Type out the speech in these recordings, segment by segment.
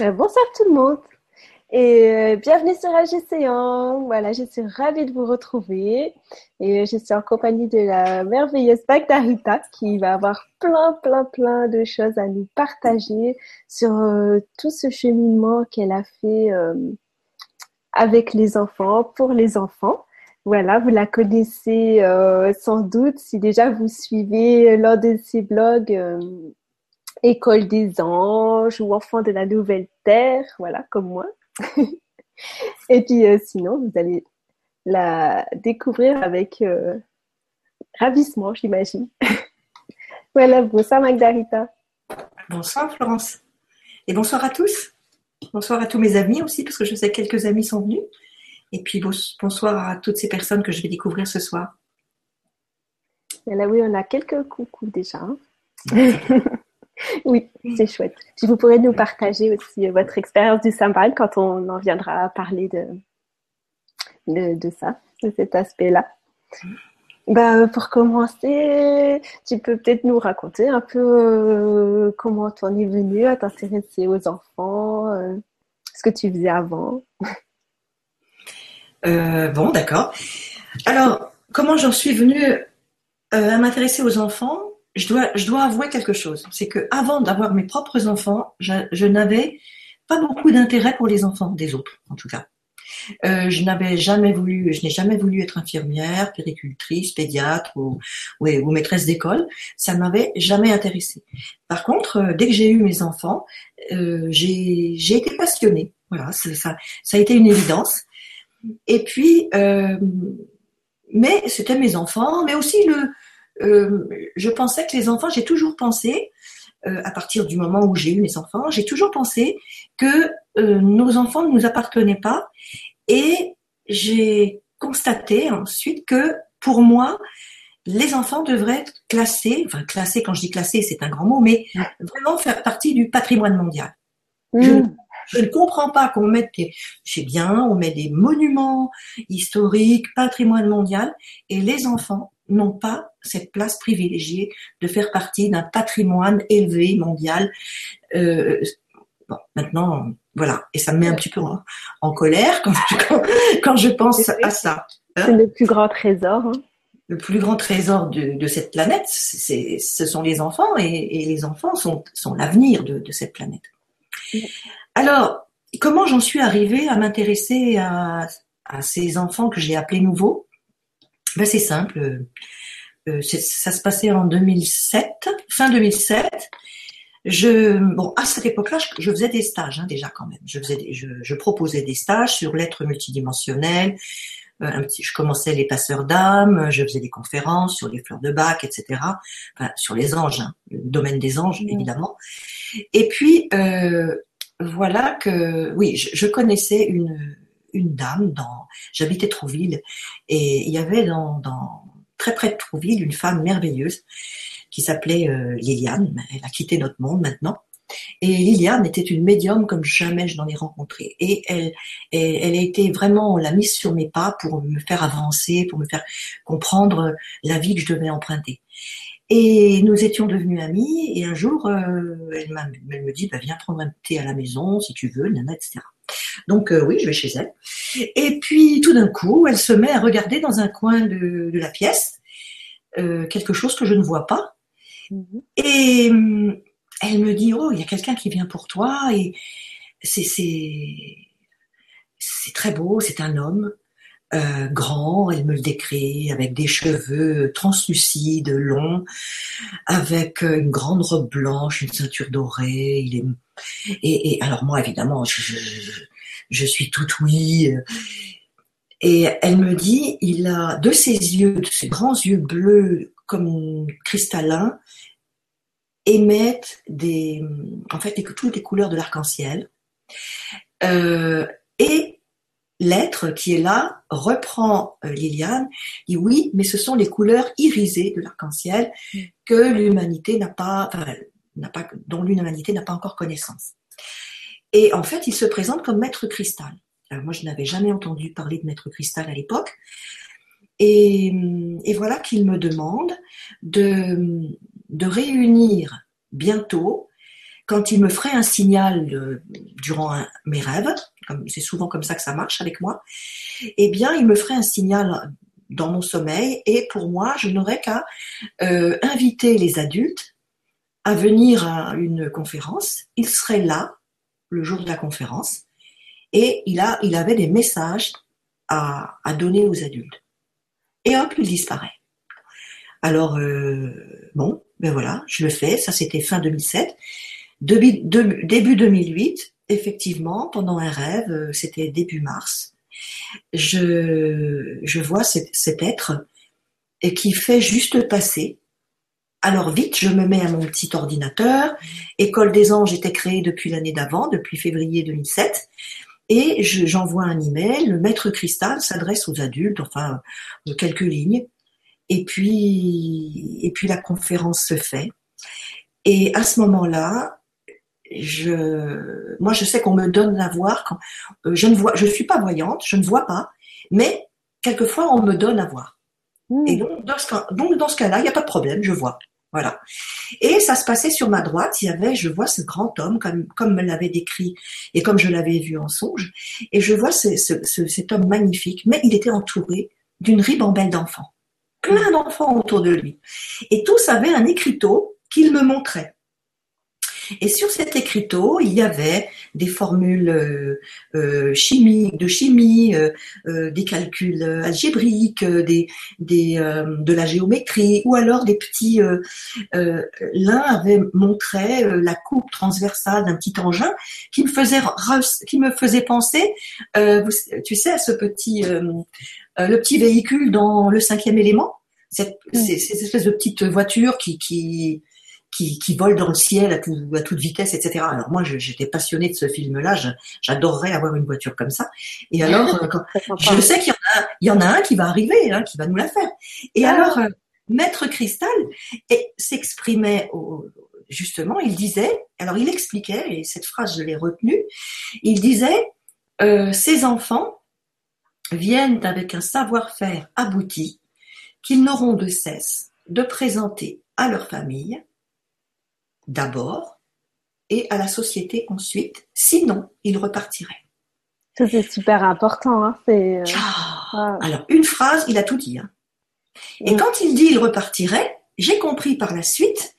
Euh, bonsoir tout le monde et euh, bienvenue sur AGCN. Voilà, je suis ravie de vous retrouver et je suis en compagnie de la merveilleuse Bagdarita qui va avoir plein, plein, plein de choses à nous partager sur euh, tout ce cheminement qu'elle a fait avec les enfants, pour les enfants. Voilà, vous la connaissez sans doute si déjà vous suivez l'un de ses blogs École des anges ou Enfants de la nouvelle voilà, comme moi. Et puis euh, sinon, vous allez la découvrir avec euh, ravissement, j'imagine. voilà, bonsoir Magdarita. Bonsoir Florence. Et bonsoir à tous. Bonsoir à tous mes amis aussi, parce que je sais que quelques amis sont venus. Et puis bonsoir à toutes ces personnes que je vais découvrir ce soir. Et là, oui, on a quelques coucous déjà. Hein. Oui, c'est chouette. Si vous pourrez nous partager aussi euh, votre expérience du Samban quand on en viendra à parler de, de, ça, de cet aspect-là. Bah, pour commencer, tu peux peut-être nous raconter un peu euh, comment tu en es venu à t'intéresser aux enfants, euh, ce que tu faisais avant. bon, d'accord. Alors, comment j'en suis venue à m'intéresser aux enfants? Je dois, je dois avouer quelque chose. C'est que avant d'avoir mes propres enfants, je, n'avais pas beaucoup d'intérêt pour les enfants des autres, en tout cas. Euh, je n'avais jamais voulu, je n'ai jamais voulu être infirmière, péricultrice, pédiatre ou, ou, maîtresse d'école. Ça m'avait jamais intéressé. Par contre, euh, dès que j'ai eu mes enfants, euh, j'ai été passionnée. Voilà, ça, ça a été une évidence. Et puis, euh, mais c'était mes enfants, mais aussi le, je pensais que les enfants, j'ai toujours pensé, euh, à partir du moment où j'ai eu mes enfants, j'ai toujours pensé que euh, nos enfants ne nous appartenaient pas. Et j'ai constaté ensuite que pour moi, les enfants devraient être classés, enfin classés, quand je dis classés, c'est un grand mot, mais vraiment faire partie du patrimoine mondial. Je, mm. je, ne comprends pas qu'on mette des, je sais bien, on met des monuments historiques, patrimoine mondial, et les enfants n'ont pas cette place privilégiée de faire partie d'un patrimoine élevé mondial. Euh, bon, maintenant, voilà, et ça me met un petit peu en, colère quand je, quand, je pense à ça. Hein. c'est le plus grand trésor. Hein. Le plus grand trésor de, de cette planète, c'est, ce sont les enfants, et, et les enfants sont, sont l'avenir de, de, cette planète. Alors, comment j'en suis arrivée à m'intéresser à, à ces enfants que j'ai appelés nouveaux? Ben, C'est simple. Euh, ça se passait en 2007, fin 2007. Je, bon, à cette époque-là, je, faisais des stages hein, déjà quand même. Je, faisais je, proposais des stages sur l'être multidimensionnel. Euh, un petit, je commençais les passeurs d'âme, je faisais des conférences sur les fleurs de bac, etc. Enfin, sur les anges, hein, le domaine des anges mmh. évidemment. Et puis euh, voilà que, oui, je, connaissais une une dame dans, j'habitais Trouville et il y avait dans, dans très près de Trouville une femme merveilleuse qui s'appelait euh, Liliane. Elle a quitté notre monde maintenant. Et Liliane était une médium comme jamais je n'en ai rencontré. Et elle, elle, a été vraiment la mise sur mes pas pour me faire avancer, pour me faire comprendre la vie que je devais emprunter. Et nous étions devenus amis. Et un jour, euh, elle, elle, me dit, bah, viens prendre un thé à la maison si tu veux, nana, etc. Donc euh, oui, je vais chez elle. Et puis tout d'un coup, elle se met à regarder dans un coin de, la pièce euh, quelque chose que je ne vois pas. Mhm. Et hum, elle me dit oh, il y a quelqu'un qui vient pour toi et c'est c'est très beau, c'est un homme. Euh, grand, elle me le décrit, avec des cheveux translucides, longs, avec une grande robe blanche, une ceinture dorée. Il est et, alors moi évidemment, je, suis toute oui. Et elle me dit, il a de ses yeux, de ses grands yeux bleus comme cristallins, émettent des, en fait, toutes les couleurs de l'arc-en-ciel. Euh, et l'être qui est là reprend euh, Liliane, dit oui, mais ce sont les couleurs irisées de l'arc-en-ciel que l'humanité n'a pas, pas, dont l'humanité n'a pas encore connaissance. Et en fait, il se présente comme maître cristal. Moi, je n'avais jamais entendu parler de maître cristal à l'époque. Et, voilà qu'il me demande de, réunir bientôt quand il me ferait un signal durant mes rêves, c'est souvent comme ça que ça marche avec moi, eh bien, il me ferait un signal dans mon sommeil et pour moi, je n'aurais qu'à euh, inviter les adultes à venir à une conférence. Il serait là le jour de la conférence et il, a, il avait des messages à, à donner aux adultes. Et hop, il disparaît. Alors, euh, bon, ben voilà, je le fais. Ça, c'était fin 2007. Début, début 2008, effectivement, pendant un rêve, euh, c'était début mars, je, je vois cet, cet être qui fait juste passer. Alors vite, je me mets à mon petit ordinateur. École des anges était créée depuis l'année d'avant, depuis février 2007. Et j'envoie un email. Le maître cristal s'adresse aux adultes, enfin quelques lignes. Et puis, et puis la conférence se fait. Et à ce moment-là, je, moi, je sais qu'on me donne à voir quand euh, je ne vois, je suis pas voyante, je ne vois pas, mais quelquefois on me donne à voir. Hmm. Et donc dans ce cas, donc dans ce cas-là, il n'y a pas de problème, je vois. Voilà. Et ça se passait sur ma droite, il y avait, je vois ce grand homme comme comme me l'avait décrit et comme je l'avais vu en songe, et je vois ce, ce, cet homme magnifique, mais il était entouré d'une ribambelle d'enfants, plein d'enfants autour de lui, et tous avaient un écriteau qu'il me montrait. Et sur cet écriteau, il y avait des formules euh, euh chimiques, de chimie, euh, euh, des calculs algébriques, des, des de la géométrie, ou alors des petits. L'un avait montré la coupe transversale d'un petit engin qui me faisait qui me faisait penser, tu sais, à ce petit le petit véhicule dans le cinquième élément. Cette, ces espèces de petites voitures qui, qui qui, qui volent dans le ciel à, tout, à toute vitesse, etc. Alors moi, j'étais passionnée de ce film-là. J'adorerais avoir une voiture comme ça. Et alors, euh, je sais qu'il y en a, il y en a un qui va arriver, hein, qui va nous la faire. Et ah. alors, euh, Maître Cristal s'exprimait justement. Il disait, alors il expliquait, et cette phrase je l'ai retenue. Il disait, euh, ces enfants viennent avec un savoir-faire abouti qu'ils n'auront de cesse de présenter à leur famille d'abord et à la société ensuite, sinon il repartirait. Ça c'est super important. Hein. Euh, ah. Alors une phrase, il a tout dit. Hein. Et quand il dit il repartirait, j'ai compris par la suite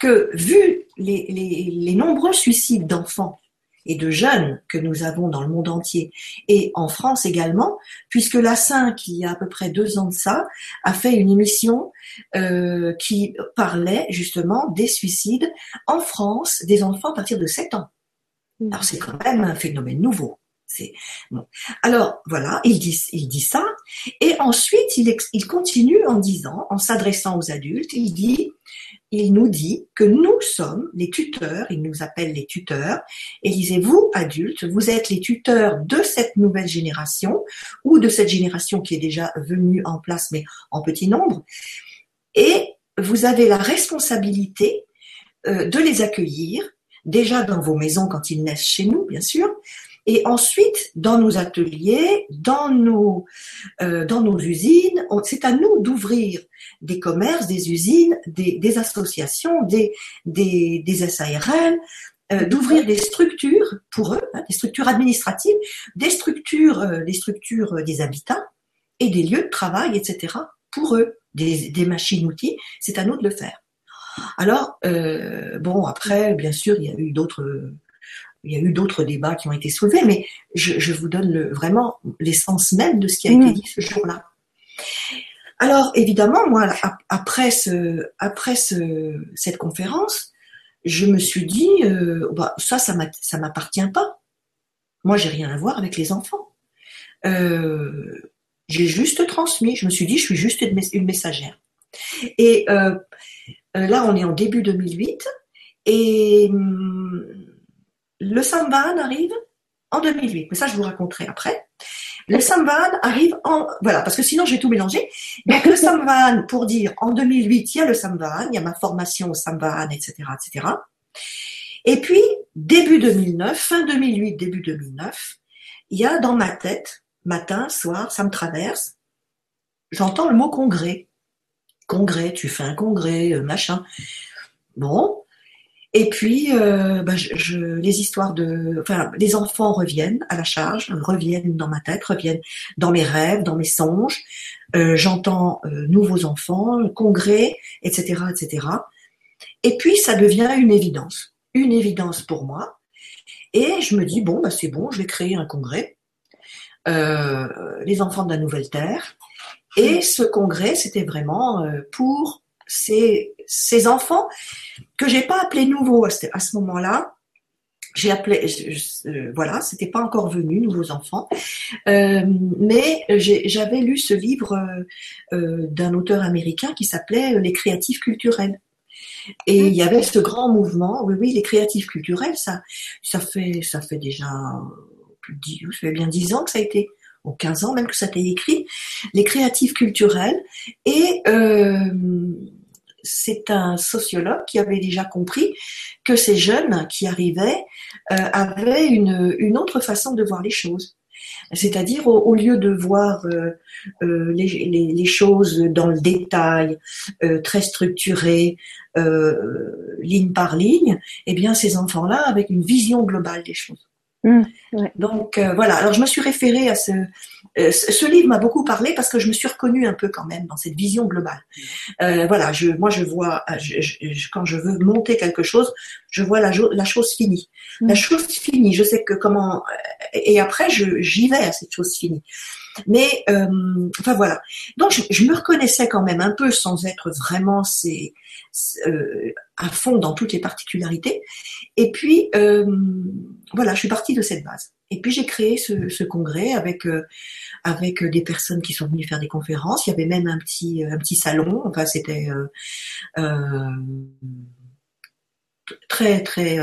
que vu les, les nombreux suicides d'enfants et de jeunes que nous avons dans le monde entier et en France également, puisque la 5, il y a à peu près deux ans de ça, a fait une émission euh, qui parlait justement des suicides en France des enfants à partir de 7 ans. Alors c'est quand même un phénomène nouveau. C'est bon. Alors voilà, il dit, il dit ça, et ensuite il, continue en disant, en s'adressant aux adultes, il dit il nous dit que nous sommes les tuteurs, il nous appelle les tuteurs, et disait vous, adultes, vous êtes les tuteurs de cette nouvelle génération, ou de cette génération qui est déjà venue en place, mais en petit nombre, et vous avez la responsabilité euh, de les accueillir, déjà dans vos maisons quand ils naissent chez nous, bien sûr, et ensuite, dans nos ateliers, dans nos, euh, dans nos usines, c'est à nous d'ouvrir des commerces, des usines, des, des associations, des, des, des SARL, euh, d'ouvrir des structures pour eux, hein, des structures administratives, des structures, euh, des structures euh, des habitats et des lieux de travail, etc. pour eux, des, des machines-outils. C'est à nous de le faire. Alors, euh, bon, après, bien sûr, il y a eu d'autres il y a eu d'autres débats qui ont été soulevés, mais je, vous donne le, vraiment l'essence même de ce qui a été mm. dit ce jour-là. Alors évidemment, moi, après ce, après ce, cette conférence, je me suis dit, euh, bah, ça, ça m'appartient pas. Moi, j'ai rien à voir avec les enfants. Euh, j'ai juste transmis. Je me suis dit, je suis juste une, messagère. Et euh, là, on est en début 2008, et hum, le Samban arrive en 2008, mais ça je vous raconterai après. Le Samban arrive en voilà parce que sinon j'ai tout mélangé. Donc le Samban pour dire en 2008 il y a le Samban, il y a ma formation au Samban, etc., etc. Et puis début 2009, fin 2008, début 2009, il y a dans ma tête matin, soir, ça me traverse. J'entends le mot congrès. Congrès, tu fais un congrès, euh, machin. Bon, Et puis, euh, bah, je, les histoires de, enfin, les enfants reviennent à la charge, reviennent dans ma tête, reviennent dans mes rêves, dans mes songes. Euh, j'entends euh, nouveaux enfants, congrès, etc., etc. Et puis, ça devient une évidence, une évidence pour moi. Et je me dis bon, bah c'est bon, je vais créer un congrès, les enfants de la nouvelle terre. Et ce congrès, c'était vraiment pour ces, ces enfants que j'ai pas appelés nouveaux à ce, à ce moment-là. J'ai appelé, euh, voilà, c'était pas encore venu, nouveaux enfants, euh, mais j'avais lu ce livre euh, euh, d'un auteur américain qui s'appelait Les créatifs culturels. Et il y avait ce grand mouvement, oui, oui, les créatifs culturels, ça, ça fait, ça fait déjà plus de 10, ça fait bien dix ans que ça a été, ou 15 ans même que ça été écrit, les créatifs culturels. Et euh, c'est un sociologue qui avait déjà compris que ces jeunes qui arrivaient euh, avaient une, autre façon de voir les choses. C'est-à-dire au, lieu de voir euh, les, choses dans le détail, très structurées, ligne par ligne, eh bien ces enfants-là avec une vision globale des choses. Mmh, Donc voilà. Alors je me suis référée à ce, euh, ce livre m'a beaucoup parlé parce que je me suis reconnue un peu quand même dans cette vision globale. Euh, voilà, je, moi je vois, quand je veux monter quelque chose, je vois la, la chose finie. La mm. chose finie, je sais que comment, et après j'y vais à cette chose finie. Mais euh, enfin voilà. Donc je, me reconnaissais quand même un peu sans être vraiment c'est euh, à fond dans toutes les particularités. Et puis euh, voilà, je suis partie de cette base. Et puis j'ai créé ce, congrès avec euh, avec des personnes qui sont venues faire des conférences. Il y avait même un petit un petit salon. Enfin c'était euh, très très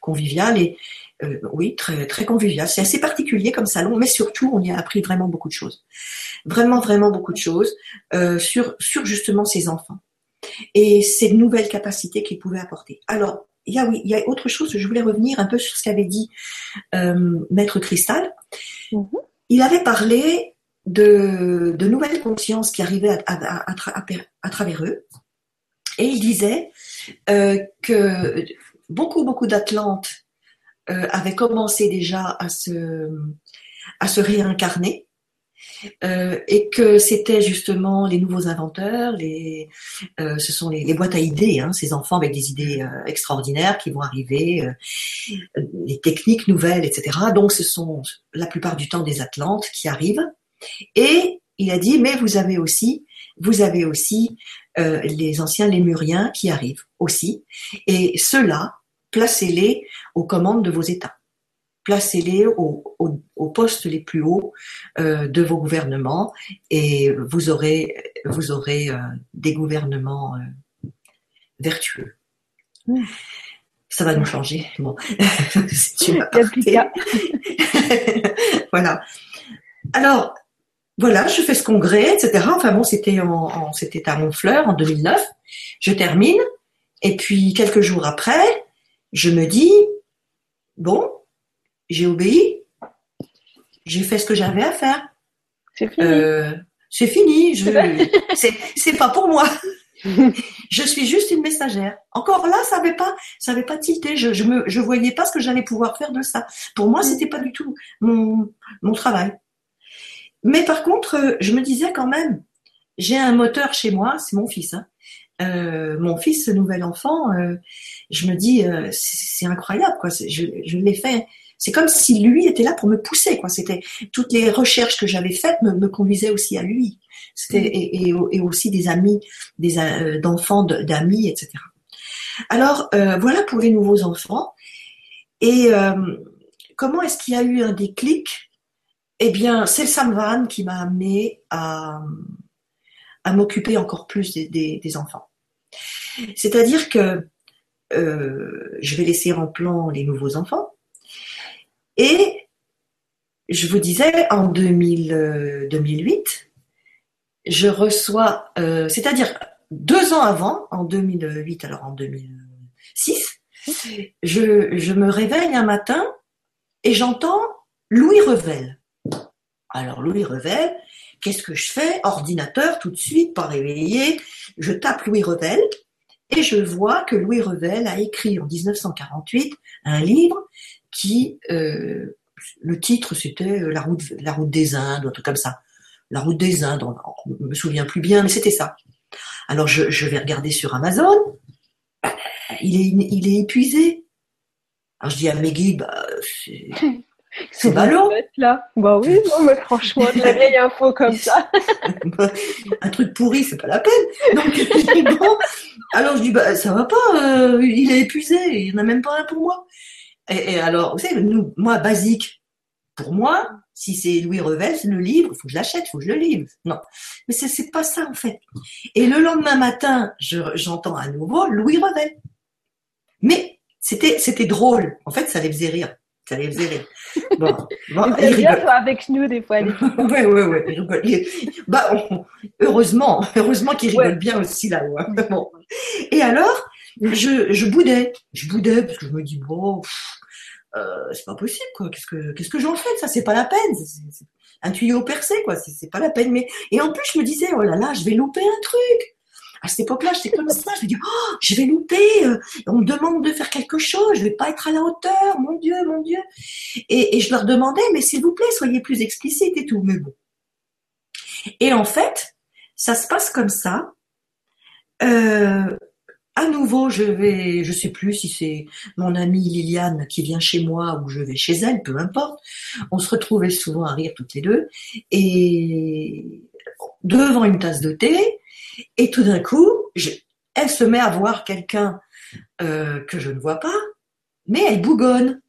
convivial et euh, oui, très, très convivial. C'est assez particulier comme salon, mais surtout, on y a appris vraiment beaucoup de choses. Vraiment, vraiment beaucoup de choses euh, sur, sur justement ces enfants et ces nouvelles capacités qu'ils pouvaient apporter. Alors, il y a oui, il y a autre chose. Je voulais revenir un peu sur ce qu'avait dit euh, Maître Cristal. Mhm. Il avait parlé de, de nouvelles consciences qui arrivaient à, à, à, travers eux, et il disait euh, que beaucoup, beaucoup d'Atlantes euh, avait commencé déjà à se, à se réincarner. Euh, et que c'était justement les nouveaux inventeurs, les, euh, ce sont les, boîtes à idées, hein, ces enfants avec des idées extraordinaires qui vont arriver, les techniques nouvelles, etc. Donc ce sont la plupart du temps des Atlantes qui arrivent. Et il a dit, mais vous avez aussi, vous avez aussi les anciens lémuriens qui arrivent aussi. Et ceux-là, placez-les aux commandes de vos États. Placez-les aux au, postes les plus hauts euh, de vos gouvernements et vous aurez, vous aurez euh, des gouvernements euh, vertueux. Ça va nous changer. Bon, voilà. Alors, voilà, je fais ce congrès, etc. Enfin bon, c'était en, c'était à Honfleur en 2009. Je termine. Et puis, quelques jours après, je me dis, bon, j'ai obéi, j'ai fait ce que j'avais à faire. C'est fini. Euh, c'est fini. c'est pas pour moi. je suis juste une messagère. Encore là, ça n'avait pas, ça avait pas tilté. Je, je me, je voyais pas ce que j'allais pouvoir faire de ça. Pour moi, c'était pas du tout mon, mon travail. Mais par contre, je me disais quand même, j'ai un moteur chez moi, c'est mon fils. Hein. Euh, mon fils, ce nouvel enfant, euh, je me dis, euh, c'est incroyable, quoi. Je, je l'ai fait. C'est comme si lui était là pour me pousser, quoi. C'était toutes les recherches que j'avais faites me, me, conduisaient aussi à lui. C'était et, et, aussi des amis, des d'enfants, d'amis, etc. Alors voilà pour les nouveaux enfants. Et comment est-ce qu'il y a eu un déclic? Eh bien, c'est le Samvan qui m'a amené à à m'occuper encore plus des, des, des enfants. C'est-à-dire que euh, je vais laisser en plan les nouveaux enfants. Et je vous disais, en 2000, 2008, euh, je reçois, euh, c'est-à-dire deux ans avant, en 2008, alors en 2006, je, je me réveille un matin et j'entends Louis Revel. Alors Louis Revel, qu'est-ce que je fais? Ordinateur tout de suite, pas réveillé. Je tape Louis Revel Et je vois que Louis Revel a écrit en 1948 un livre qui, euh, le titre c'était la route, la route des Indes, un truc comme ça. La route des Indes, on, ne me souviens plus bien, mais c'était ça. Alors je, je, vais regarder sur Amazon. Il est, il est épuisé. Alors je dis à Meggy, bah, c'est ballot. Là? Bah oui, non, mais franchement, de la vieille info comme ça. un truc pourri, c'est pas la peine. Donc, bon. Alors je dis, bah ça va pas, euh, il est épuisé, il n'y en a même pas un pour moi. Et, et alors, vous savez, nous, moi, basique, pour moi, si c'est Louis Revel, le livre, il faut que je l'achète, il faut que je le livre. Non. Mais c'est pas ça, en fait. Et le lendemain matin, j'entends à nouveau Louis Revel. Mais c'était, c'était drôle. En fait, ça les faisait rire. Ça les faisait rire. Bon, bon il rigole. avec nous des fois. Oui, oui, oui. Bah, heureusement, heureusement qu'il rigole bien aussi là-haut. Hein. Bon. Et alors, je, je boudais. Je boudais parce que je me dis, bon, euh, c'est pas possible quoi. Qu'est-ce que qu'est-ce que j'en fais Ça? C'est pas la peine. C'est, un tuyau percé quoi. C'est, c'est pas la peine. Mais et en plus je me disais oh là là, je vais louper un truc. À cette époque-là, j'étais comme ça. Je me dis oh, je vais louper. Euh, on me demande de faire quelque chose. Je vais pas être à la hauteur. Mon Dieu, mon Dieu. Et, et je leur demandais mais s'il vous plaît, soyez plus explicite et tout. Mais bon. Et en fait, ça se passe comme ça. Euh, à nouveau, je vais, je sais plus si c'est mon amie Liliane qui vient chez moi ou je vais chez elle, peu importe. On se retrouvait souvent à rire toutes les deux et devant une tasse de thé et tout d'un coup, elle se met à voir quelqu'un euh, que je ne vois pas, mais elle bougonne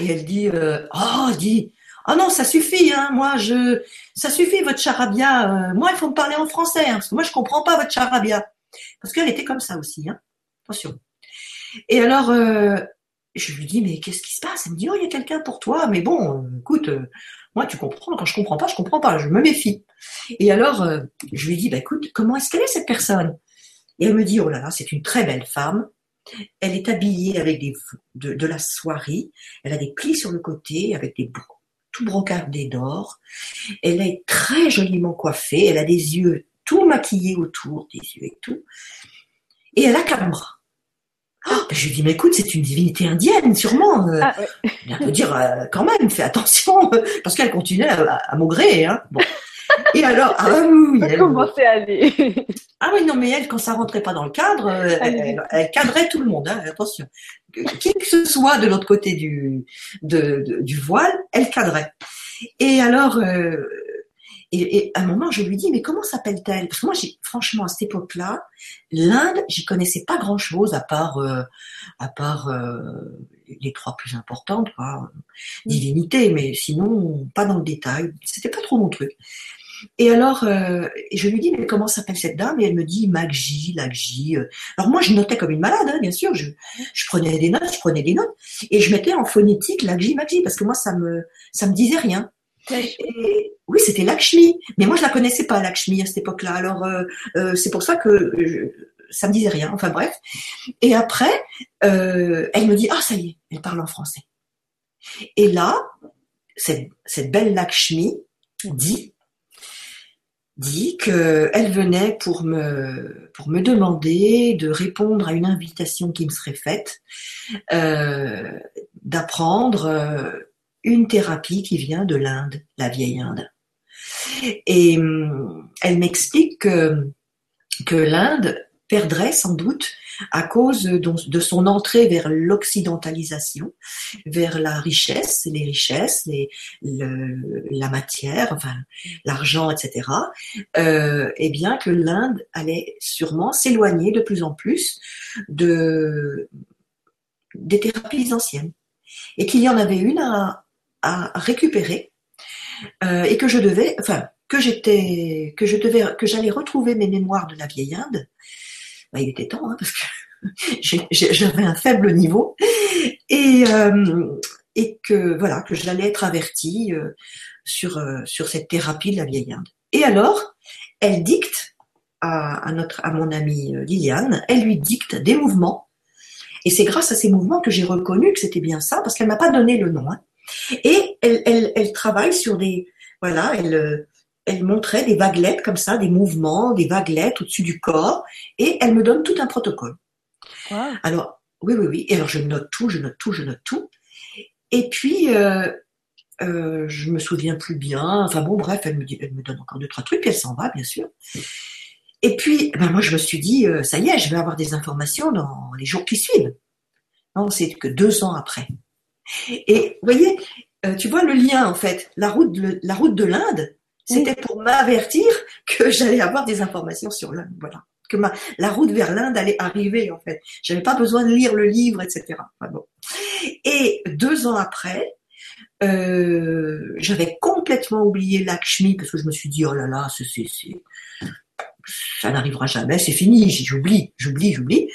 et elle dit, euh, oh, dit, oh non, ça suffit, hein, moi je, ça suffit votre charabia. Euh, moi, il faut me parler en français, hein, parce que moi je comprends pas votre charabia. Parce qu'elle était comme ça aussi, hein. Attention. Et alors, euh, je lui dis, mais qu'est-ce qui se passe? Elle me dit, oh, il y a quelqu'un pour toi. Mais bon, euh, écoute, euh, moi, tu comprends. Quand je comprends pas, je comprends pas. Je me méfie. Et alors, je lui dis, bah écoute, comment est-ce qu'elle est cette personne? Et elle me dit, oh là là, c'est une très belle femme. Elle est habillée avec des, de, de la soierie. Elle a des plis sur le côté avec des tout brocardés d'or. Elle est très joliment coiffée. Elle a des yeux tout maquillée autour des yeux et tout. Et elle a quatre bras. Oh, ben, je lui dis, mais écoute, c'est une divinité indienne, sûrement. Euh, ah, ouais. peut dire, euh, quand même, fais attention, parce qu'elle continue à, à, Hein. Bon. Et alors, ah oui, elle, commençait à aller. Ah oui, non, mais elle, quand ça rentrait pas dans le cadre, euh, elle, cadrait tout le monde. Hein, attention, qui que ce soit de l'autre côté du de, du voile, elle cadrait. Et alors, euh, et, à un moment, je lui dis, mais comment s'appelle-t-elle? Parce que moi, franchement, à cette époque-là, l'Inde, j'y connaissais pas grand-chose à part, euh, à part euh, les trois plus importantes, quoi, divinité, mais sinon, pas dans le détail. C'était pas trop mon truc. Et alors, euh, je lui dis, mais comment s'appelle cette dame? Et elle me dit, Magji, Lagji. Alors moi, je notais comme une malade, hein, bien sûr. Je, je, prenais des notes, je prenais des notes, et je mettais en phonétique Lagji, Magji, parce que moi, ça me, ça me disait rien. Oui, c'était Lakshmi. Mais moi, je la connaissais pas, Lakshmi, à cette époque-là. Alors, euh, euh, c'est pour ça que ça me disait rien. Enfin, bref. Et après, euh, elle me dit, ah, ça y est, elle parle en français. Et là, cette, cette belle Lakshmi dit, dit qu'elle venait pour me, pour me demander de répondre à une invitation qui me serait faite, d'apprendre une thérapie qui vient de l'Inde, la vieille Inde. Et hum, elle m'explique que, l'Inde perdrait sans doute à cause de son entrée vers l'occidentalisation, vers la richesse, les richesses, la matière, l'argent, etc. Euh, et bien que l'Inde allait sûrement s'éloigner de plus en plus de des thérapies anciennes, et qu'il y en avait une à, à récupérer euh, et que je devais, enfin que j'étais, que je devais, que j'allais retrouver mes mémoires de la vieille Inde. Bah, il était temps hein, parce que j'avais un faible niveau et euh, et que voilà que j'allais être avertie euh, sur euh, sur cette thérapie de la vieille Inde. Et alors, elle dicte à, à notre à mon amie euh, Liliane, elle lui dicte des mouvements. Et c'est grâce à ces mouvements que j'ai reconnu que c'était bien ça, parce qu'elle m'a pas donné le nom. Hein. Et elle, elle, elle travaille sur des, voilà, elle, elle montrait des vaguelettes comme ça, des mouvements, des vaguelettes au-dessus du corps, et elle me donne tout un protocole. Alors, oui, oui, oui. Et alors, je note tout, je note tout, je note tout. Et puis, euh, euh, je me souviens plus bien. Enfin bon, bref, elle me, dit, elle me donne encore deux, trois trucs, elle s'en va, bien sûr. Et puis, ben moi, je me suis dit, euh, ça y est, je vais avoir des informations dans les jours qui suivent. Non, c'est que deux ans après. Et vous voyez, euh, tu vois le lien en fait. La route de, la route de l'Inde, c'était pour m'avertir que j'allais avoir des informations sur l'Inde. Voilà. Que ma, la route vers l'Inde allait arriver en fait. J'avais pas besoin de lire le livre, etc. Enfin, bon. Et deux ans après, euh, j'avais complètement oublié Lakshmi parce que je me suis dit oh là là, c'est, ça n'arrivera jamais, c'est fini, j'oublie, j'oublie, j'oublie.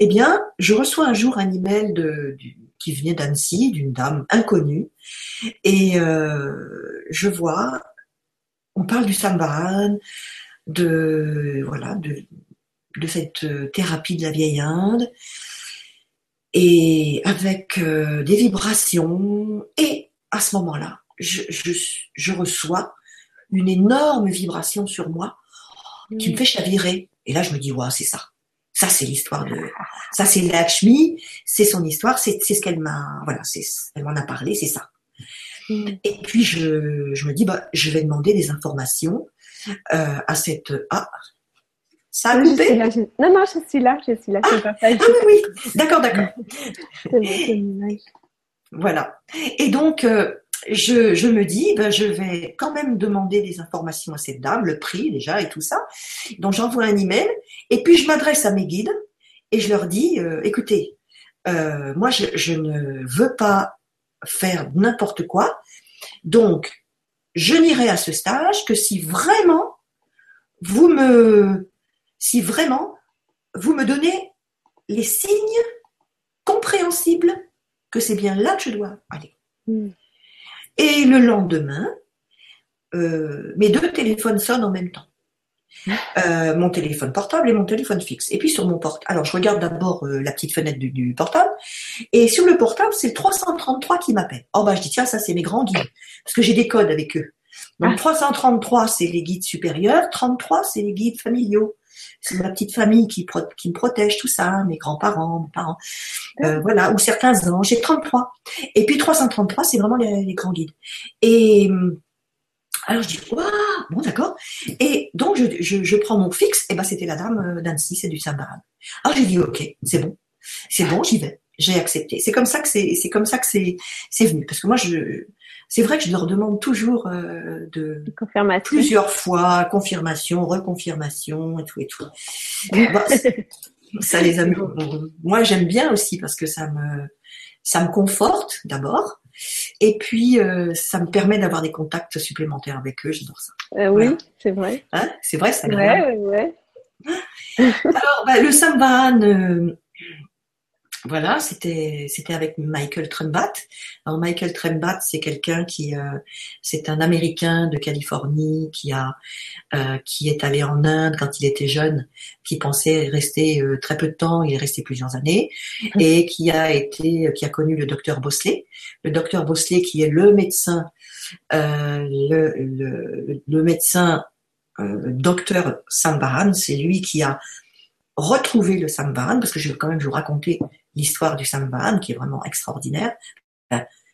Eh bien, je reçois un jour un email de, qui venait d'Annecy, d'une dame inconnue, et euh, je vois, on parle du Sambaran, de voilà, de, de cette thérapie de la vieille Inde, et avec euh, des vibrations, et à ce moment-là, je, je, je reçois une énorme vibration sur moi qui me fait chavirer. Et là, je me dis, ouais, c'est ça. Ça, c'est l'histoire de, ça, c'est Lakshmi, c'est son histoire, c'est, c'est ce qu'elle m'a, voilà, c'est, elle m'en a parlé, c'est ça. Mm. Et puis, je, je me dis, bah, je vais demander des informations, euh, à cette, ah, ça a coupé? Non, non, je suis là, je suis là, ah, ah, oui, oui, d'accord, d'accord. voilà. Et donc, euh, je, me dis, ben, je vais quand même demander des informations à cette dame, le prix déjà et tout ça. Donc j'envoie un email et puis je m'adresse à mes guides et je leur dis, euh, écoutez, euh, moi je, je, ne veux pas faire n'importe quoi, donc je n'irai à ce stage que si vraiment vous me, si vraiment vous me donnez les signes compréhensibles que c'est bien là que je dois aller. Hmm. Et le lendemain, euh, mes deux téléphones sonnent en même temps. Euh, mon téléphone portable et mon téléphone fixe. Et puis sur mon portable, alors je regarde d'abord euh, la petite fenêtre du, portable, et sur le portable, c'est le 333 qui m'appelle. Oh bah je dis tiens, ça c'est mes grands guides, parce que j'ai des codes avec eux. Donc 333 ah. c'est les guides supérieurs, 33 c'est les guides familiaux. C'est ma petite famille qui, qui me protège, tout ça, mes grands-parents, mes parents, euh, voilà, ou certains anges. J'ai 33. Et puis 333, c'est vraiment les, les, grands guides. Et alors je dis, waouh, bon d'accord. Et donc je, je, je, prends mon fixe, et ben c'était la dame euh, d'Annecy, c'est du Saint-Baran. Alors j'ai dit, ok, c'est bon, c'est bon, j'y vais. J'ai accepté. C'est comme ça que c'est, c'est comme ça que c'est, c'est venu. Parce que moi, je, c'est vrai que je leur demande toujours euh, de plusieurs fois confirmation, reconfirmation et tout et tout. ça les amuse. Moi, j'aime bien aussi parce que ça me, ça me conforte d'abord. Et puis, euh, ça me permet d'avoir des contacts supplémentaires avec eux. J'adore ça. Euh, oui, c'est vrai. Hein c'est vrai, ça. Ouais, ouais. Alors, bah, le Sambahan, euh, voilà, c'était c'était avec Michael Trembat. Alors Michael Trembat, c'est quelqu'un qui euh, c'est un Américain de Californie qui a euh, qui est allé en Inde quand il était jeune, qui pensait rester euh, très peu de temps, il est resté plusieurs années mmh. et qui a été qui a connu le docteur Bosley, le docteur Bosley qui est le médecin le, le, le médecin docteur Sambaran, c'est lui qui a retrouvé le Sambaran, parce que je vais quand même vous raconter l'histoire du Sambahan, qui est vraiment extraordinaire,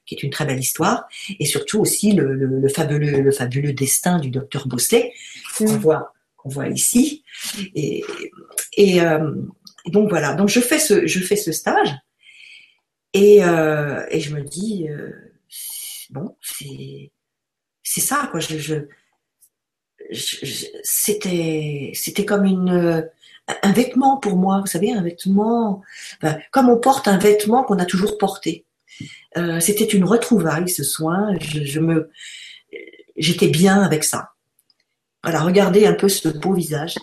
qui est une très belle histoire, et surtout aussi le, fabuleux, le fabuleux destin du docteur Bosley, qu'on mm. voit, qu'on voit ici. Et, euh, et, donc voilà, donc je fais ce, je fais ce stage, et, euh, et je me dis, euh, bon, c'est, c'est ça, quoi. Je, je, c'était, c'était comme une, un vêtement pour moi, vous savez, un vêtement, comme on porte un vêtement qu'on a toujours porté. Euh, c'était une retrouvaille ce soin. Je, me, j'étais bien avec ça. Voilà, regardez un peu ce beau visage,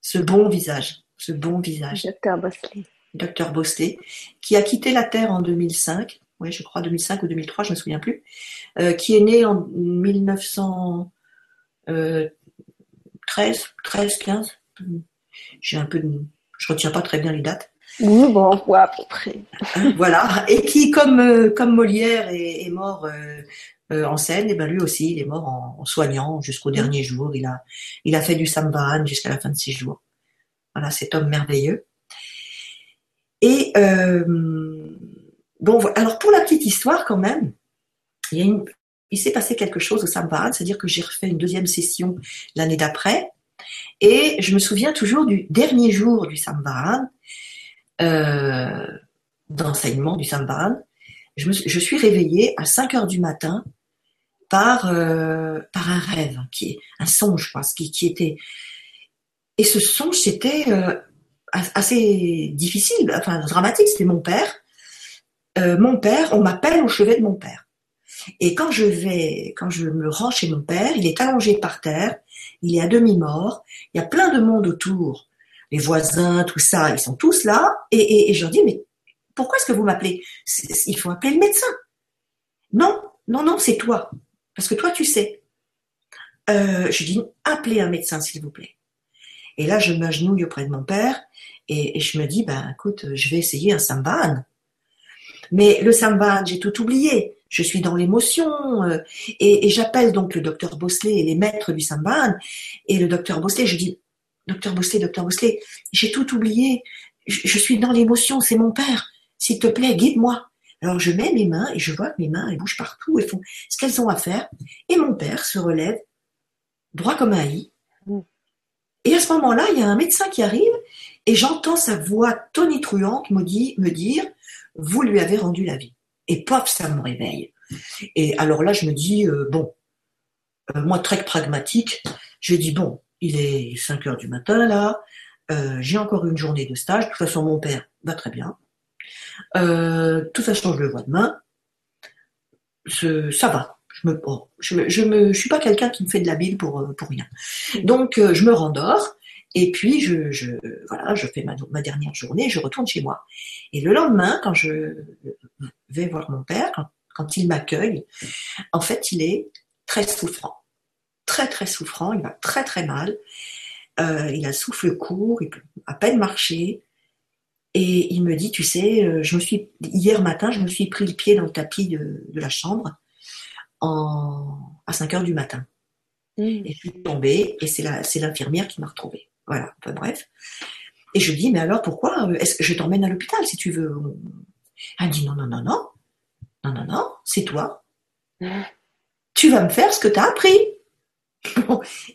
ce bon visage, ce bon visage. Docteur Bosley. Docteur Bosley, qui a quitté la Terre en 2005. Oui, je crois 2005 ou 2003, je ne me souviens plus. Euh, qui est né en 1913, 13, 15 j'ai un peu de, je retiens pas très bien les dates. Oui, bon, on voit à peu près. voilà, et qui, comme, euh, comme Molière est, mort euh, en scène, et ben lui aussi, il est mort en, soignant jusqu'au dernier jour. Il a, il a fait du sambahan jusqu'à la fin de ses jours. Voilà, cet homme merveilleux. Et bon, alors pour la petite histoire quand même, il y a une, il s'est passé quelque chose au Sambahan, c'est-à-dire que j'ai refait une deuxième session l'année d'après, et je me souviens toujours du dernier jour du Sambahan, euh, d'enseignement du Sambahan. Je, suis réveillée à 5 heures du matin par, euh, par un rêve, qui est un songe, je pense, qui, était. Et ce songe, c'était euh, assez difficile, enfin dramatique. C'était mon père. Mon père, on m'appelle au chevet de mon père. Et quand je vais, quand je me rends chez mon père, il est allongé par terre, il est à demi mort, il y a plein de monde autour, les voisins, tout ça, ils sont tous là, et, je leur dis mais pourquoi est-ce que vous m'appelez? Il faut appeler le médecin. Non, non, non, c'est toi, parce que toi tu sais. Euh, je dis appelez un médecin s'il vous plaît. Et là je m'agenouille auprès de mon père et, je me dis ben écoute, je vais essayer un samban. Mais le samban, j'ai tout oublié je suis dans l'émotion. Euh, et, j'appelle donc le docteur Bosley et les maîtres du Samban. Et le docteur Bosley, je dis, docteur Bosley, docteur Bosley, j'ai tout oublié. Je, suis dans l'émotion, c'est mon père. S'il te plaît, guide-moi. Alors je mets mes mains et je vois que mes mains, elles bougent partout, elles font ce qu'elles ont à faire. Et mon père se relève, droit comme un i. Et à ce moment-là, il y a un médecin qui arrive et j'entends sa voix tonitruante me, me dire, vous lui avez rendu la vie. Et paf, ça me réveille. Et alors là, je me dis, euh, bon, euh, moi, très pragmatique, je dis, bon, il est 5 heures du matin, là, euh, j'ai encore une journée de stage, de toute façon, mon père va très bien. de toute façon, je le vois demain. ça va. Je me, je, me, je suis pas quelqu'un qui me fait de la bile pour, pour rien. Donc, je me rendors. Et puis, je, je, voilà, je fais ma, ma dernière journée, je retourne chez moi. Et le lendemain, quand je vais voir mon père, quand, il m'accueille, en fait, il est très souffrant. Très, très souffrant. Il va très, très mal. Euh, il a le souffle court, il peut à peine marcher. Et il me dit, tu sais, euh, je me suis hier matin, je me suis pris le pied dans le tapis de, la chambre à 5 heures du matin. Mmh. Et je suis tombée et c'est l'infirmière qui m'a retrouvée. Voilà, enfin, bref. Et je dis, mais alors pourquoi Est-ce que je t'emmène à l'hôpital si tu veux Elle dit, non, non, non, non. Non, non, non, c'est toi. Tu vas me faire ce que tu as appris.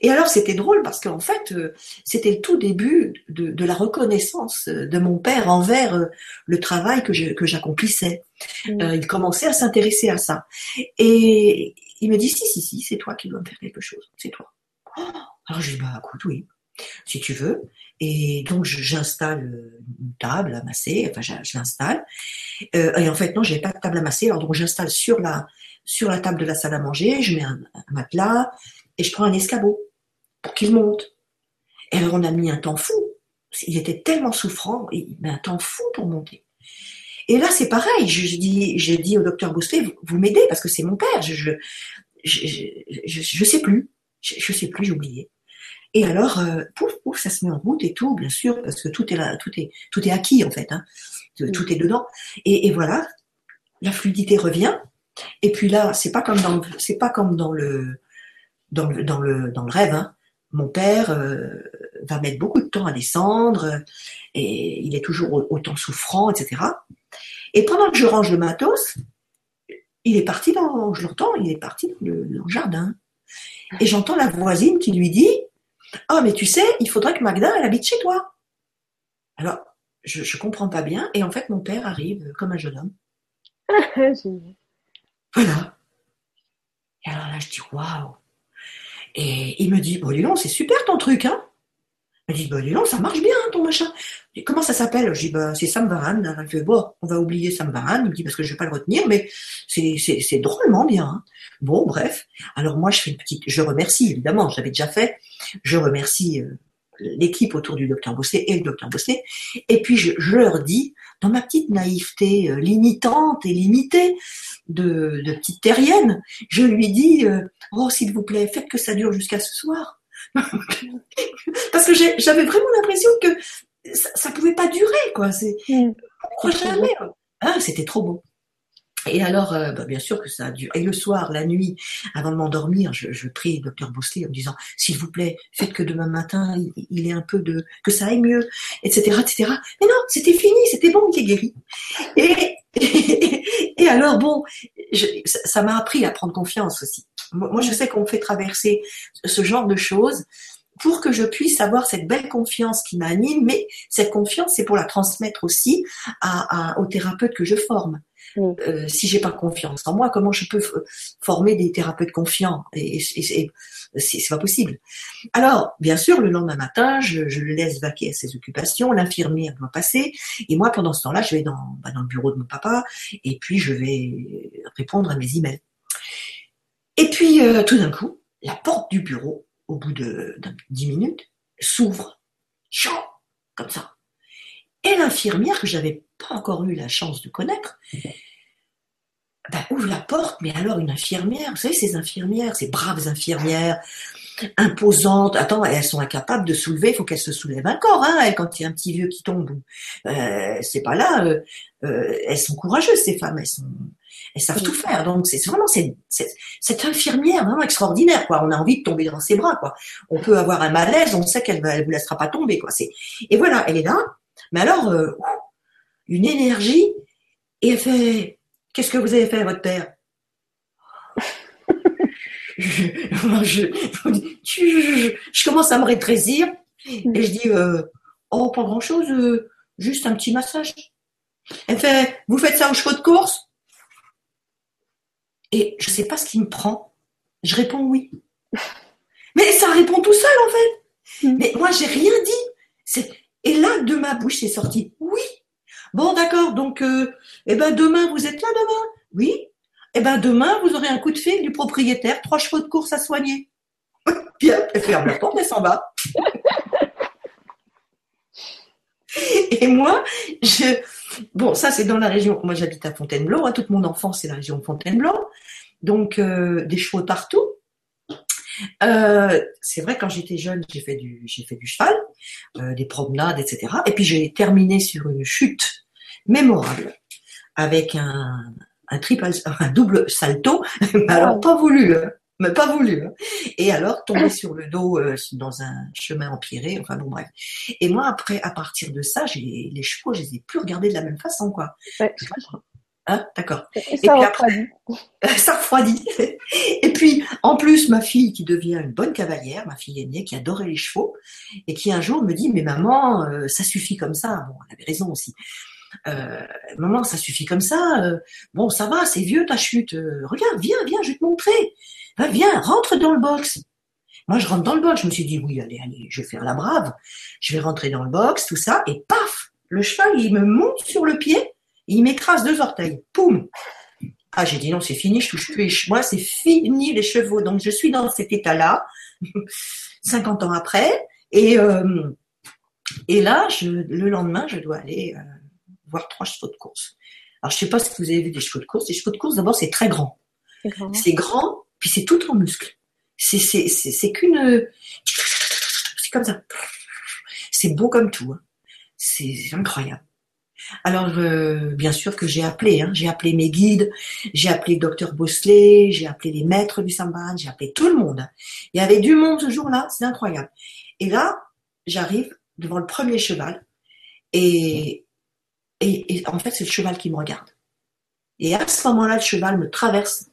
Et alors c'était drôle parce qu'en fait euh, c'était le tout début de, la reconnaissance de mon père envers euh, le travail que j'accomplissais. Mm. Euh, il commençait à s'intéresser à ça. Et il me dit si si si c'est toi qui dois me faire quelque chose, c'est toi. alors je dis bah écoute oui si tu veux. Et donc j'installe une table à masser, enfin je, l'installe. Euh, et en fait non, j'ai pas de table à masser, alors donc j'installe sur la sur la table de la salle à manger, je mets un, matelas et je prends un escabeau pour qu'il monte. Et alors on a mis un temps fou. Il était tellement souffrant, il met un temps fou pour monter. Et là c'est pareil, je, dis j'ai dit au docteur Bousselet, vous, m'aidez parce que c'est mon père, je je, je je, sais plus, je, je sais plus, j'ai oublié. Et alors, euh, pouf, pouf, ça se met en route et tout, bien sûr, parce que tout est là, tout est, tout est acquis en fait, hein. tout est dedans. Et, voilà, la fluidité revient. Et puis là, c'est pas comme dans, c'est pas comme dans le, dans le, dans le, dans le rêve. Hein. Mon père euh, va mettre beaucoup de temps à descendre et il est toujours autant souffrant, etc. Et pendant que je range le matos, il est parti dans, je l'entends, il est parti dans le, dans le jardin. Et j'entends la voisine qui lui dit ah, mais tu sais, il faudrait que Magda, elle habite chez toi. Alors, je, je comprends pas bien. Et en fait, mon père arrive comme un jeune homme. voilà. Et alors là, je dis, waouh. Et il me dit, bon, dis donc, c'est super ton truc, hein. Il dit, bah, dis ça marche bien, ton machin. Comment ça s'appelle? Je dis, bah, c'est Sam Varan. Il fait, bon, on va oublier Sam Varan. Il me dit, parce que je vais pas le retenir, mais c'est, c'est, c'est drôlement bien. Hein. Bon, bref. Alors moi, je fais une petite, je remercie, évidemment, j'avais déjà fait. Je remercie euh, l'équipe autour du docteur Bosset et le docteur Bosset. Et puis, je, je, leur dis, dans ma petite naïveté euh, limitante et limitée de, de petite terrienne, je lui dis, euh, oh, s'il vous plaît, faites que ça dure jusqu'à ce soir. Parce que j'avais vraiment l'impression que ça, ne pouvais pas durer, quoi. C'est, mm. jamais. Ah, c'était trop beau. Et alors, euh, bah, bien sûr que ça a dû. Et le soir, la nuit, avant de m'endormir, je, je prie le docteur Bosley en me disant, s'il vous plaît, faites que demain matin, il, il ait un peu de, que ça aille mieux, etc., etc. Mais non, c'était fini, c'était bon, il est guéri. Et, et, alors, bon, ça m'a appris à prendre confiance aussi. Moi, je sais qu'on me fait traverser ce genre de choses pour que je puisse avoir cette belle confiance qui m'anime, mais cette confiance, c'est pour la transmettre aussi à, aux thérapeutes que je forme. Mm. Euh, si j'ai pas confiance en moi, comment je peux former des thérapeutes confiants Et, c'est pas possible. Alors, bien sûr, le lendemain matin, je, le laisse vaquer à ses occupations. L'infirmière doit passer, et moi, pendant ce temps-là, je vais dans, bah, dans le bureau de mon papa, et puis je vais répondre à mes emails. Et puis, euh, tout d'un coup, la porte du bureau au bout de, dix minutes, s'ouvre, comme ça. Et l'infirmière, que j'avais pas encore eu la chance de connaître, ben, ouvre la porte, mais alors une infirmière, vous savez, ces infirmières, ces braves infirmières, imposantes, attends, elles sont incapables de soulever, il faut qu'elles se soulèvent un corps, hein, quand il y a un petit vieux qui tombe, euh, c'est pas là, euh, euh, elles sont courageuses, ces femmes, elles sont, elles savent tout faire. Donc c'est vraiment cette, cette, infirmière vraiment extraordinaire, quoi. On a envie de tomber dans ses bras, quoi. On peut avoir un malaise, on sait qu'elle ne vous laissera pas tomber, quoi. C'est et voilà, elle est là. Mais alors euh, une énergie et elle fait qu'est-ce que vous avez fait à votre père? Je, je, commence à me rétrécir et je dis euh, oh pas grand chose, euh, juste un petit massage. Elle fait vous faites ça au chevaux de course? Et je sais pas ce qui me prend. Je réponds oui. Mais ça répond tout seul en fait. Mm. Mais moi j'ai rien dit. Et là de ma bouche c'est sorti oui. Bon d'accord donc euh, eh ben demain vous êtes là demain? Oui. Eh ben demain vous aurez un coup de fil du propriétaire trois chevaux de course à soigner. Bien, elle ferme la porte et s'en va. Et moi, je, bon, ça c'est dans la région. Moi, j'habite à Fontainebleau. Hein, toute mon enfance, c'est la région de Fontainebleau. Donc, euh, des chevaux partout. Euh, c'est vrai, quand j'étais jeune, j'ai fait du, fait du cheval, euh, des promenades, etc. Et puis j'ai terminé sur une chute mémorable avec un, un triple, un double salto, alors pas voulu. Hein mais pas voulu. Hein. Et alors, tomber sur le dos euh, dans un chemin empiré, enfin bon, bref. Et moi, après, à partir de ça, j'ai les chevaux, je les ai plus regardés de la même façon, quoi. Ouais, Hein, d'accord. Et, ça refroidit. ça refroidit. Et puis, en plus, ma fille qui devient une bonne cavalière, ma fille aînée, qui adorait les chevaux, et qui un jour me dit, mais maman, euh, ça suffit comme ça. Bon, elle avait raison aussi. Euh, maman, ça suffit comme ça. Euh, bon, ça va, c'est vieux ta chute. regarde, viens, viens, je vais te montrer. Va, viens, rentre dans le box. Moi, je rentre dans le box. Je me suis dit, oui, allez, allez, je vais faire la brave. Je vais rentrer dans le box, tout ça, et paf, le cheval, il me monte sur le pied, il m'écrase deux orteils. Poum. Ah, j'ai dit non, c'est fini, je touche plus. Moi, c'est fini les chevaux. Donc, je suis dans cet état-là, 50 ans après, et euh, là, le lendemain, je dois aller euh, voir trois chevaux de course. Alors, je sais pas si vous avez vu des chevaux de course. Les chevaux de course, d'abord, c'est très grand. C'est grand, puis c'est tout en muscle. C'est, c'est, c'est, qu'une, c'est comme ça. C'est beau comme tout. Hein. C'est incroyable. Alors, euh, bien sûr que j'ai appelé, hein. j'ai appelé mes guides, j'ai appelé docteur Bosley, j'ai appelé les maîtres du Samban, j'ai appelé tout le monde. Il y avait du monde ce jour-là, c'est incroyable. Et là, j'arrive devant le premier cheval, et, et, en fait, c'est le cheval qui me regarde. Et à ce moment-là, le cheval me traverse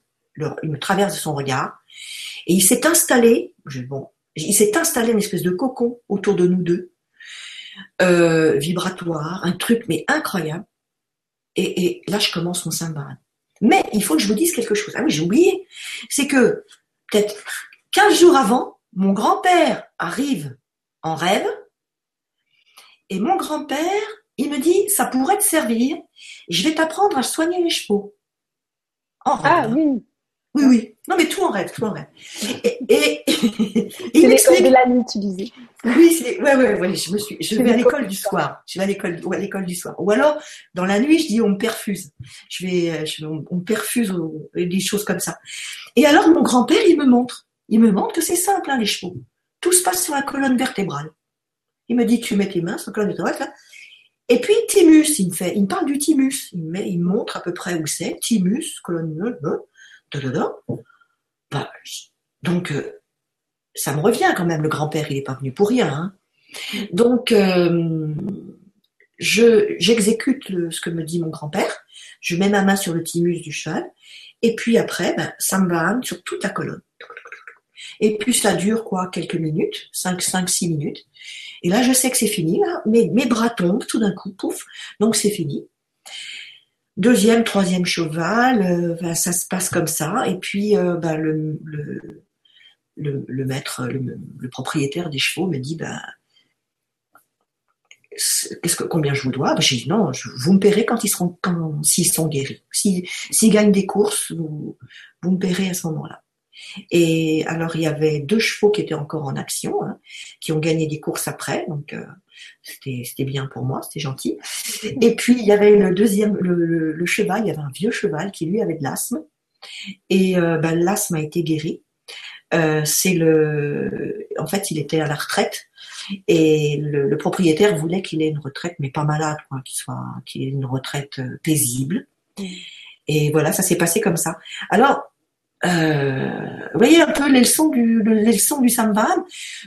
me traverse de son regard, et il s'est installé, bon, il s'est installé une espèce de cocon autour de nous deux, euh, vibratoire, un truc mais incroyable. Et, là, je commence mon saint Mais il faut que je vous dise quelque chose. Ah oui, j'ai oublié. C'est que peut-être 15 jours avant, mon grand-père arrive en rêve, et mon grand-père, il me dit, ça pourrait te servir, je vais t'apprendre à soigner les chevaux. En rêve. Ah oui. Oui, oui. Non, mais tout en rêve, tout en rêve. Et, et, c'est l'école de la nuit, tu disais. Oui, c'est, ouais, ouais, ouais, je me suis, je vais à l'école du soir. Je vais à l'école, ou à l'école du soir. Ou alors, dans la nuit, je dis, on me perfuse. Je vais, je, on, me perfuse des choses comme ça. Et alors, mon grand-père, il me montre. Il me montre que c'est simple, hein, les chevaux. Tout se passe sur la colonne vertébrale. Il me dit, tu mets tes mains sur la colonne vertébrale, là. Et puis, thymus, il me fait, il me parle du thymus. Il me, il montre à peu près où c'est. Thymus, colonne, da, da. Bah, donc, euh, ça me revient quand même. Le grand-père, il est pas venu pour rien. Hein. Donc, euh, je j'exécute ce que me dit mon grand-père. Je mets ma main sur le thymus du cheval. Et puis après, ben, ça me va sur toute la colonne. Et puis ça dure quoi Quelques minutes, 5, 5, 6 minutes. Et là, je sais que c'est fini. Là. Mes, bras tombent tout d'un coup, pouf. Donc c'est fini. Deuxième, troisième cheval, euh, ben, ça se passe comme ça. Et puis euh, ben, le, le, maître, le, propriétaire des chevaux me dit, ben, qu'est-ce que, combien je vous dois? Ben, J'ai dit non, vous me paierez quand ils seront, quand, s'ils sont guéris. S'ils gagnent des courses, vous, vous me paierez à ce moment-là. Et alors il y avait deux chevaux qui étaient encore en action, hein, qui ont gagné des courses après, donc euh, c'était bien pour moi, c'était gentil. Et puis il y avait le deuxième, le, cheval, il y avait un vieux cheval qui lui avait de l'asthme, et euh, ben, l'asthme a été guéri. Euh, c'est le, en fait, il était à la retraite et le, propriétaire voulait qu'il ait une retraite, mais pas malade, qu'il soit, qu'il ait une retraite paisible. Mmh. Et voilà, ça s'est passé comme ça. Alors, euh, vous voyez un peu les leçons du, les leçons du.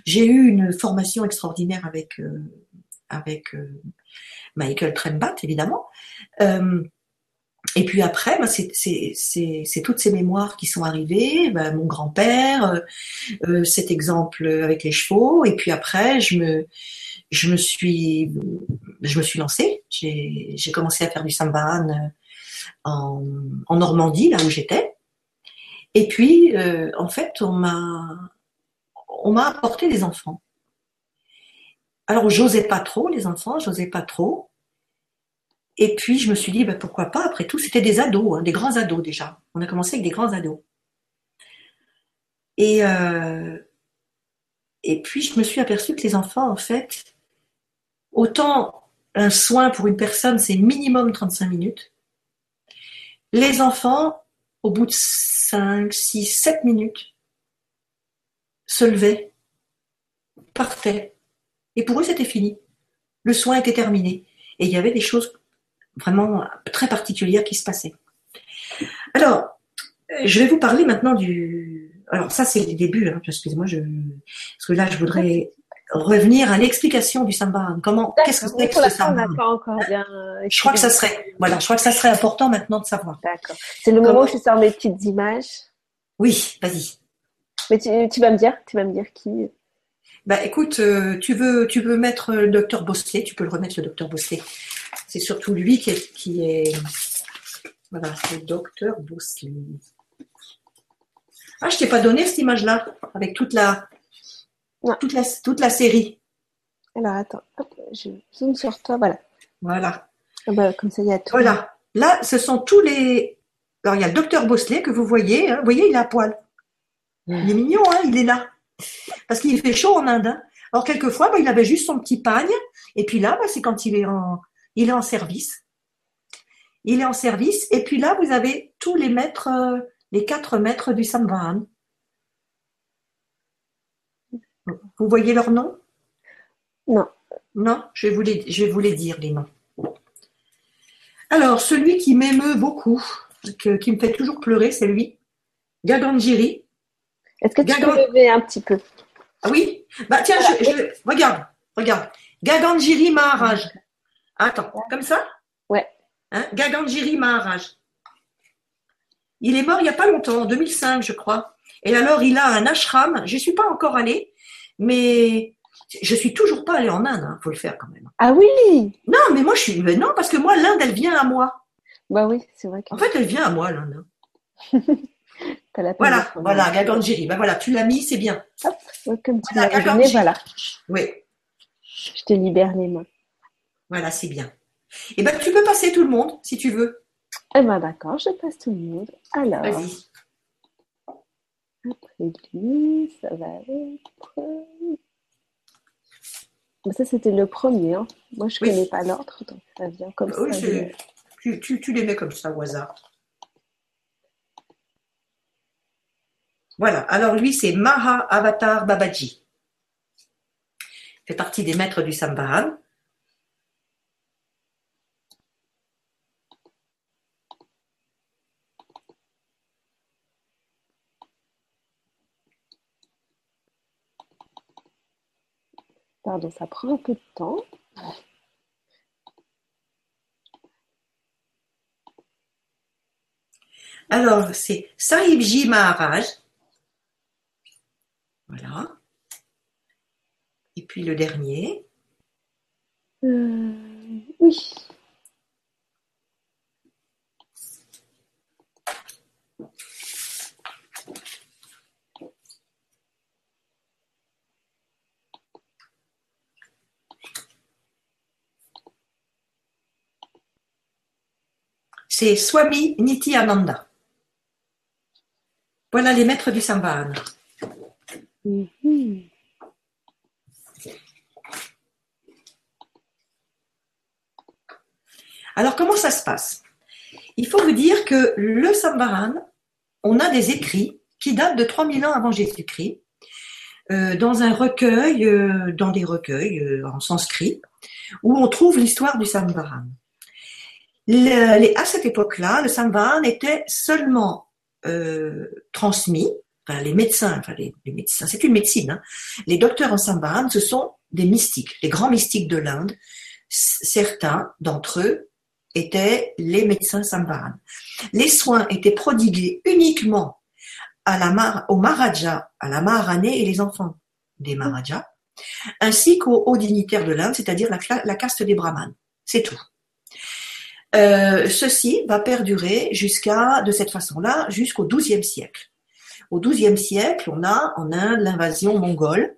J'ai eu une formation extraordinaire avec euh, avec euh, Michael Trembat, évidemment. Euh, et puis après, bah, c'est toutes ces mémoires qui sont arrivées, bah, mon grand-père, euh, cet exemple avec les chevaux, et puis après, je me, je me suis, je me suis lancée. J'ai commencé à faire du sambahan en, en Normandie, là où j'étais. Et puis, euh, en fait, on m'a, on m'a apporté des enfants. Alors, j'osais pas trop les enfants, j'osais pas trop. Et puis, je me suis dit, ben, pourquoi pas? Après tout, c'était des ados, hein, des grands ados déjà. On a commencé avec des grands ados. Et, euh, et puis, je me suis aperçue que les enfants, en fait, autant un soin pour une personne, c'est minimum 35 minutes. Les enfants, au bout de 5, 6, 7 minutes, se levaient, partaient. Et pour eux, c'était fini. Le soin était terminé. Et il y avait des choses vraiment très particulières qui se passaient. Alors, je vais vous parler maintenant du. Alors, ça, c'est le début, hein, excusez-moi, je... parce que là, je voudrais revenir à l'explication du samba. Comment, qu'est-ce que c'est que ce samba euh, Je crois que ça serait, voilà, je crois que ça serait important maintenant de savoir. D'accord. C'est le moment où je sors mes petites images. Oui, vas-y. Mais tu, vas me dire, tu vas me dire qui. Bah, écoute, euh, tu veux, tu veux mettre le docteur Bosselet, tu peux le remettre le docteur Bosselet. C'est surtout lui qui est, qui est, voilà, c'est le docteur Bosselet. Ah, je t'ai pas donné cette image-là avec toute la, toute la, toute la série. Alors attends, je zoome sur toi, voilà. Voilà. Ah bah, comme ça, il y a tout. Voilà. Là, ce sont tous les. Alors, il y a le docteur Bosselet que vous voyez. Hein. Vous voyez, il a poil. Il est mignon, hein, il est là. Parce qu'il fait chaud en Inde. Hein. Alors, quelquefois, bah, il avait juste son petit pagne. Et puis là, bah, c'est quand il est, en, il est en service. Il est en service. Et puis là, vous avez tous les maîtres, euh, les quatre maîtres du Samvahan. Vous voyez leurs noms Non. Non, je vais, vous les, je vais vous les dire, les noms. Alors, celui qui m'émeut beaucoup, qui me fait toujours pleurer, c'est lui, Gaganjiri. Est-ce que tu peux lever un petit peu? Ah oui? Bah tiens, je, regarde, regarde. Gaganjiri Maharaj. Attends, comme ça? Ouais. Hein Gaganjiri Maharaj. Il est mort il n'y a pas longtemps, en 2005, je crois. Et alors, il a un ashram. Je ne suis pas encore allée, mais je suis toujours pas allée en Inde, il hein, faut le faire quand même. Ah oui Non, mais moi je suis. non, parce que moi, l'Inde, elle vient à moi. Bah oui, c'est vrai. En fait, elle vient à moi, l'Inde. voilà, voilà, Gaganjiri. Bah voilà, tu l'as mis, c'est bien. Hop, comme tu l'as donné, voilà. Oui. Je te libère les mains. Voilà, c'est bien. Et eh ben, tu peux passer tout le monde, si tu veux. Eh ben d'accord, je passe tout le monde. Alors. Vas-y. Après lui, ça va être. Ça, c'était le premier. Hein. Moi, je ne connais pas l'autre, donc ça vient comme oui, ça. Tu, tu, tu, les mets comme ça au hasard. Voilà. Alors, lui, c'est Maha Avatar Babaji. fait partie des maîtres du Sambahan. Pardon, ça prend un peu de temps. Alors, c'est Sahibji Maharaj. Voilà. Et puis le dernier. Euh, oui. C'est Swami Nityananda. Voilà les maîtres du Sambahan. Mhm. Alors, comment ça se passe? Il faut vous dire que le Sambahan, on a des écrits qui datent de 3000 ans avant Jésus-Christ, euh, dans un recueil, euh, dans des recueils euh, en sanskrit, où on trouve l'histoire du Sambahan. Les- à cette époque-là, le Sambahan était seulement euh, transmis, enfin, les médecins, enfin les, médecins, c'est une médecine, hein. les docteurs en Sambahan, ce sont des mystiques, les grands mystiques de l'Inde. Certains d'entre eux étaient les médecins Sambahan. Les soins étaient prodigués uniquement à la au Maharaja, à la Maharanée et les enfants des Maharajas, ainsi qu'aux hauts dignitaires de l'Inde, c'est-à-dire la caste des Brahmanes. C'est tout. Euh, ceci va perdurer jusqu'à, de cette façon-là, jusqu'au XIIe siècle. Au XIIe siècle, on a en Inde l'invasion mongole,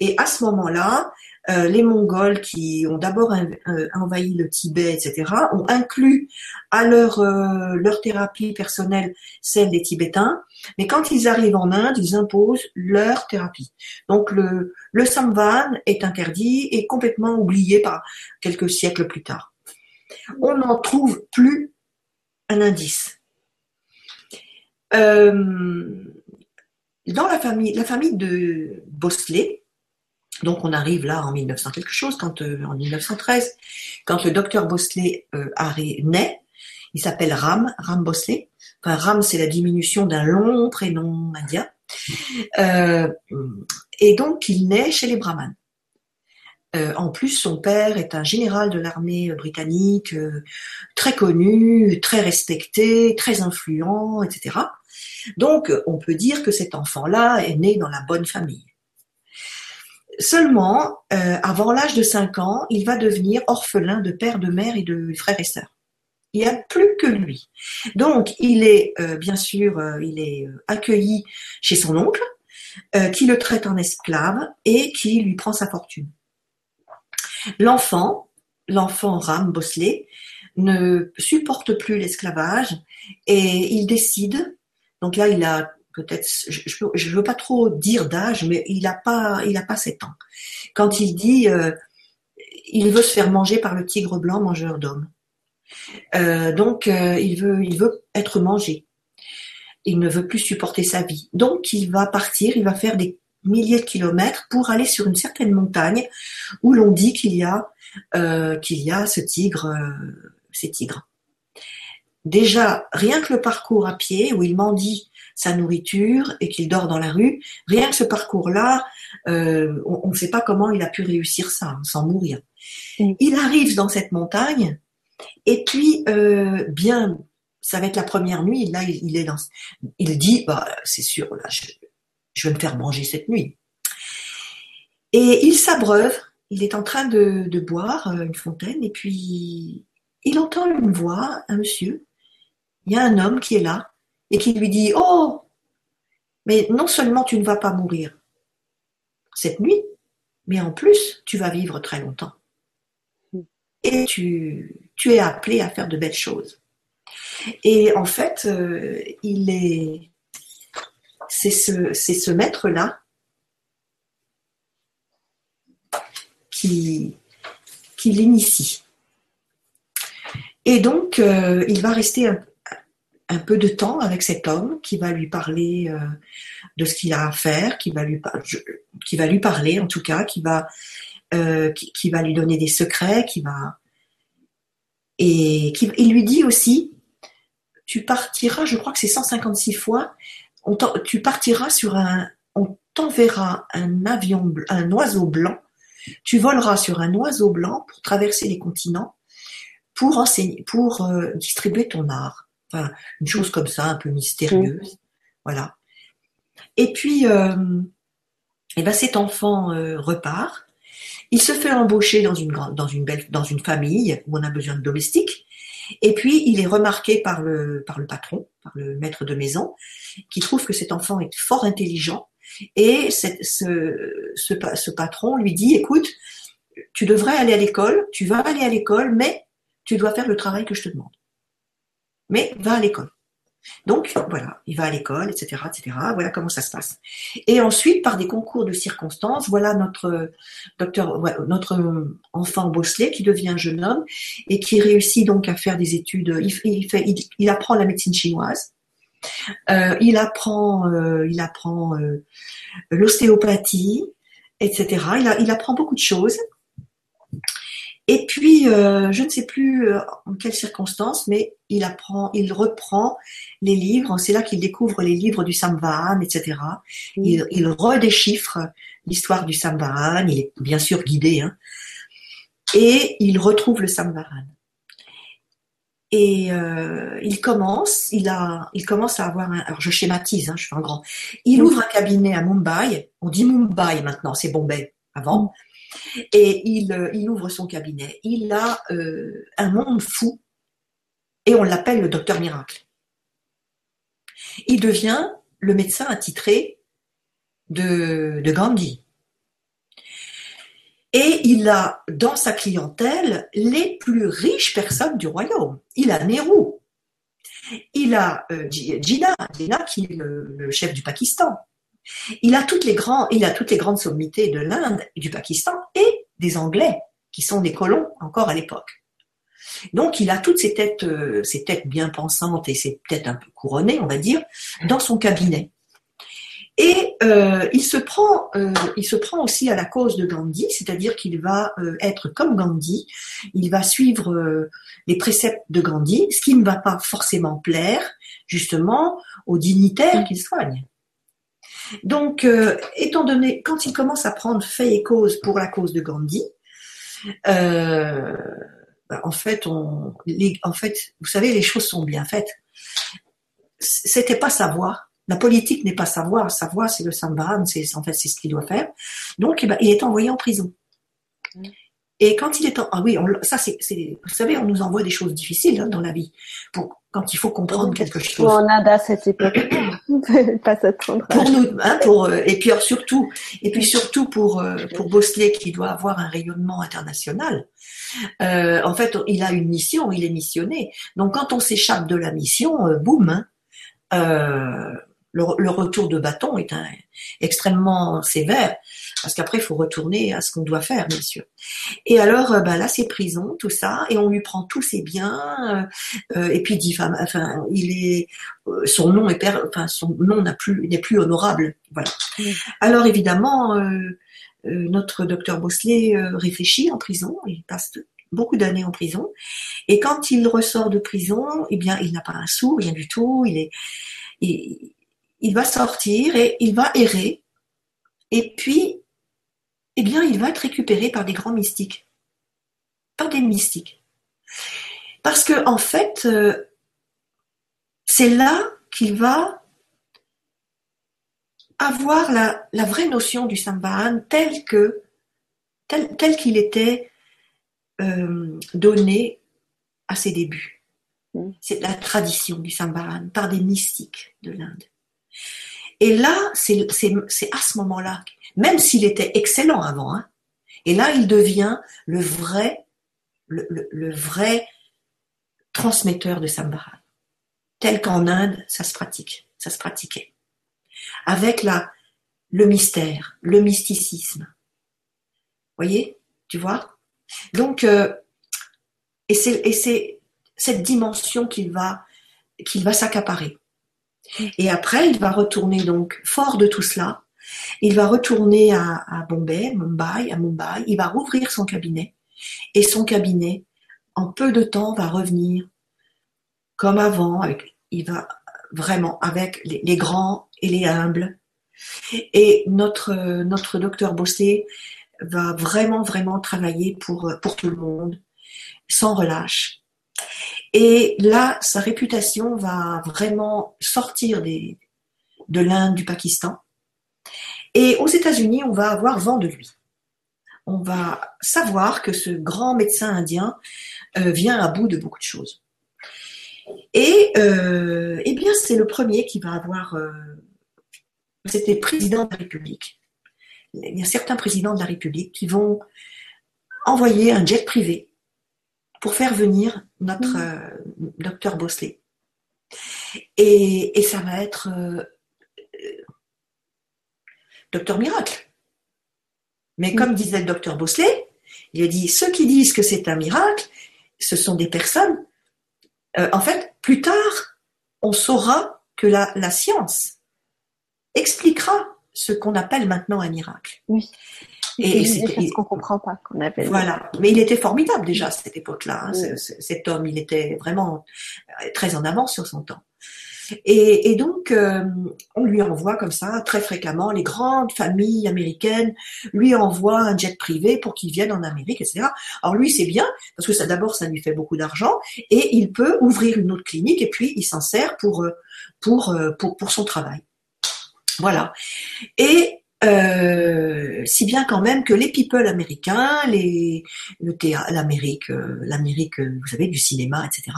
et à ce moment-là, euh, les Mongols qui ont d'abord euh, envahi le Tibet, etc., ont inclus à leur euh, leur thérapie personnelle celle des Tibétains, mais quand ils arrivent en Inde, ils imposent leur thérapie. Donc le le Samvan est interdit et complètement oublié par quelques siècles plus tard. On n'en trouve plus un indice. Euh, dans la famille, de Bosley, donc on arrive là en 1900 quelque chose, quand euh, en 1913, quand le docteur Bosley euh, naît, il s'appelle Ram, Ram Bosley. Enfin, Ram, c'est la diminution d'un long prénom indien. Et donc, il naît chez les Brahmanes. Euh, en plus, son père est un général de l'armée britannique, euh, très connu, très respecté, très influent, etc. Donc, on peut dire que cet enfant-là est né dans la bonne famille. Seulement, euh, avant l'âge de 5 ans, il va devenir orphelin de père, de mère et de frères et sœurs. Il n'y a plus que lui. Donc, il est, euh, bien sûr, euh, il est euh, accueilli chez son oncle, euh, qui le traite en esclave et qui lui prend sa fortune. L'enfant, l'enfant Ram Bosley, ne supporte plus l'esclavage et il décide, donc là il a peut-être, je ne veux pas trop dire d'âge, mais il n'a pas, il a pas 7 ans. Quand il dit, euh, il veut se faire manger par le tigre blanc mangeur d'hommes. Euh, donc euh, il veut, il veut être mangé. Il ne veut plus supporter sa vie. Donc il va partir, il va faire des milliers de kilomètres pour aller sur une certaine montagne où l'on dit qu'il y a euh, qu'il y a ce tigre, euh, ces tigres. Déjà, rien que le parcours à pied où il mendie sa nourriture et qu'il dort dans la rue, rien que ce parcours-là, euh, on ne sait pas comment il a pu réussir ça hein, sans mourir. Mm. Il arrive dans cette montagne et puis bien, ça va être la première nuit. Là, il, il est dans, il dit, bah, c'est sûr, là, je, je vais me faire manger cette nuit. Et il s'abreuve. Il est en train de, boire euh, une fontaine et puis il entend une voix, un monsieur. Il y a un homme qui est là et qui lui dit Oh, mais non seulement tu ne vas pas mourir cette nuit, mais en plus tu vas vivre très longtemps. Et tu, tu es appelé à faire de belles choses. Et en fait, euh, il est, c'est ce, maître-là qui, qui l'initie. Et donc, euh, il va rester un, peu de temps avec cet homme qui va lui parler euh, de ce qu'il a à faire, qui va lui parler en tout cas, qui va, euh, qui, va lui donner des secrets, qui va et qui, il lui dit aussi, tu partiras, je crois que c'est 156 fois, on tu partiras sur un, on t'enverra un avion, un oiseau blanc, tu voleras sur un oiseau blanc pour traverser les continents, pour enseigner, pour euh, distribuer ton art. Enfin, une chose comme ça, un peu mystérieuse. Voilà. Et puis, euh, et eh ben cet enfant euh, repart. Il se fait embaucher dans une grande, dans une belle, dans une famille où on a besoin de domestiques. Et puis il est remarqué par le par le patron, par le maître de maison, qui trouve que cet enfant est fort intelligent. Et ce, ce, ce patron lui dit écoute, tu devrais aller à l'école, tu vas aller à l'école, mais tu dois faire le travail que je te demande. Mais va à l'école. Donc voilà, il va à l'école, etc., etc. Voilà comment ça se passe. Et ensuite, par des concours de circonstances, voilà notre docteur, notre enfant Bosselet qui devient un jeune homme et qui réussit donc à faire des études. Il, apprend la médecine chinoise. Euh, il apprend, euh, il apprend euh, l'ostéopathie, etc. Il apprend beaucoup de choses. Et puis, euh, je ne sais plus euh, en quelles circonstances, mais il apprend, il reprend les livres. C'est là qu'il découvre les livres du Samvahan, etc. Il, il redéchiffre l'histoire du Samvahan. Il est bien sûr guidé, hein, et il retrouve le Samvahan. Et euh, il commence, il a, il commence à avoir un. Alors je schématise, hein, je fais un grand. Il ouvre un cabinet à Mumbai. On dit Mumbai maintenant, c'est Bombay avant. Et il, il ouvre son cabinet. Il a euh, un monde fou et on l'appelle le docteur miracle. Il devient le médecin attitré de, Gandhi. Et il a dans sa clientèle les plus riches personnes du royaume. Il a Nehru, il a euh, Jinnah, qui est le, chef du Pakistan. Il a toutes les grands, il a toutes les grandes sommités de l'Inde du Pakistan et des Anglais qui sont des colons encore à l'époque. Donc il a toutes ces têtes, euh, ces têtes bien pensantes et ces têtes un peu couronnées, on va dire, dans son cabinet. Et euh, il se prend, euh, il se prend aussi à la cause de Gandhi, c'est-à-dire qu'il va être comme Gandhi, il va suivre les préceptes de Gandhi, ce qui ne va pas forcément plaire justement aux dignitaires qu'il soigne. Donc, euh, étant donné, quand il commence à prendre fait et cause pour la cause de Gandhi, euh, bah, en fait, on, en fait, vous savez, les choses sont bien faites. C'était pas savoir. La politique n'est pas savoir. Savoir, c'est le sambaran, c'est en fait c'est ce qu'il doit faire. Donc, eh ben, il est envoyé en prison. Et quand il est en... Ah oui, ça c'est... Vous savez, on nous envoie des choses difficiles hein, dans la vie. Pour, quand il faut comprendre quelque chose. On à cette époque. pas s'attendre. Pour nous, hein, pour, euh, et puis surtout, et puis surtout pour, euh, pour Bosley qui doit avoir un rayonnement international. Euh, en fait, il a une mission, il est missionné. Donc quand on s'échappe de la mission, euh, boum, hein, euh, le, retour de bâton est un, extrêmement sévère parce qu'après il faut retourner à ce qu'on doit faire bien sûr. Et alors euh, bah là c'est prison tout ça et on lui prend tous ses biens euh, euh et puis dit enfin il est son nom est enfin son nom n'a plus n'est plus honorable voilà. Alors évidemment notre docteur Bosley réfléchit en prison il passe beaucoup d'années en prison et quand il ressort de prison eh bien il n'a pas un sou rien du tout il est il, il va sortir et il va errer. Et puis, eh bien, il va être récupéré par des grands mystiques. Par des mystiques. Parce que, en fait, euh, c'est là qu'il va avoir la, vraie notion du Sambhahan tel que tel, qu'il était euh, donné à ses débuts. Mm. C'est la tradition du Sambhahan par des mystiques de l'Inde. Et là, c'est à ce moment-là, même s'il était excellent avant, hein, et là, il devient le vrai, le, vrai transmetteur de Sambharan, tel qu'en Inde, ça se pratique, ça se pratiquait, avec la, le mystère, le mysticisme. Voyez, tu vois? Donc, euh, et c'est cette dimension qu'il va, qu'il va s'accaparer. Et après, il va retourner donc fort de tout cela, Il va retourner à, Bombay, Mumbai, à Mumbai. Il va rouvrir son cabinet. Et son cabinet, en peu de temps, va revenir comme avant. Avec, il va vraiment avec les, les grands et les humbles. Et notre, notre docteur Bossé va vraiment, vraiment travailler pour, pour tout le monde, sans relâche. Et là, sa réputation va vraiment sortir de l'Inde, du Pakistan. Et aux États-Unis, on va avoir vent de lui. On va savoir que ce grand médecin indien euh, vient à bout de beaucoup de choses. Et euh, eh bien, c'est le premier qui va avoir. Euh, C'était président de la République. Il y a certains présidents de la République qui vont envoyer un jet privé pour faire venir notre mmh. docteur Bosley. Et, et, ça va être docteur miracle. Mais comme disait le docteur Bosley, il a dit ceux qui disent que c'est un miracle, ce sont des personnes. Euh, en fait, plus tard, on saura que la, la science expliquera ce qu'on appelle maintenant un miracle. Oui. Et, c'est ce qu'on comprend pas qu'on appelle. Voilà. Mais il était formidable déjà à cette époque-là. Hein. Cet homme, il était vraiment très en avance sur son temps. Et, et donc, euh, on lui envoie comme ça très fréquemment, les grandes familles américaines lui envoient un jet privé pour qu'il vienne en Amérique, etc. Alors lui, c'est bien, parce que ça d'abord, ça lui fait beaucoup d'argent, et il peut ouvrir une autre clinique, et puis il s'en sert pour, euh, pour, euh, pour, pour son travail. Voilà. Et euh, si bien quand même que les people américains, les, le théâtre, l'Amérique, l'Amérique, vous savez, du cinéma, etc.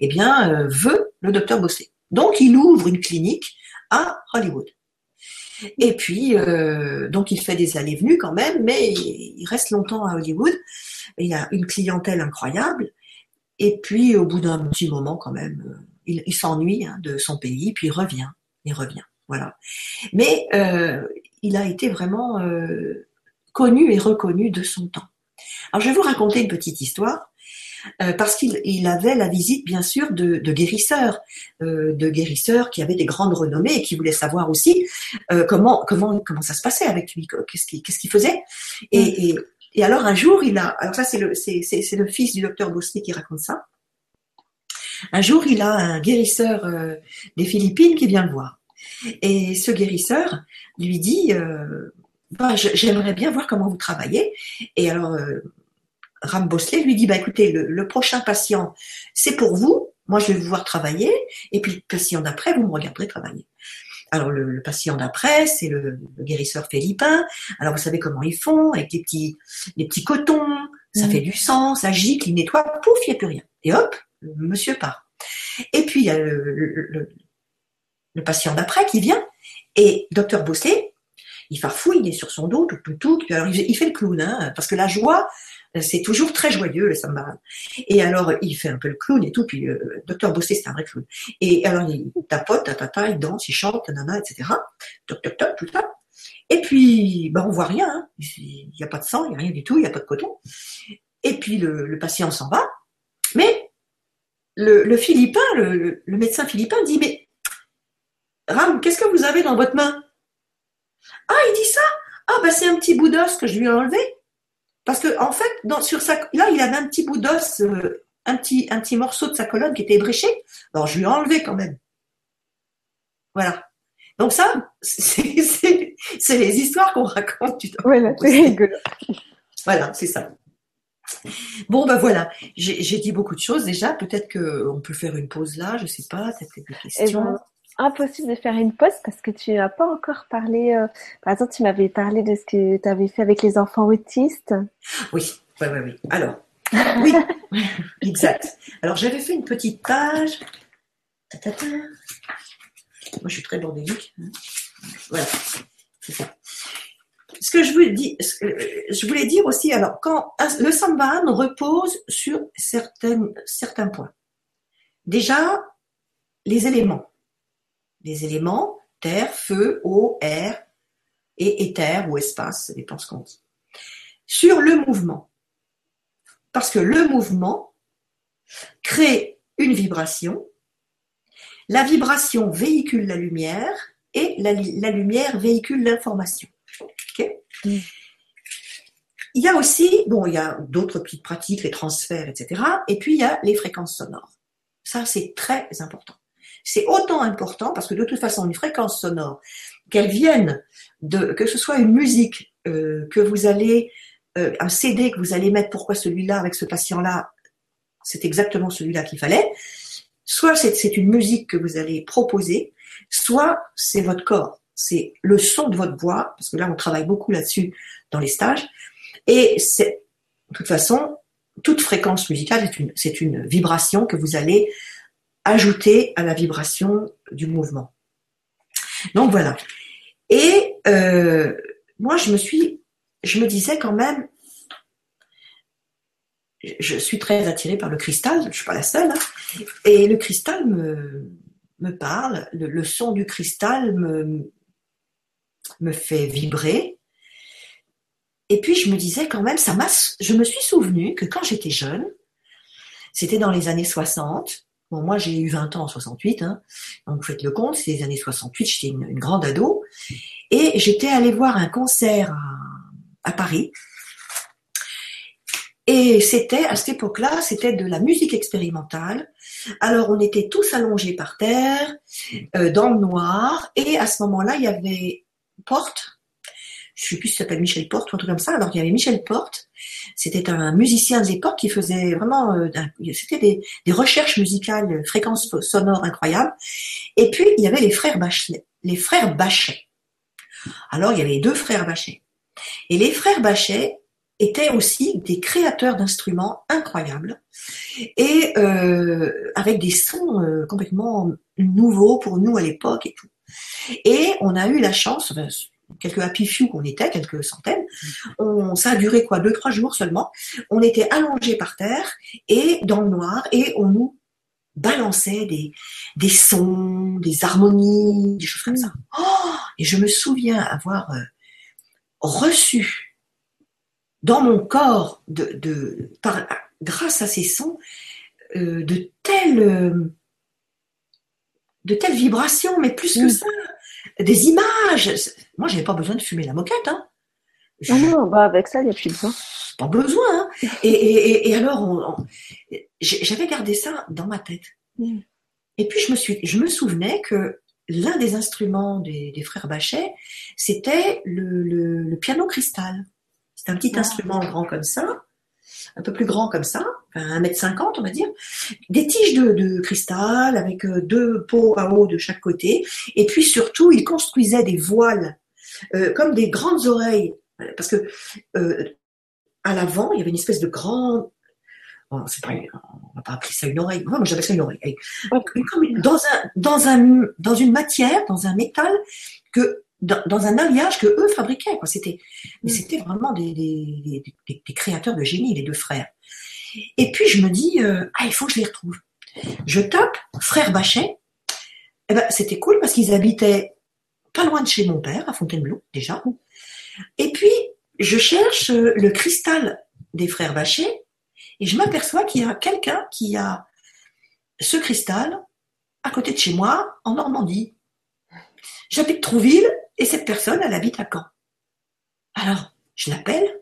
Eh bien, veut le docteur Bossé. Donc il ouvre une clinique à Hollywood. Et puis, euh, donc il fait des allées-venues quand même, mais il reste longtemps à Hollywood. Il a une clientèle incroyable. Et puis, au bout d'un petit moment, quand même, euh, il, s'ennuie hein, de son pays, puis il revient. Il revient. Voilà. Mais euh, il a été vraiment connu et reconnu de son temps. Alors, je vais vous raconter une petite histoire. Euh, parce qu'il avait la visite bien sûr de, guérisseurs, euh, de guérisseurs qui avaient des grandes renommées et qui voulaient savoir aussi euh, comment comment comment ça se passait avec lui, qu'est-ce qu'il qu'est-ce qu'il faisait. Et, et, alors un jour il a, alors ça c'est le c'est c'est le fils du docteur Bosley qui raconte ça. Un jour il a un guérisseur des Philippines qui vient le voir et ce guérisseur lui dit bah, j'aimerais bien voir comment vous travaillez. Et alors, Ram Bosley lui dit, bah, écoutez, le, prochain patient, c'est pour vous, moi je vais vous voir travailler, et puis le patient d'après, vous me regarderez travailler. Alors le, patient d'après, c'est le, guérisseur philippin. Alors vous savez comment ils font, avec les petits, les petits cotons, ça mm. fait du sang, ça gicle, il nettoie, pouf, il n'y a plus rien. Et hop, le monsieur part. Et puis il y a le, patient d'après qui vient, et docteur Bosley, il farfouille, il est sur son dos, tout, tout, tout. Alors il fait le clown, hein, parce que la joie, c'est toujours très joyeux le samba. Et alors il fait un peu le clown et tout, puis le euh, docteur Bossé c'est un vrai clown. Et alors il tapote, tatata, il danse, il chante, nana, etc. Toc toc toc, tout ça. Et puis ben on voit rien, hein. il n'y a pas de sang, il n'y a rien du tout, il n'y a pas de coton. Et puis le, patient s'en va, mais le, le Philippin, le, le, médecin philippin dit mais Ram, qu'est-ce que vous avez dans votre main? Ah, il dit ça? Ah, ben c'est un petit bout d'os que je lui ai enlevé. Parce que en fait, dans, sur sa, là, il avait un petit bout d'os, euh, un petit, un petit morceau de sa colonne qui était ébréché. Alors je lui ai enlevé quand même. Voilà. Donc ça, c'est les histoires qu'on raconte. Tu voilà, c'est rigolo. Voilà, c'est ça. Bon ben voilà, j'ai dit beaucoup de choses déjà. Peut-être qu'on peut faire une pause là, je sais pas. Peut-être des eh questions. Ben, impossible de faire une pause parce que tu n'as pas encore parlé. Euh, par exemple, tu m'avais parlé de ce que tu avais fait avec les enfants autistes. Oui, oui, oui, oui. Alors, oui, exact. Alors, j'avais fait une petite page. Moi, je suis très bordélique. Hein. Voilà, c'est ça. Ce que je voulais, dire, je voulais dire aussi, alors, quand le Sambahan repose sur certaines, certains points. Déjà, les éléments les éléments, terre, feu, eau, air et éther ou espace, ça dépend ce qu'on dit. Sur le mouvement. Parce que le mouvement crée une vibration. La vibration véhicule la lumière et la, lumière véhicule l'information. Mm. Il y a aussi, bon, il y a d'autres petites pratiques, les transferts, etc. Et puis il y a les fréquences sonores. Ça, c'est très important. C'est autant important parce que de toute façon, une fréquence sonore, qu'elle vienne de, que ce soit une musique euh, que vous allez, euh, un CD que vous allez mettre, pourquoi celui-là avec ce patient-là, c'est exactement celui-là qu'il fallait. Soit c'est une musique que vous allez proposer, soit c'est votre corps, c'est le son de votre voix, parce que là on travaille beaucoup là-dessus dans les stages. Et c'est, de toute façon, toute fréquence musicale, c'est une, une vibration que vous allez ajouter à la vibration du mouvement. Donc voilà. Et euh, moi, je me suis, je me disais quand même, je suis très attirée par le cristal, je suis pas la seule, hein, et le cristal me, parle, le, son du cristal me, fait vibrer, et puis je me disais quand même, ça m'a, je me suis souvenu que quand j'étais jeune, c'était dans les années 60. Bon, moi j'ai eu 20 ans en 68, hein, donc faites le compte, c'est les années 68, j'étais une, grande ado, et j'étais allée voir un concert à, Paris. Et c'était à cette époque-là, c'était de la musique expérimentale. Alors on était tous allongés par terre, euh, dans le noir, et à ce moment-là, il y avait Porte, je sais plus si s'appelle Michel Porte ou un truc comme ça. Alors il y avait Michel Porte, c'était un musicien de l'époque qui faisait vraiment, euh, c'était des, des, recherches musicales, euh, fréquences sonores incroyables. Et puis il y avait les frères Bachet, les frères Bachet. Alors il y avait deux frères Bachet. Et les frères Bachet étaient aussi des créateurs d'instruments incroyables et euh, avec des sons euh, complètement nouveaux pour nous à l'époque et tout. Et on a eu la chance, quelques happy few qu'on était, quelques centaines. On, ça a duré quoi, deux, trois jours seulement. On était allongés par terre et dans le noir et on nous balançait des, des sons, des harmonies, des choses comme ça. Oh et je me souviens avoir euh, reçu dans mon corps, de, de par, grâce à ces sons, euh, de telles euh, de telles vibrations, mais plus que ça, des images. Moi, j'avais pas besoin de fumer la moquette. Hein. Non, non, bah avec ça, il n'y a plus besoin. Pas besoin. Hein. Et, et, et, alors, j'avais gardé ça dans ma tête. Mm. Et puis, je me, suis, je me souvenais que l'un des instruments des, des frères Bachet, c'était le, le, piano cristal. C'est un petit ah. instrument grand comme ça, un peu plus grand comme ça, un mètre cinquante, on va dire, des tiges de, cristal avec euh, deux pots à eau de chaque côté, et puis surtout, il construisait des voiles euh, comme des grandes oreilles, parce que euh, à l'avant, il y avait une espèce de grand c'est pas, on va pas appeler ça une oreille. moi, j'appelle ça une oreille. dans un, dans un, dans une matière, dans un métal que dans, un alliage que eux fabriquaient. Quoi. C'était, mais c'était vraiment des, des, des, créateurs de génie, les deux frères. Et puis je me dis, euh, ah, il faut que je les retrouve. Je tape frère Bachet. Eh ben, c'était cool parce qu'ils habitaient pas loin de chez mon père, à Fontainebleau, déjà. Et puis, je cherche euh, le cristal des frères Bachet et je m'aperçois qu'il y a quelqu'un qui a ce cristal à côté de chez moi, en Normandie. J'habite Trouville et cette personne, elle habite à Caen. Alors, je l'appelle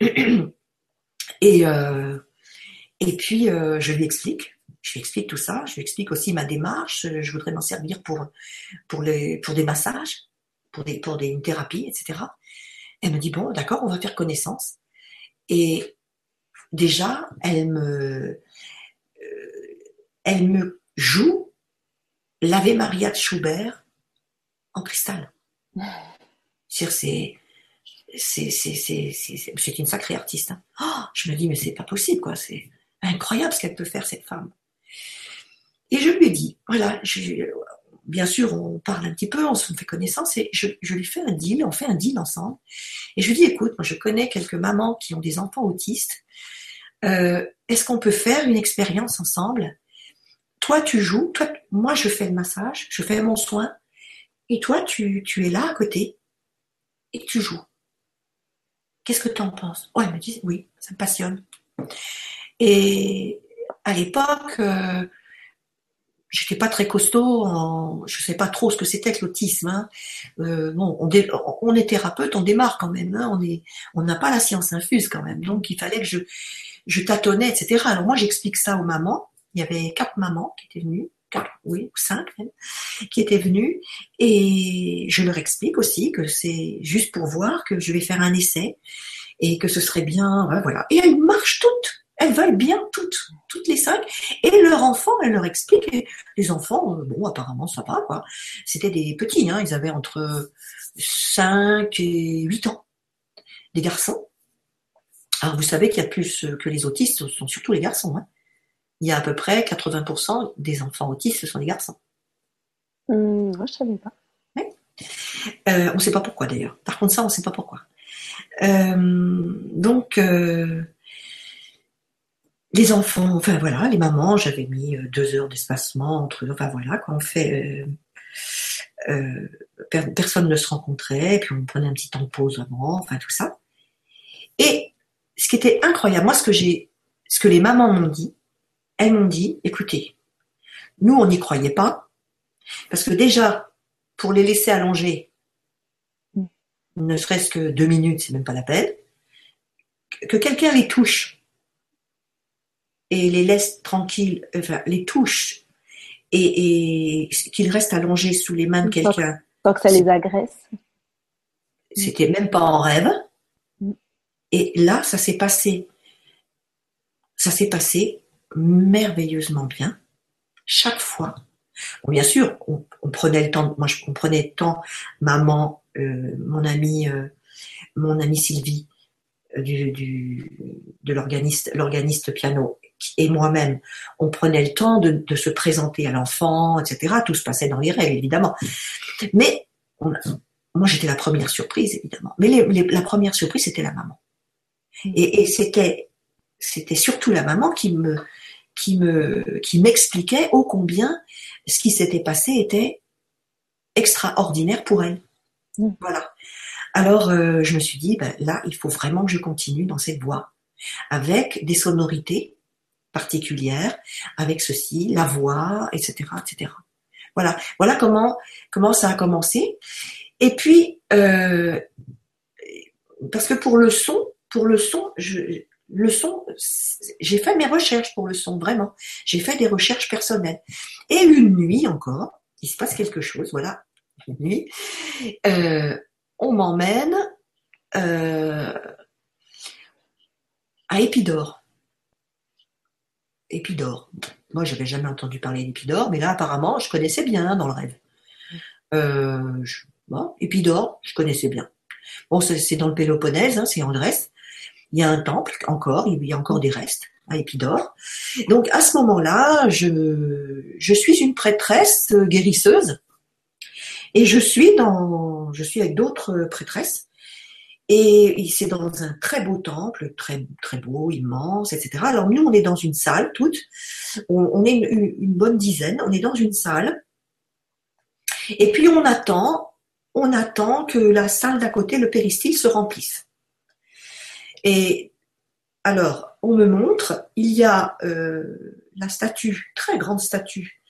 et, euh, et puis euh, je lui explique. Je lui explique tout ça. Je lui explique aussi ma démarche. Je voudrais m'en servir pour, pour, les, pour des massages, pour, des, pour des, une thérapie, etc. Elle me dit, bon, d'accord, on va faire connaissance. Et déjà, elle me, euh, elle me joue l'Ave Maria de Schubert en cristal. C'est une sacrée artiste. Hein. Oh, je me dis mais c'est pas possible quoi, incroyable ce qu'elle peut faire cette femme. Et je lui ai dit voilà, bien sûr on parle un petit peu, on se fait connaissance et je, lui fais un deal, on fait un deal ensemble. Et je lui dis écoute, moi je connais quelques mamans qui ont des enfants autistes. Euh, est-ce qu'on peut faire une expérience ensemble? Toi tu joues, toi moi je fais le massage, je fais mon soin et toi, tu, tu es là à côté et tu joues. Qu'est-ce que tu en penses? Ouais, elle me dit oui, ça me passionne. Et à l'époque, euh, j'étais pas très costaud, en, je sais pas trop ce que c'était que l'autisme. Hein. Euh, bon, on, est thérapeute, on démarre quand même. Hein. on est, on n'a pas la science infuse quand même. Donc il fallait que je, je tâtonnais, etc. Alors moi j'explique ça aux mamans. Il y avait quatre mamans qui étaient venues, quatre, oui, cinq même, qui étaient venues, et je leur explique aussi que c'est juste pour voir que je vais faire un essai et que ce serait bien, voilà. Et elles marchent toutes elles veulent bien toutes, toutes les cinq. Et leur enfant, elle leur explique. les enfants, euh, bon, apparemment, ça va, quoi. C'était des petits, hein. Ils avaient entre 5 et 8 ans. Des garçons. Alors, vous savez qu'il y a plus que les autistes, ce sont surtout les garçons, hein. Il y a à peu près 80% des enfants autistes, ce sont des garçons. Hum, moi, je savais pas. Euh, on ne sait pas pourquoi d'ailleurs. Par contre, ça, on ne sait pas pourquoi. Euh, donc, les enfants, enfin voilà, les mamans, j'avais mis euh, deux heures d'espacement entre, enfin voilà, quand on fait, euh, euh, personne ne se rencontrait, puis on prenait un petit temps de pause avant, enfin tout ça. Et ce qui était incroyable, moi ce que j'ai, ce que les mamans m'ont dit, elles m'ont dit, écoutez, nous on n'y croyait pas, parce que déjà pour les laisser allonger, ne serait-ce que deux minutes, c'est même pas la peine, que quelqu'un les touche et les laisse tranquilles, enfin les touche et, qu'ils restent allongés sous les mains de quelqu'un. Tant que ça les agresse. C'était même pas en rêve. Mm. Et là, ça s'est passé. Ça s'est passé merveilleusement bien. Chaque fois. bien sûr, on, prenait le temps. Moi, je prenais le temps. Maman, euh, mon amie, euh, mon amie Sylvie, euh, du, du, de l'organiste, l'organiste piano et moi-même, on prenait le temps de, se présenter à l'enfant, etc. Tout se passait dans les règles, évidemment. Mais moi, j'étais la première surprise, évidemment. Mais la première surprise, c'était la maman. Mm. Et, c'était, c'était surtout la maman qui me, qui me, qui m'expliquait ô combien ce qui s'était passé était extraordinaire pour elle. Mm. Voilà. Alors, euh, je me suis dit, ben, là, il faut vraiment que je continue dans cette voie, avec des sonorités particulière avec ceci, la voix, etc., etc. Voilà, voilà comment comment ça a commencé. Et puis euh, parce que pour le son, pour le son, le son, j'ai fait mes recherches pour le son, vraiment. J'ai fait des recherches personnelles. Et une nuit encore, il se passe quelque chose, voilà, une nuit, euh, on m'emmène euh, à Épidore. Épidore. Moi, j'avais jamais entendu parler d'Épidore, mais là, apparemment, je connaissais bien dans le rêve. Euh, je, je connaissais bien. Bon, c'est dans le Péloponnèse, hein, c'est en Grèce. Il y a un temple encore, il y a encore des restes à Épidore. Donc, à ce moment-là, je, je suis une prêtresse guérisseuse et je suis dans, je suis avec d'autres prêtresses et c'est dans un très beau temple, très, très beau, immense, etc. Alors nous, on est dans une salle, toute. On, est une, bonne dizaine. On est dans une salle. Et puis on attend, on attend que la salle d'à côté, le péristyle, se remplisse. Et alors, on me montre, il y a euh, la statue, très grande statue,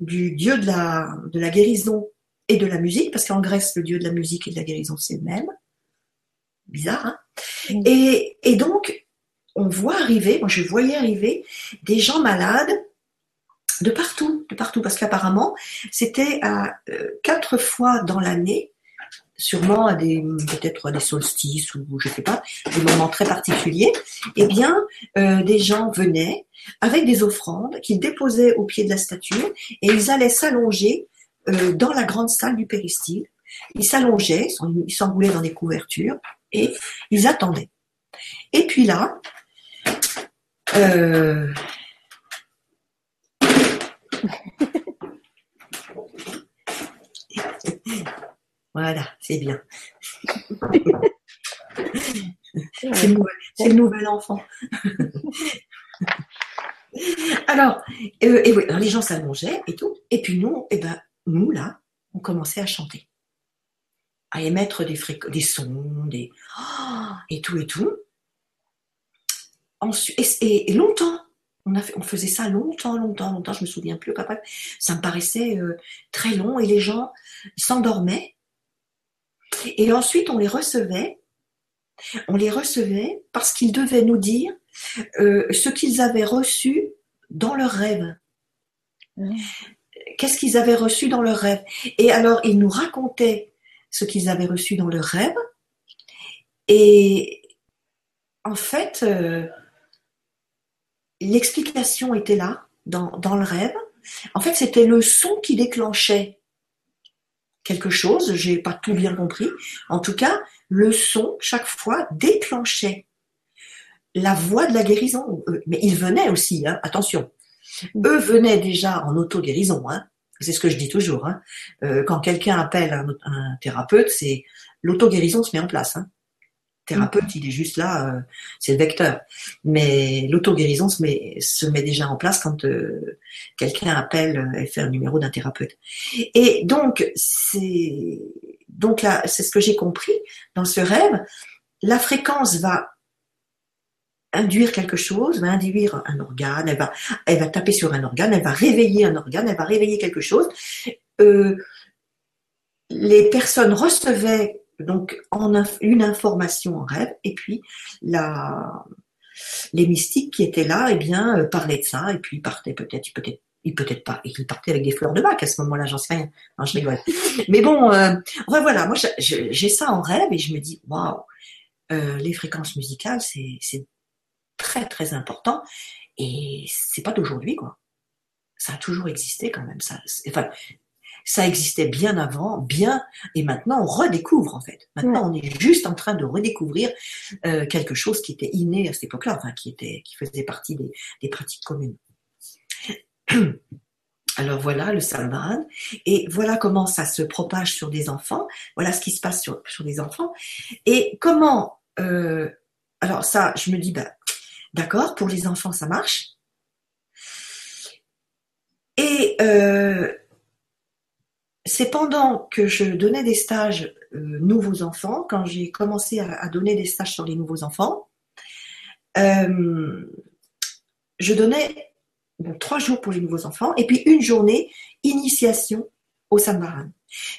du dieu de la, de la guérison et de la musique, parce qu'en Grèce, le dieu de la musique et de la guérison, c'est le même bizarre. Hein et, donc, on voit arriver, moi je voyais arriver des gens malades de partout, de partout, parce qu'apparemment, c'était à euh, quatre fois dans l'année, sûrement à des peut-être des solstices ou je sais pas, des moments très particuliers, eh bien, euh, des gens venaient avec des offrandes qu'ils déposaient au pied de la statue et ils allaient s'allonger euh, dans la grande salle du péristyle. Ils s'allongeaient, ils s'enroulaient dans des couvertures et ils attendaient. Et puis là, euh, voilà, c'est bien. c'est le, nouvel enfant. alors, euh, et les gens s'allongeaient et tout. Et puis nous, et eh ben, nous là, on commençait à chanter à émettre des, des sons, des et tout et tout. et, longtemps, On, a fait, on faisait ça longtemps, longtemps, longtemps, je me souviens plus. Ça me paraissait euh, très long et les gens s'endormaient. Et ensuite, on les recevait. On les recevait parce qu'ils devaient nous dire euh, ce qu'ils avaient reçu dans leur rêve. Qu'est-ce qu'ils avaient reçu dans leur rêve Et alors, ils nous racontaient ce qu'ils avaient reçu dans leur rêve. Et en fait, euh, l'explication était là, dans, le rêve. En fait, c'était le son qui déclenchait quelque chose. J'ai pas tout bien compris. En tout cas, le son, chaque fois, déclenchait la voix de la guérison. Euh, mais ils venaient aussi, hein, attention. Eux venaient déjà en auto-guérison. Hein. C'est ce que je dis toujours. Hein. Euh, quand quelqu'un appelle un, thérapeute, c'est l'auto-guérison se met en place. Hein thérapeute, il est juste là, euh, c'est le vecteur. Mais l'auto-guérison se met, se met déjà en place quand euh, quelqu'un appelle et fait un numéro d'un thérapeute. Et donc, c'est ce que j'ai compris dans ce rêve. La fréquence va induire quelque chose, va induire un organe, elle va, elle va taper sur un organe, elle va réveiller un organe, elle va réveiller quelque chose. Euh, les personnes recevaient donc en une information en rêve, et puis la, les mystiques qui étaient là, eh bien, euh, parlaient de ça, et puis ils partaient peut-être, peut-être, ils peut-être pas, ils partaient avec des fleurs de bac à ce moment-là, j'en sais rien. Non, je rigole. Mais bon, euh, voilà, moi j'ai ça en rêve et je me dis, waouh, euh, les fréquences musicales, c'est très très important et c'est pas d'aujourd'hui quoi. Ça a toujours existé quand même. Ça, enfin, ça existait bien avant, bien, et maintenant on redécouvre en fait. Maintenant on est juste en train de redécouvrir euh, quelque chose qui était inné à cette époque-là, enfin qui était, qui faisait partie des, pratiques communes. Alors voilà le sambaran, et voilà comment ça se propage sur des enfants. Voilà ce qui se passe sur, sur des enfants, et comment. Euh, alors ça, je me dis, bah, d'accord, pour les enfants ça marche. Et euh, c'est pendant que je donnais des stages euh, nouveaux enfants, quand j'ai commencé à, donner des stages sur les nouveaux enfants, euh, je donnais trois jours pour les nouveaux enfants et puis une journée initiation au Sambaran.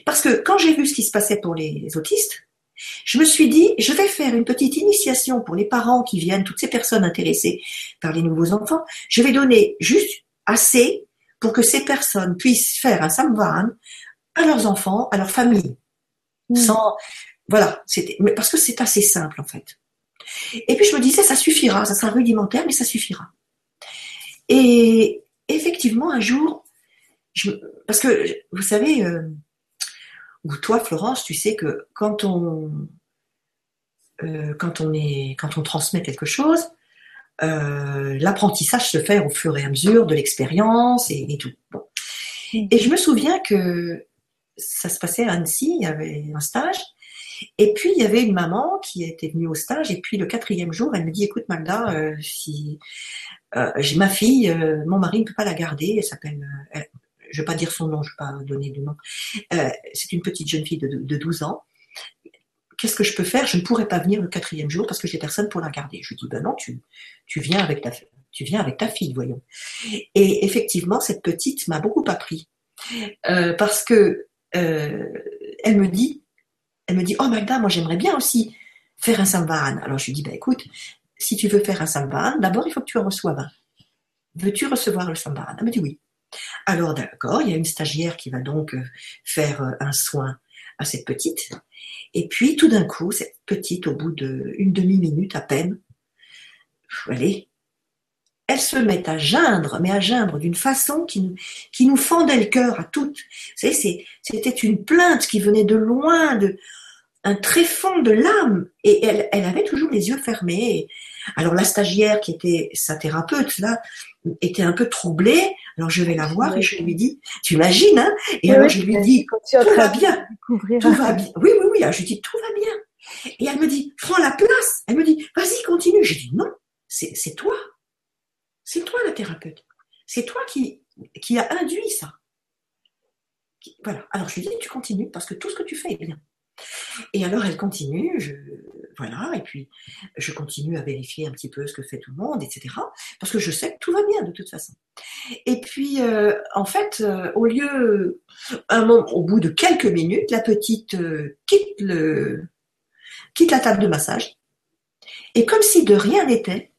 Parce que quand j'ai vu ce qui se passait pour les autistes, je me suis dit, je vais faire une petite initiation pour les parents qui viennent, toutes ces personnes intéressées par les nouveaux enfants. Je vais donner juste assez pour que ces personnes puissent faire un Samvaran à leurs enfants, à leur famille. Mm. Sans, voilà, c'était, mais parce que c'est assez simple en fait. Et puis je me disais, ça suffira, ça sera rudimentaire, mais ça suffira. Et effectivement, un jour, je, parce que vous savez, euh, ou toi, Florence, tu sais que quand on, euh, quand on est, quand on transmet quelque chose, euh, l'apprentissage se fait au fur et à mesure de l'expérience et, tout. Et je me souviens que ça se passait à Annecy, il y avait un stage. Et puis il y avait une maman qui était venue au stage. Et puis le quatrième jour, elle me dit "Écoute Magda, euh, si j'ai ma fille, mon mari ne peut pas la garder. Elle s'appelle, je vais pas dire son nom, je vais pas donner de nom. c'est une petite jeune fille de, de 12 ans. Qu'est-ce que je peux faire? Je ne pourrais pas venir le quatrième jour parce que j'ai personne pour la garder. Je lui dis ben non, tu tu viens avec ta tu viens avec ta fille, voyons. Et effectivement, cette petite m'a beaucoup appris parce que euh, elle me dit, elle me dit, oh Magda, moi j'aimerais bien aussi faire un sambahan. Alors je lui dis, bah écoute, si tu veux faire un sambahan, d'abord il faut que tu en reçoives un. Veux-tu recevoir le sambahan? Elle me dit oui. Alors d'accord, il y a une stagiaire qui va donc euh, faire euh, un soin à cette petite. Et puis tout d'un coup, cette petite, au bout d'une demi-minute à peine, allez, elles se mettent à geindre, mais à geindre d'une façon qui nous, qui nous fendait le cœur à toutes. Vous savez, c'était une plainte qui venait de loin, de un tréfonds de l'âme, et elle, elle avait toujours les yeux fermés. Alors la stagiaire qui était sa thérapeute là était un peu troublée. Alors je vais la voir et je lui dis, tu imagines hein? Et alors je lui dis, tout va bien, tout va bien. Oui oui oui. je lui dis tout va bien. Et elle me dit, prends la place. Elle me dit, vas-y continue. Je dis non, c'est toi. C'est toi la thérapeute. C'est toi qui, qui a induit ça. Voilà. Alors je lui dis, tu continues parce que tout ce que tu fais est bien. Et alors elle continue. Je, voilà, et puis je continue à vérifier un petit peu ce que fait tout le monde, etc. Parce que je sais que tout va bien de toute façon. Et puis, euh, en fait, euh, au lieu, un moment, au bout de quelques minutes, la petite quitte le, quitte la table de massage, et comme si de rien n'était,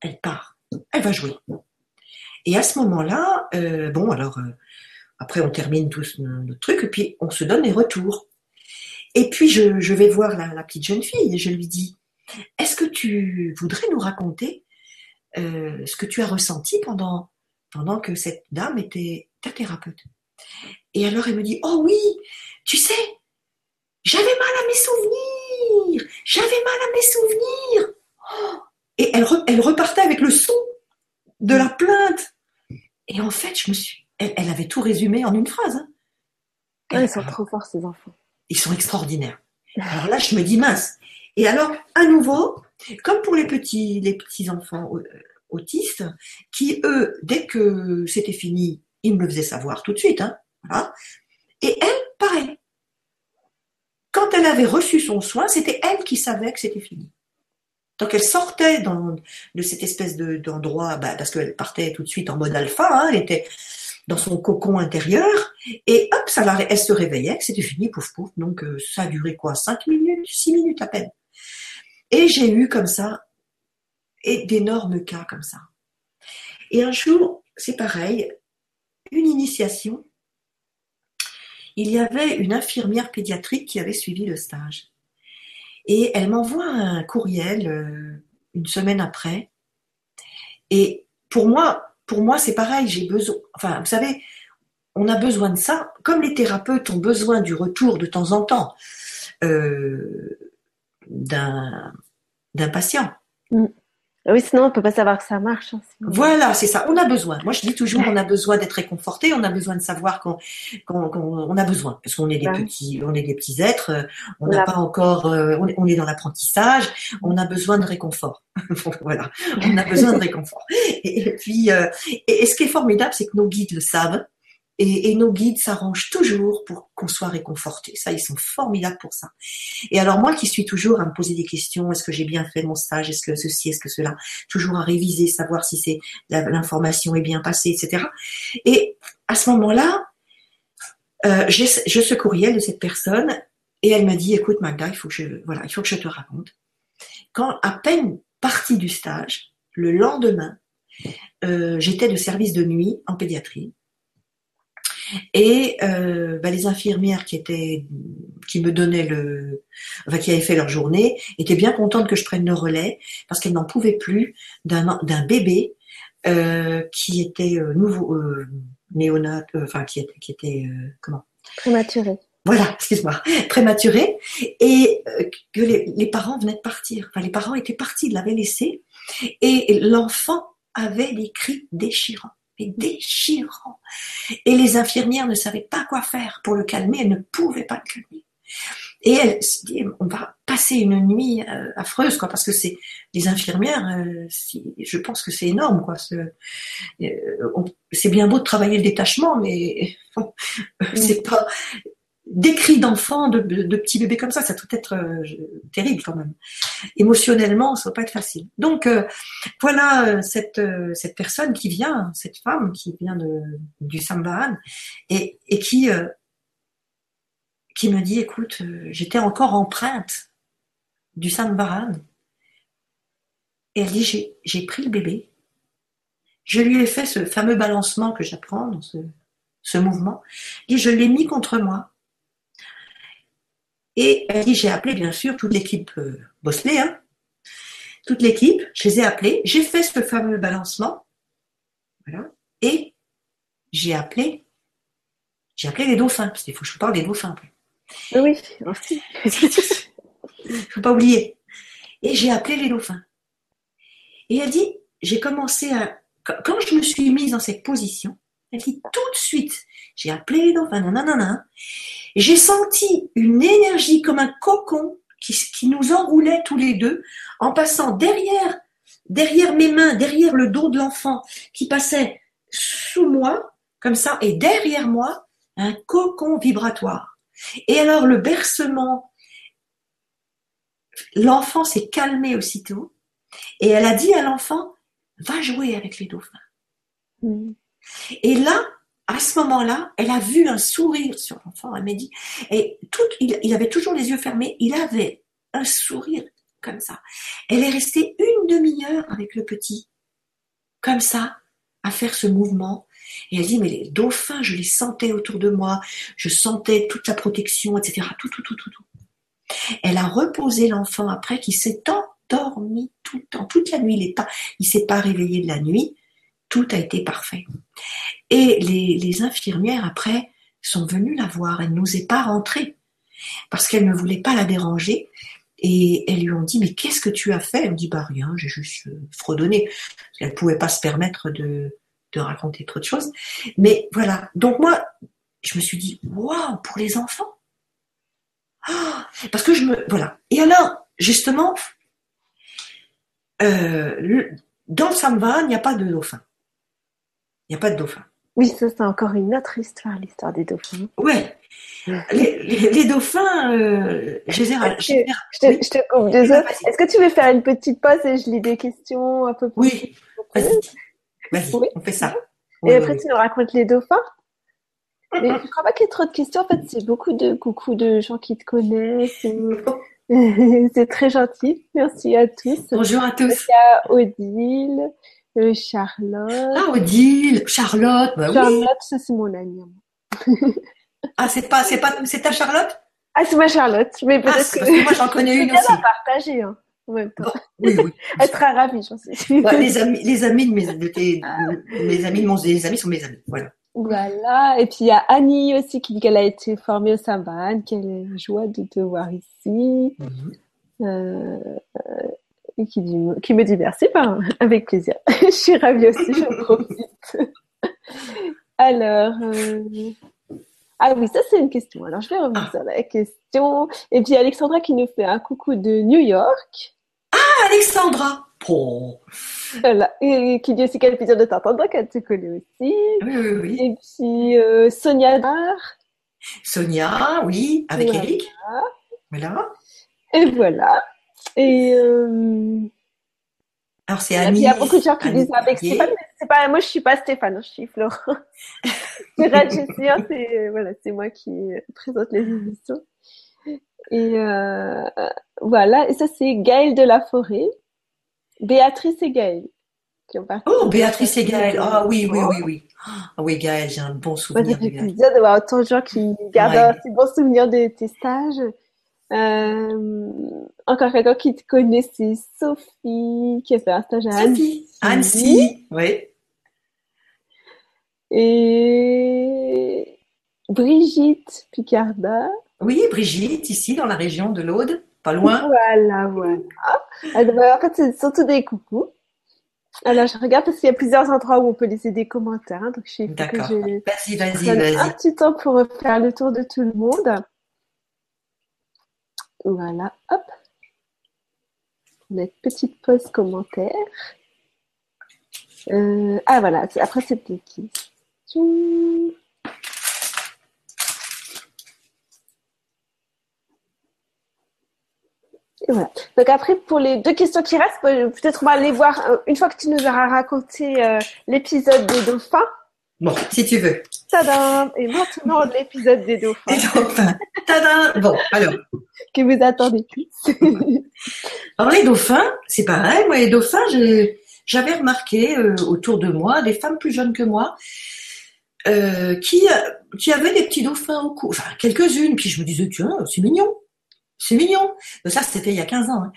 elle part, elle va jouer. Et à ce moment-là, bon, alors après on termine tous notre truc, et puis on se donne les retours. Et puis je, vais voir la, petite jeune fille et je lui dis, est-ce que tu voudrais nous raconter euh, ce que tu as ressenti pendant, pendant que cette dame était ta thérapeute? Et alors elle me dit, oh oui, tu sais, j'avais mal à mes souvenirs, j'avais mal à mes souvenirs. et elle, elle repartait avec le son de la plainte. Et en fait, je me suis, elle, avait tout résumé en une phrase. Hein. Ah, ils sont trop forts ces enfants ils sont extraordinaires. Alors là, je me dis mince. Et alors, à nouveau, comme pour les petits, les petits enfants euh, autistes, qui eux, dès que c'était fini, ils me le faisaient savoir tout de suite. Hein. Et elle, pareil. Quand elle avait reçu son soin, c'était elle qui savait que c'était fini. Donc elle sortait de cette espèce d'endroit, bah, parce qu'elle partait tout de suite en mode alpha, hein, elle était dans son cocon intérieur, et hop, ça elle se réveillait, c'était fini, pouf pouf. Donc euh, ça a duré quoi, cinq minutes, six minutes à peine. Et j'ai eu comme ça, et d'énormes cas comme ça. Et un jour, c'est pareil, une initiation. Il y avait une infirmière pédiatrique qui avait suivi le stage. Et elle m'envoie un courriel euh, une semaine après. Et pour moi, pour moi, c'est pareil, j'ai besoin, enfin, vous savez, on a besoin de ça, comme les thérapeutes ont besoin du retour de temps en temps euh, d'un patient. Mm. Oui, sinon on peut pas savoir que ça marche. Hein, voilà, c'est ça. On a besoin. Moi, je dis toujours, on a besoin d'être réconforté. On a besoin de savoir qu'on on a besoin, parce qu'on est des petits, on est des petits êtres. Euh, on n'a pas encore, euh, on est dans l'apprentissage. On a besoin de réconfort. voilà, on a besoin de réconfort. Et, puis, euh, et ce qui est formidable, c'est que nos guides le savent. Et, nos guides s'arrangent toujours pour qu'on soit réconforté. Ça, ils sont formidables pour ça. Et alors moi qui suis toujours à me poser des questions, est-ce que j'ai bien fait mon stage, est-ce que ceci, est-ce que cela, toujours à réviser, savoir si c'est l'information est bien passée, etc. Et à ce moment-là, euh, j'ai ce courriel de cette personne et elle me dit, écoute Magda, il faut que je, voilà, il faut que je te raconte. Quand à peine partie du stage, le lendemain, euh, j'étais de service de nuit en pédiatrie et euh, bah, les infirmières qui étaient, qui me donnaient le, enfin qui avaient fait leur journée, étaient bien contentes que je prenne le relais parce qu'elles n'en pouvaient plus d'un d'un bébé euh, qui était euh, nouveau euh, néonat, euh, enfin qui était, qui était comment? Prématuré. Voilà, excuse-moi, prématuré, et que les, les, parents venaient de partir. Enfin, les parents étaient partis, ils l'avaient laissé, et l'enfant avait des cris déchirants mais déchirant. Et les infirmières ne savaient pas quoi faire pour le calmer, elles ne pouvaient pas le calmer. Et elle se dit, on va passer une nuit euh, affreuse, quoi, parce que c'est les infirmières, euh, je pense que c'est énorme, quoi. Euh, c'est bien beau de travailler le détachement, mais c'est pas, des cris d'enfants, de, petits bébés comme ça, ça doit être euh, terrible quand même. Émotionnellement, ça va pas être facile. Donc euh, voilà euh, cette cette personne qui vient, cette femme qui vient du Sambahan et, et qui qui me dit écoute, j'étais encore empreinte du Sambahan et elle dit j'ai pris le bébé, je lui ai fait ce fameux balancement que j'apprends dans ce ce mouvement, et je l'ai mis contre moi et elle dit, j'ai appelé bien sûr toute l'équipe euh, hein, toute l'équipe, je les ai appelés, j'ai fait ce fameux balancement, voilà, et j'ai appelé, j'ai appelé les dauphins, parce qu'il faut que je vous parle des dauphins. Oui, merci. Il ne faut pas oublier. Et j'ai appelé les dauphins. Et elle dit, j'ai commencé à, quand je me suis mise dans cette position, elle tout de suite, j'ai appelé les dauphins, nanana, j'ai senti une énergie comme un cocon qui, nous enroulait tous les deux en passant derrière, derrière mes mains, derrière le dos de l'enfant qui passait sous moi, comme ça, et derrière moi, un cocon vibratoire. Et alors le bercement l'enfant s'est calmé aussitôt et elle a dit à l'enfant, va jouer avec les dauphins. Mm. Et là, à ce moment-là, elle a vu un sourire sur l'enfant. Elle m'a dit, et tout, il, avait toujours les yeux fermés. Il avait un sourire comme ça. Elle est restée une demi-heure avec le petit, comme ça, à faire ce mouvement. Et elle dit, mais les dauphins, je les sentais autour de moi, je sentais toute la protection, etc. Tout, tout, tout, tout, tout. Elle a reposé l'enfant après qui s'est endormi tout le temps, toute la nuit. Il ne s'est pas réveillé de la nuit. Tout a été parfait. Et les, infirmières, après, sont venues la voir. Elle n'osait pas rentrer parce qu'elle ne voulait pas la déranger. Et elles lui ont dit, mais qu'est-ce que tu as fait? Elle me dit, bah rien, j'ai juste euh, fredonné. Elle ne pouvait pas se permettre de, raconter trop de choses. Mais voilà. Donc moi, je me suis dit, waouh, pour les enfants. Ah, parce que je me, voilà. Et alors, justement, euh, dans le Samva, il n'y a pas de dauphin. Il n'y a pas de dauphin. Oui, ça c'est encore une autre histoire, l'histoire des dauphins. Ouais. Les, dauphins, euh, je les ai. Je, te, coupe deux heures. Est-ce que tu veux faire une petite pause et je lis des questions un peu plus Oui, vas-y. Vas-y, on fait ça. et après, tu nous racontes les dauphins Mais je crois pas qu'il y ait trop de questions. En fait, c'est beaucoup de coucou de gens qui te connaissent. c'est très gentil. Merci à tous. Bonjour à tous. Y a Odile. Euh, Charlotte. Ah, Odile, Charlotte, bah Charlotte, ça c'est mon amie. ah, c'est pas, c'est pas, c'est ta Charlotte? Ah, c'est ma Charlotte, mais peut-être ah, que... Parce que moi j'en connais une aussi. à partager, hein, en même temps. oui, oui. Elle sera ravie, j'en sais. Bah, les amis, les amis de mes, de tes, mes amis de mon, les amis sont mes amis, voilà. Voilà, et puis il y a Annie aussi qui dit qu'elle a été formée au Samban, qu'elle est joie de te voir ici. Mm euh, et qui, qui me dit merci, ben, avec plaisir. je suis ravie aussi, je profite. Alors, euh, ah oui, ça c'est une question. Alors je vais revenir sur la question. Et puis Alexandra qui nous fait un coucou de New York. Ah, Alexandra Voilà. Et qui dit aussi le plaisir de t'entendre, qu'elle te connaît aussi. Oui, oui, oui. Et puis euh, Sonia Dar. Sonia, oui, avec Eric. Voilà. Et voilà. Et euh... alors c'est Annie. Il y a beaucoup de gens qui disent avec Stéphane, mais c'est pas moi, je suis pas Stéphane, je suis Florent. c'est c'est voilà, c'est moi qui présente les émissions. Et euh, voilà, et ça c'est Gaëlle de la Forêt, Béatrice et Gaëlle. Qui ont oh, Béatrice et Gaëlle. Ah oui, oui, oui, oui. Ah oui, Gaëlle, j'ai un bon souvenir. Ouais, de plaisir de voir autant de gens qui gardent un si bon souvenir de tes stages. Euh, encore quelqu'un qui te connaît, c'est Sophie, qui a fait un stage à Annecy. Annecy, oui. Et Brigitte Picarda. Oui, Brigitte, ici, dans la région de l'Aude, pas loin. Voilà, voilà. en fait, c'est surtout des coucous. Alors, je regarde parce qu'il y a plusieurs endroits où on peut laisser des commentaires. Hein, donc, je D'accord. Vas-y, vas-y, vas-y. Un petit temps pour faire le tour de tout le monde. Voilà, hop. Notre petite pause commentaire. Euh, ah voilà, après c'est des questions. Et voilà. Donc après, pour les deux questions qui restent, peut-être on va aller voir, euh, une fois que tu nous auras raconté euh, l'épisode des dauphins, Bon, si tu veux. Tadam Et maintenant, l'épisode des dauphins. Dauphins. Tadam Bon, alors. Que vous attendez plus. alors, les dauphins, c'est pareil. Moi, les dauphins, j'avais remarqué euh, autour de moi des femmes plus jeunes que moi euh, qui, qui avaient des petits dauphins au cou. Enfin, quelques-unes. Puis je me disais, tiens, c'est mignon. C'est mignon. Ça, c'était il y a 15 ans. Hein.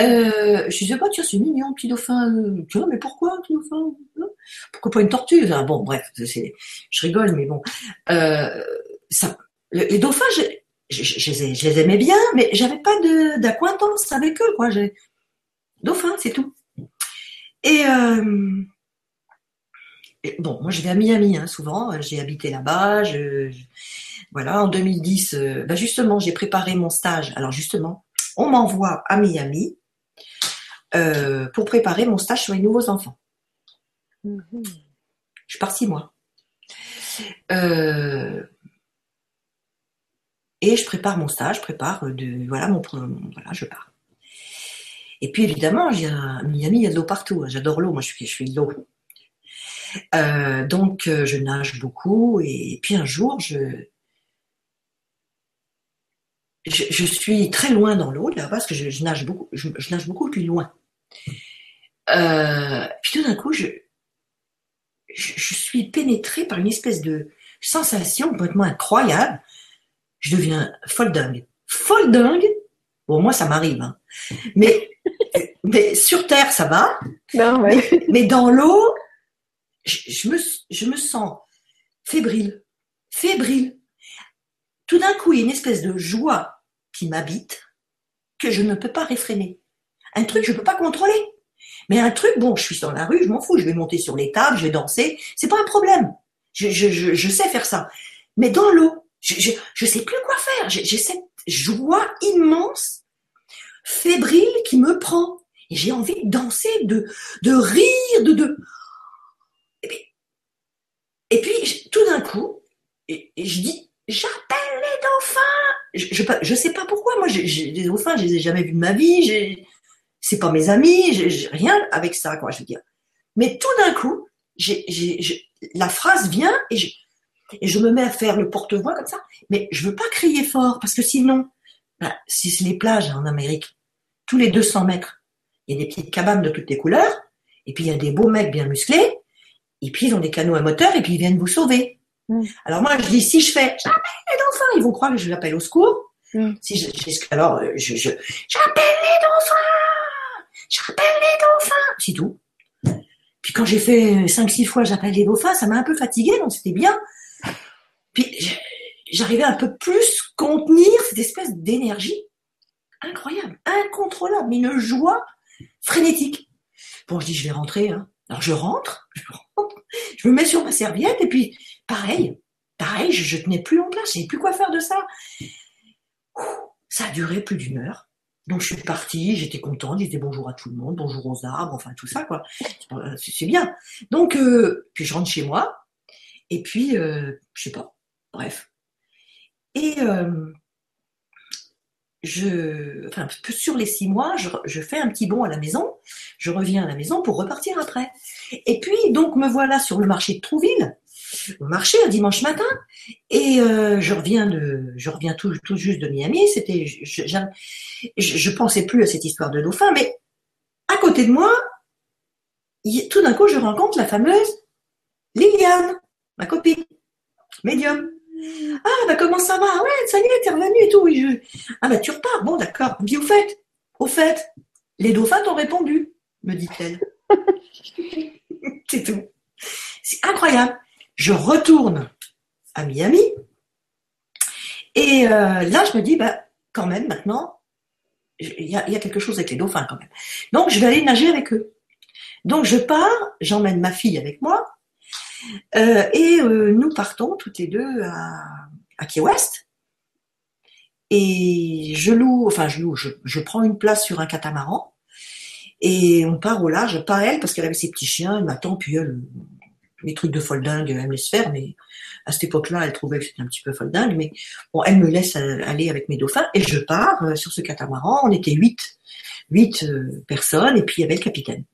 Euh, je disais, pas, tiens, c'est mignon, petit dauphin. Tiens, mais pourquoi petit dauphin Pourquoi pas une tortue enfin, Bon, bref, je rigole, mais bon. Euh, les dauphins, je, les aimais bien, mais j'avais pas d'acquaintance avec eux, quoi. Dauphins, c'est tout. Et, euh, bon, moi, je vais à Miami, hein, souvent. J'ai habité là-bas. Voilà, en 2010, euh, bah, justement, j'ai préparé mon stage. Alors justement, on m'envoie à Miami euh, pour préparer mon stage sur les nouveaux enfants. Mm-hmm. Je pars six mois. Euh, et je prépare mon stage, je prépare de voilà mon voilà, je pars. Et puis évidemment, a, Miami, il y a de l'eau partout. J'adore l'eau, moi je suis, je suis de l'eau. Euh, donc je nage beaucoup et puis un jour je, je, suis très loin dans l'eau là parce que je, nage beaucoup, je, nage beaucoup plus loin. Euh, puis tout d'un coup, je, je, suis pénétrée par une espèce de sensation complètement incroyable. Je deviens folle dingue. Folle dingue? Bon, moi, ça m'arrive. Hein. Mais, mais sur Terre, ça va. mais, dans l'eau, je, me, je me sens fébrile. Fébrile. Tout d'un coup, il y a une espèce de joie qui m'habite que je ne peux pas réfréner. Un truc je ne peux pas contrôler. Mais un truc, bon, je suis dans la rue, je m'en fous, je vais monter sur les tables, je vais danser, c'est pas un problème. Je, je, je, sais faire ça. Mais dans l'eau, je, je sais plus quoi faire. J'ai cette joie immense, fébrile qui me prend. Et j'ai envie de danser, de, de rire, de, de... Et puis, et puis tout d'un coup, et, je dis, j'appelle les dauphins. Je, je, sais pas pourquoi. Moi, j'ai des dauphins, je les ai jamais vus de ma vie c'est pas mes amis, j'ai rien avec ça, quoi, je veux dire. Mais tout d'un coup, la phrase vient et je, me mets à faire le porte-voix comme ça. Mais je veux pas crier fort parce que sinon, ben, si c'est les plages en Amérique, tous les 200 mètres, il y a des petites cabanes de toutes les couleurs, et puis il y a des beaux mecs bien musclés, et puis ils ont des canots à moteur, et puis ils viennent vous sauver. Mm. Alors moi, je dis, si je fais, j'appelle les dauphins, ils vont croire que je l'appelle au secours. Mm. Si je, alors, je, je, j'appelle les dauphins j'appelle les dauphins, c'est tout. Puis quand j'ai fait 5-6 fois j'appelle les dauphins, ça m'a un peu fatigué, donc c'était bien. Puis j'arrivais un peu plus contenir cette espèce d'énergie incroyable, incontrôlable, mais une joie frénétique. Bon, je dis, je vais rentrer. Hein. Alors je rentre, je rentre, je me mets sur ma serviette et puis pareil, pareil, je, tenais plus en place, je savais plus quoi faire de ça. Ça a duré plus d'une heure. Donc je suis partie, j'étais contente, j'ai dit bonjour à tout le monde, bonjour aux arbres, enfin tout ça quoi. C'est bien. Donc euh, puis je rentre chez moi et puis euh, je sais pas, bref. Et euh, je, enfin sur les six mois, je, fais un petit bond à la maison, je reviens à la maison pour repartir après. Et puis donc me voilà sur le marché de Trouville au marché un dimanche matin et euh, je reviens de, je reviens tout, tout juste de Miami. C'était, je, je, pensais plus à cette histoire de dauphin, mais à côté de moi, tout d'un coup, je rencontre la fameuse Liliane, ma copine, médium. Ah bah comment ça va? Ouais, ça y est, t'es revenu et tout. Ah bah tu repars. Bon d'accord. Dis au fait, au fait, les dauphins t'ont répondu, me dit-elle. C'est tout. C'est incroyable je retourne à Miami. Et euh, là, je me dis, bah, quand même, maintenant, il y, a, quelque chose avec les dauphins quand même. Donc, je vais aller nager avec eux. Donc, je pars, j'emmène ma fille avec moi, euh, et euh, nous partons toutes les deux à, Key West. Et je loue, enfin, je loue, je, je prends une place sur un catamaran, et on part au large, pas elle, parce qu'elle avait ses petits chiens, elle m'attend, puis elle, les trucs de folle dingue, elle me laisse faire, mais à cette époque-là, elle trouvait que c'était un petit peu folle dingue, mais bon, elle me laisse aller avec mes dauphins et je pars euh, sur ce catamaran. On était huit, huit euh, personnes et puis il y avait le capitaine.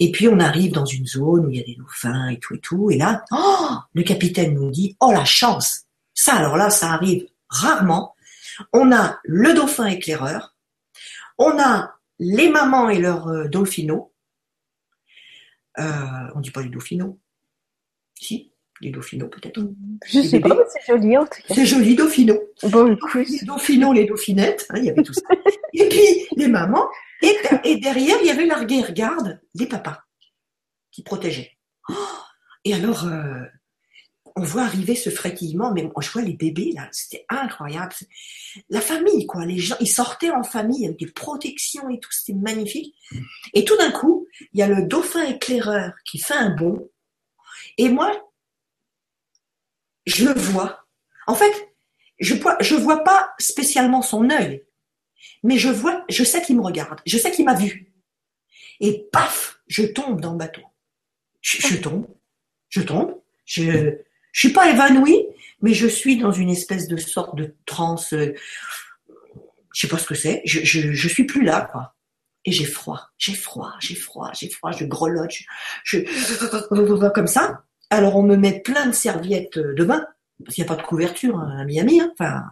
Et puis on arrive dans une zone où il y a des dauphins et tout et tout, et là, oh, le capitaine nous dit, oh la chance, ça alors là, ça arrive rarement. On a le dauphin éclaireur, on a les mamans et leurs euh, dolphinos. Euh, on dit pas les dauphinos, si, les Dauphinots peut-être. Je sais pas, c'est joli en tout cas. C'est joli, Dauphino. Bon, Les Dauphinots, les Dauphinettes, hein, il y avait tout ça. et puis les mamans, et, derrière il y avait l'arrière-garde des papas qui protégeaient. Oh, et alors, euh, on voit arriver ce frétillement, mais je vois les bébés là, c'était incroyable. La famille, quoi, les gens, ils sortaient en famille avec des protections et tout, c'était magnifique. Et tout d'un coup, il y a le dauphin éclaireur qui fait un bond et moi, je le vois. En fait, je vois, vois pas spécialement son œil, mais je vois, je sais qu'il me regarde, je sais qu'il m'a vu. Et paf, je tombe dans le bateau. Je, tombe, je tombe, je, je suis pas évanouie, mais je suis dans une espèce de sorte de transe. Euh, je sais pas ce que c'est. Je, je, je suis plus là, quoi. Et j'ai froid, j'ai froid, j'ai froid, j'ai froid, je grelotte, je, je, comme ça. Alors on me met plein de serviettes de bain, parce qu'il n'y a pas de couverture hein, à Miami, hein. enfin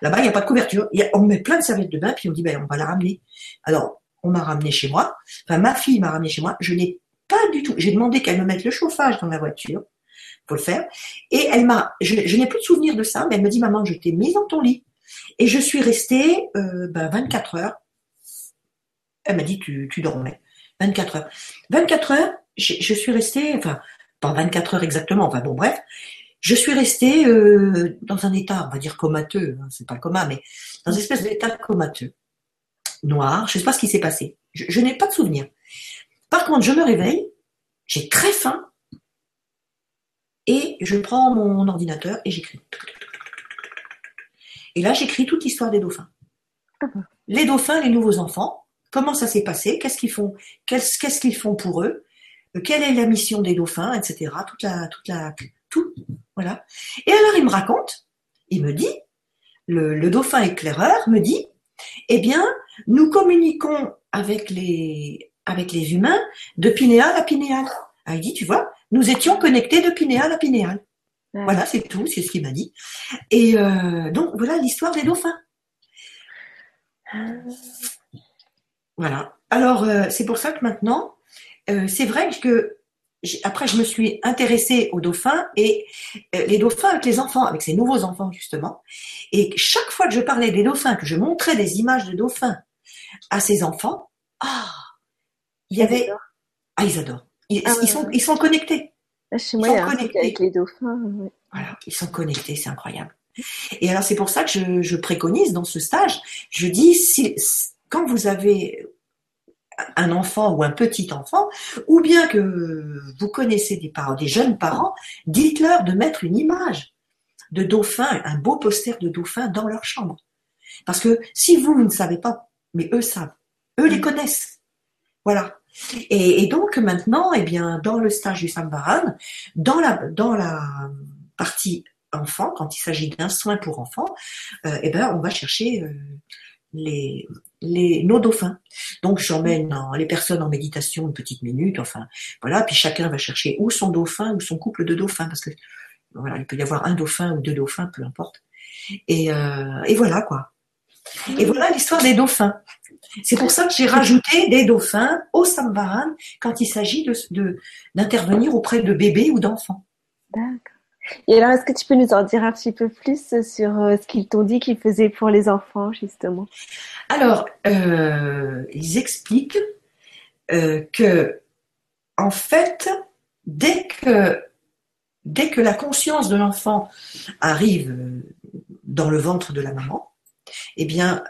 là-bas il n'y a pas de couverture. on me met plein de serviettes de bain, puis on dit ben on va la ramener. Alors on m'a ramené chez moi, enfin ma fille m'a ramené chez moi, je n'ai pas du tout, j'ai demandé qu'elle me mette le chauffage dans la voiture, pour le faire, et elle m'a, je, n'ai plus de souvenir de ça, mais elle me dit maman je t'ai mise dans ton lit, et je suis restée euh, ben, 24 heures elle m'a dit, tu, tu dormais. 24 heures. 24 heures, je, suis restée, enfin, pas 24 heures exactement, enfin bon, bref, je suis restée euh, dans un état, on va dire comateux, hein, c'est pas coma, mais dans une espèce d'état comateux, noir, je sais pas ce qui s'est passé. Je, n'ai pas de souvenir. Par contre, je me réveille, j'ai très faim, et je prends mon ordinateur et j'écris. Et là, j'écris toute l'histoire des dauphins. Ah les dauphins, les nouveaux enfants, comment ça s'est passé, qu'est-ce qu'ils font, qu'est-ce qu'ils font pour eux, euh, quelle est la mission des dauphins, etc. Toute la, toute la, tout, voilà. Et alors il me raconte, il me dit, le, dauphin éclaireur me dit, eh bien, nous communiquons avec les, avec les humains de pinéal à pinéal. Ah, il dit, tu vois, nous étions connectés de pinéal à pinéal. Voilà, c'est tout, c'est ce qu'il m'a dit. Et euh, donc voilà l'histoire des dauphins. Voilà. Alors, euh, c'est pour ça que maintenant, euh, c'est vrai que après, je me suis intéressée aux dauphins et euh, les dauphins avec les enfants, avec ces nouveaux enfants justement. Et chaque fois que je parlais des dauphins, que je montrais des images de dauphins à ces enfants, ah, il y avait, ah, ils adorent. Ils, ah sont, ils sont connectés. Ah, chez moi, ils sont connectés. avec les dauphins. Voilà, ils sont connectés, c'est incroyable. Et alors, c'est pour ça que je, je, préconise dans ce stage, je dis, si, quand vous avez un enfant ou un petit enfant, ou bien que vous connaissez des parents, des jeunes parents, dites-leur de mettre une image de dauphin, un beau poster de dauphin dans leur chambre. Parce que si vous, ne savez pas, mais eux savent, eux les connaissent. Voilà. Et, donc maintenant, eh bien, dans le stage du Sambaran, dans la, dans la partie enfant, quand il s'agit d'un soin pour enfants, euh, eh ben, on va chercher euh, les, les, nos dauphins. Donc j'emmène les personnes en méditation une petite minute, enfin voilà, puis chacun va chercher ou son dauphin ou son couple de dauphins, parce que voilà, il peut y avoir un dauphin ou deux dauphins, peu importe. Et, euh, et voilà quoi. Et voilà l'histoire des dauphins. C'est pour ça que j'ai rajouté des dauphins au Sambaran quand il s'agit de d'intervenir auprès de bébés ou d'enfants. Et alors, est-ce que tu peux nous en dire un petit peu plus sur euh, ce qu'ils t'ont dit qu'ils faisaient pour les enfants, justement? Alors, euh, ils expliquent euh, que, en fait, dès que, dès que la conscience de l'enfant arrive dans le ventre de la maman, eh bien,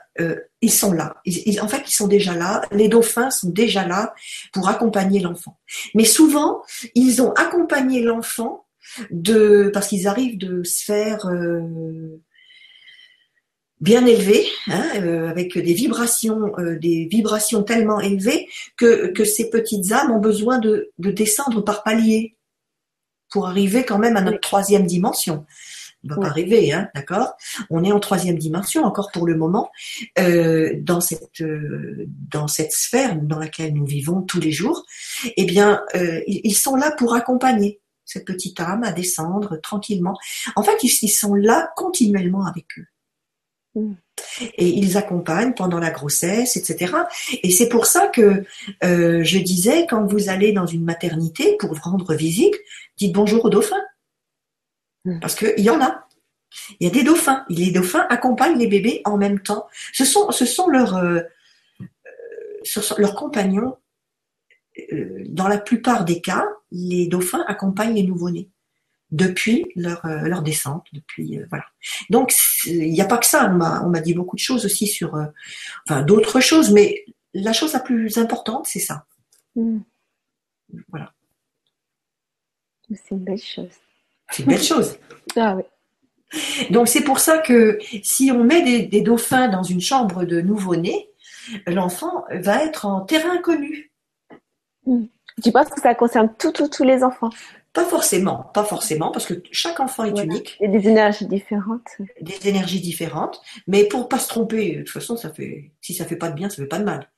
ils sont là. en fait, ils sont déjà là. Les dauphins sont déjà là pour accompagner l'enfant. Mais souvent, ils ont accompagné l'enfant de parce qu'ils arrivent de sphères euh, bien élevées, hein, euh, avec des vibrations, euh, des vibrations tellement élevées que, que ces petites âmes ont besoin de, de descendre par paliers pour arriver quand même à notre troisième dimension. On va pas arriver, hein, d'accord? On est en troisième dimension encore pour le moment euh, dans cette dans cette sphère dans laquelle nous vivons tous les jours. Eh bien, ils sont là pour accompagner cette petite âme à descendre tranquillement. En fait, ils, sont là continuellement avec eux. Mm. Et ils accompagnent pendant la grossesse, etc. Et c'est pour ça que euh, je disais, quand vous allez dans une maternité pour rendre visite, dites bonjour aux dauphins. Mm. Parce qu'il y en a. Il y a des dauphins. Les dauphins accompagnent les bébés en même temps. Ce sont, ce sont leurs, euh, euh, leurs compagnons euh, dans la plupart des cas, les dauphins accompagnent les nouveau-nés depuis leur, euh, leur descente, depuis euh, voilà. Donc il n'y a pas que ça. On m'a dit beaucoup de choses aussi sur, enfin d'autres choses, mais la chose la plus importante, c'est ça. Hmm. Voilà. C'est une belle chose. C'est une belle chose. ah oui. Donc c'est pour ça que si on met des, des dauphins dans une chambre de nouveau-né, l'enfant va être en terrain connu. Tu penses que ça concerne tous les enfants? Pas forcément, pas forcément, parce que chaque enfant est unique. Il y a des énergies différentes. Des énergies différentes, mais pour pas se tromper, de toute façon, ça fait, si ça fait pas de bien, ça fait pas de mal.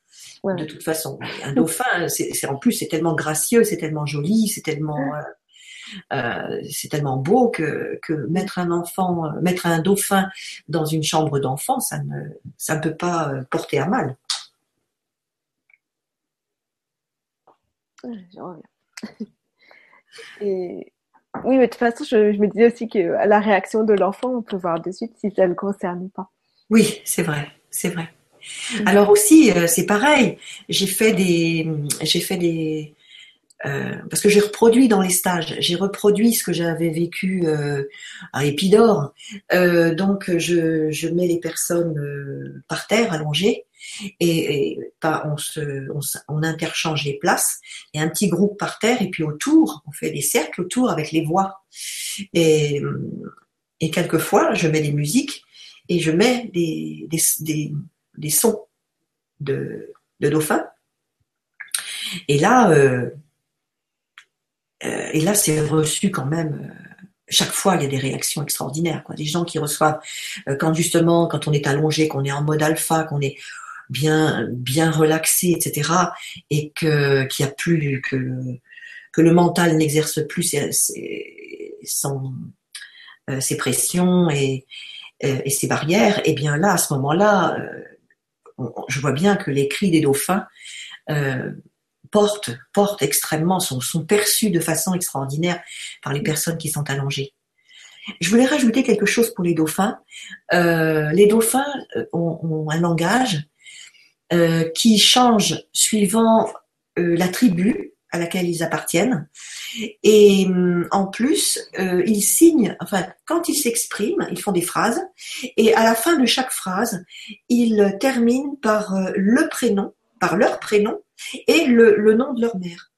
de toute façon. Un dauphin, c'est en plus c'est tellement gracieux, c'est tellement joli, c'est tellement euh, c'est tellement beau que, que mettre un enfant, mettre un dauphin dans une chambre d'enfant, ça ne ça ne peut pas porter à mal. Et oui, mais de toute façon, je, me disais aussi que la réaction de l'enfant, on peut voir de suite si ça ne le concerne ou pas. Oui, c'est vrai, c'est vrai. Mm. Alors aussi, euh, c'est pareil. J'ai fait des, j'ai fait des, euh, parce que j'ai reproduit dans les stages, j'ai reproduit ce que j'avais vécu euh, à Épidore. donc je, je mets les personnes par terre allongées et, on, interchange les places. Il y a un petit groupe par terre et puis autour, on fait des cercles autour avec les voix. Et, quelquefois, je mets des musiques et je mets des, sons de, de dauphins. Et là, euh, euh, et là, c'est reçu quand même. Euh, chaque fois, il y a des réactions extraordinaires. Des gens qui reçoivent, quand justement, quand on est allongé, qu'on est en mode alpha, qu'on est bien bien relaxé, etc. Et que qu'il y a plus que que le mental n'exerce plus ses, ses, euh, pressions et, euh, et ses barrières. Et bien là, à ce moment-là, euh, je vois bien que les cris des dauphins portent portent extrêmement sont sont perçus de façon extraordinaire par les personnes qui sont allongées. Je voulais rajouter quelque chose pour les dauphins. Les dauphins ont, un langage euh, qui changent suivant euh, la tribu à laquelle ils appartiennent. Et hum, en plus, euh, ils signent, enfin, quand ils s'expriment, ils font des phrases, et à la fin de chaque phrase, ils terminent par le prénom, par leur prénom, et le, le nom de leur mère.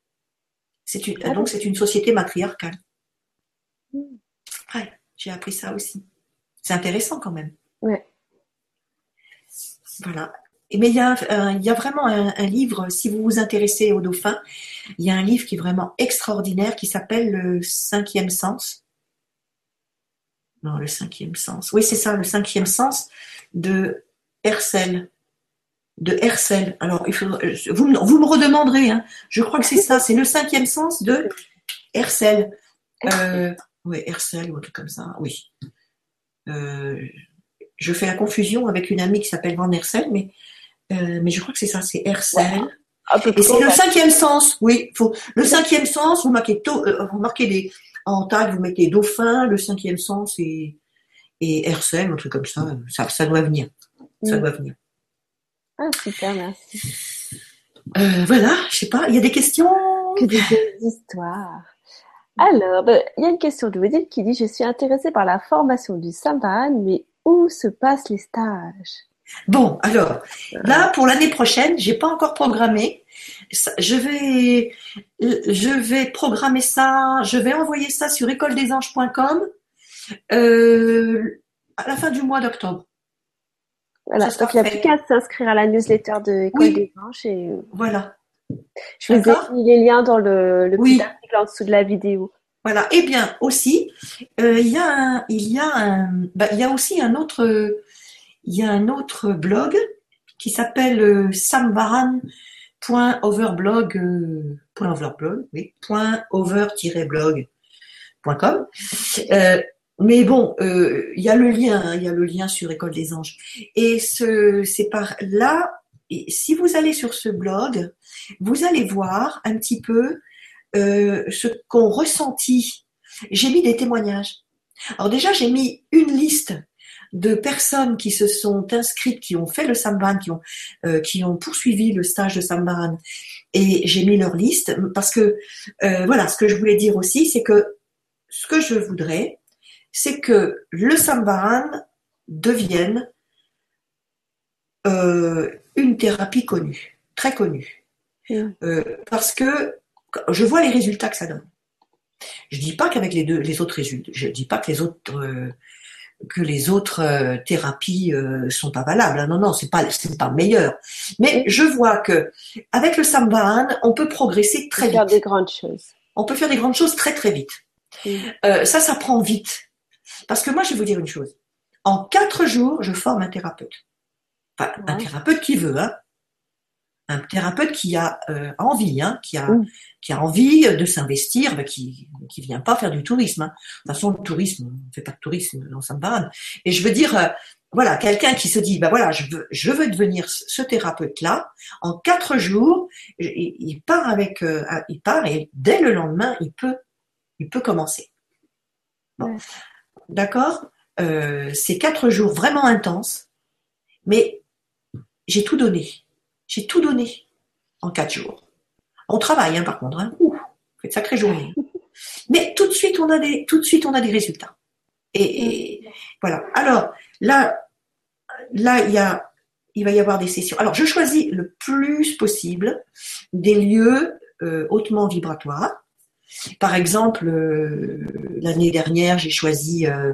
C'est une, donc c'est une société matriarcale. Hmm. Ouais, j'ai appris ça aussi. C'est intéressant quand même. Ouais. Voilà. Mais il y a, il y a vraiment un, livre, si vous vous intéressez aux dauphins, il y a un livre qui est vraiment extraordinaire qui s'appelle Le cinquième sens. Non, le cinquième sens. Oui, c'est ça, le cinquième sens de Hersel. De Hersel. Alors, il faut, vous, vous me redemanderez, hein. je crois que c'est ça, c'est le cinquième sens de Hersel. Euh, oui, Hersel ou un truc comme ça, oui. Euh, je fais la confusion avec une amie qui s'appelle Van Hersel, mais euh, mais je crois que c'est ça, c'est Hersel. Et c'est le cinquième sens, oui. Faut, le cinquième sens, vous marquez, euh, vous marquez des, en tag, vous mettez dauphin, le cinquième sens et, et Hersel, un truc comme ça. Ça, ça doit venir. Ça mm. doit venir. Ah, super, merci. Euh, voilà, je sais pas, il y a des questions? Que des histoires. Alors, ben, il y a une question de Odile qui dit Je suis intéressée par la formation du Sambahan, mais où se passent les stages? Bon, alors, là, pour l'année prochaine, j'ai pas encore programmé. Je vais, je vais programmer ça, je vais envoyer ça sur écoledesanges.com euh, à la fin du mois d'octobre. Voilà, donc il n'y a plus qu'à s'inscrire à la newsletter de École des Anges et euh, voilà. Je vous ai mis les liens dans le, le petit article en dessous de la vidéo. Voilà. Et eh bien aussi, euh, il y a il y a un, bah, il y a aussi un autre il y a un autre blog qui s'appelle euh, sambaran.overblog, euh, oui, over-blog.com. Euh, mais bon, il y a le lien, hein, il y a le lien sur École des Anges. Et ce, c'est par là, si vous allez sur ce blog, vous allez voir un petit peu ce qu'ont ressenti. J'ai mis des témoignages. Alors déjà, j'ai mis une liste de personnes qui se sont inscrites, qui ont fait le qui ont, euh, qui ont poursuivi le stage de Samban, et j'ai mis leur liste parce que euh, voilà, ce que je voulais dire aussi, c'est que ce que je voudrais, c'est que le Samban devienne euh, une thérapie connue, très connue, mmh. parce que je vois les résultats que ça donne. Je dis pas qu'avec les deux, les autres résultats, je dis pas que les autres que les autres euh, thérapies euh, sont pas valables. Non, non, c'est pas c'est pas meilleur. Mais je vois que avec le Sambahan, on peut progresser très vite. Faire des grandes choses. On peut faire des grandes choses très très vite. Euh, ça, ça prend vite. Parce que moi, je vais vous dire une chose. En quatre jours, je forme un thérapeute. Enfin, un thérapeute qui veut, hein. Un thérapeute qui a euh, envie, hein, qui a qui a envie de s'investir, bah, qui qui vient pas faire du tourisme. Hein. De toute façon, le tourisme, on fait pas de tourisme dans Sainte-Barane. Et je veux dire, euh, voilà, quelqu'un qui se dit, bah voilà, je veux je veux devenir ce thérapeute-là. En quatre jours, il, part avec, euh, il part et dès le lendemain, il peut il peut commencer. D'accord? Euh, c'est quatre jours vraiment intenses, mais j'ai tout donné j'ai tout donné en quatre jours. On travaille, hein, par contre. Hein. Ouh, fait de sacrée journée. Mais tout de suite, on a des, tout de suite, on a des résultats. Et, voilà. Alors là, là, il y a, il va y avoir des sessions. Alors, je choisis le plus possible des lieux euh, hautement vibratoires. Par exemple, euh, l'année dernière, j'ai choisi, euh,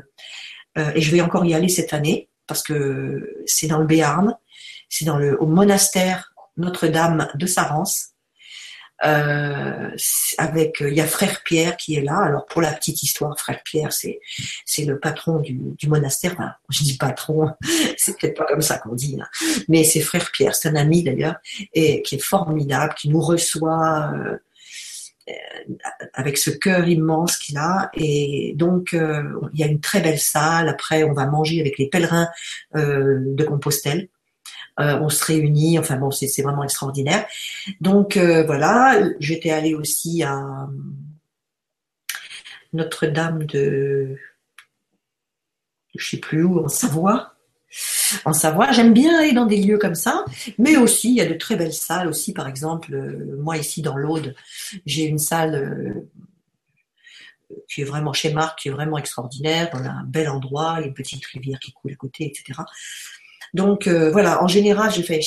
et je vais encore y aller cette année parce que c'est dans le Béarn c'est dans le au monastère Notre-Dame de Sarance. Euh, avec il y a frère Pierre qui est là. Alors pour la petite histoire, frère Pierre, c'est c'est le patron du, du monastère. Je dis patron, c'est peut-être pas comme ça qu'on dit, hein. mais c'est frère Pierre, c'est un ami d'ailleurs et qui est formidable, qui nous reçoit. Euh, avec ce cœur immense qu'il a et donc euh, il y a une très belle salle après on va manger avec les pèlerins euh, de Compostelle euh, on se réunit, enfin bon, c'est vraiment extraordinaire. Donc euh, voilà, j'étais allée aussi à Notre-Dame de, je sais plus où, en Savoie. En Savoie, j'aime bien aller dans des lieux comme ça, mais aussi il y a de très belles salles aussi. Par exemple, euh, moi ici dans l'Aude, j'ai une salle qui est vraiment chez Marc, qui est vraiment extraordinaire. On a un bel endroit, il y a une petite rivière qui coule à côté, etc. Donc euh, voilà, en général, j'ai fait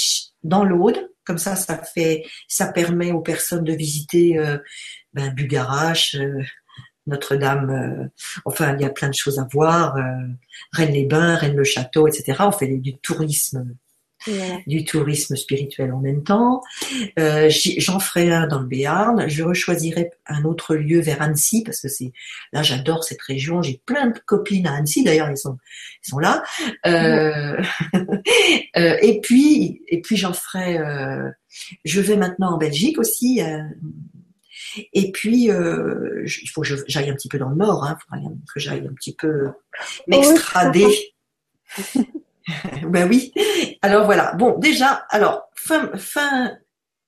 dans l'Aude, comme ça, ça fait, ça permet aux personnes de visiter euh, ben, Bugarache, euh, Notre-Dame. enfin, il y a plein de choses à voir. Rennes-les-Bains, Rennes-le-Château, etc. On fait du tourisme du tourisme spirituel en même temps. Euh, J'en ferai un dans le Béarn. Je rechoisirai un autre lieu vers Annecy parce que c'est là j'adore cette région. J'ai plein de copines à Annecy d'ailleurs ils sont ils sont là. Euh, euh, et puis et puis j'en ferai. Euh, je vais maintenant en Belgique aussi. Euh, et puis, euh, il faut que j'aille un petit peu dans le nord, hein, faut que j'aille un petit peu m'extrader. ben oui. Alors voilà. Bon, déjà, alors fin fin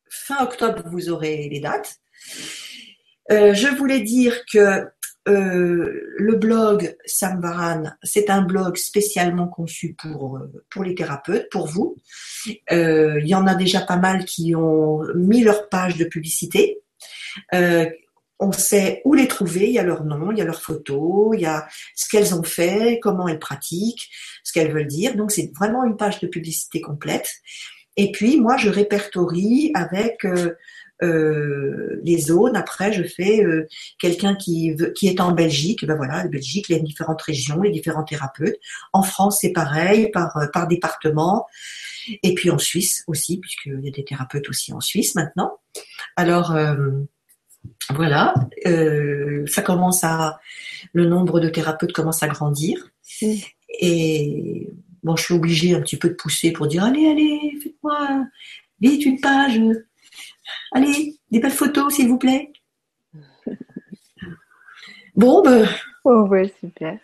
fin octobre, vous aurez les dates. Euh, je voulais dire que euh, le blog Samvaran, c'est un blog spécialement conçu pour pour les thérapeutes, pour vous. Euh, il y en a déjà pas mal qui ont mis leur page de publicité on sait où les trouver, il y a leur nom, il y a leurs photos, il y a ce qu'elles ont fait, comment elles pratiquent, ce qu'elles veulent dire. Donc c'est vraiment une page de publicité complète. Et puis moi je répertorie avec euh, euh, les zones. Après je fais euh, quelqu'un qui qui est en Belgique. Ben voilà, la Belgique, les différentes régions, les différents thérapeutes. En France c'est pareil par par département. Et puis en Suisse aussi, puisqu'il y a des thérapeutes aussi en Suisse maintenant. Alors voilà, euh, ça commence à, le nombre de thérapeutes commence à grandir. Mm. Et bon, je suis obligée un petit peu de pousser pour dire allez, allez, faites-moi vite une page. Allez, des belles photos, s'il vous plaît. Bon, ben. Oh, ouais, super.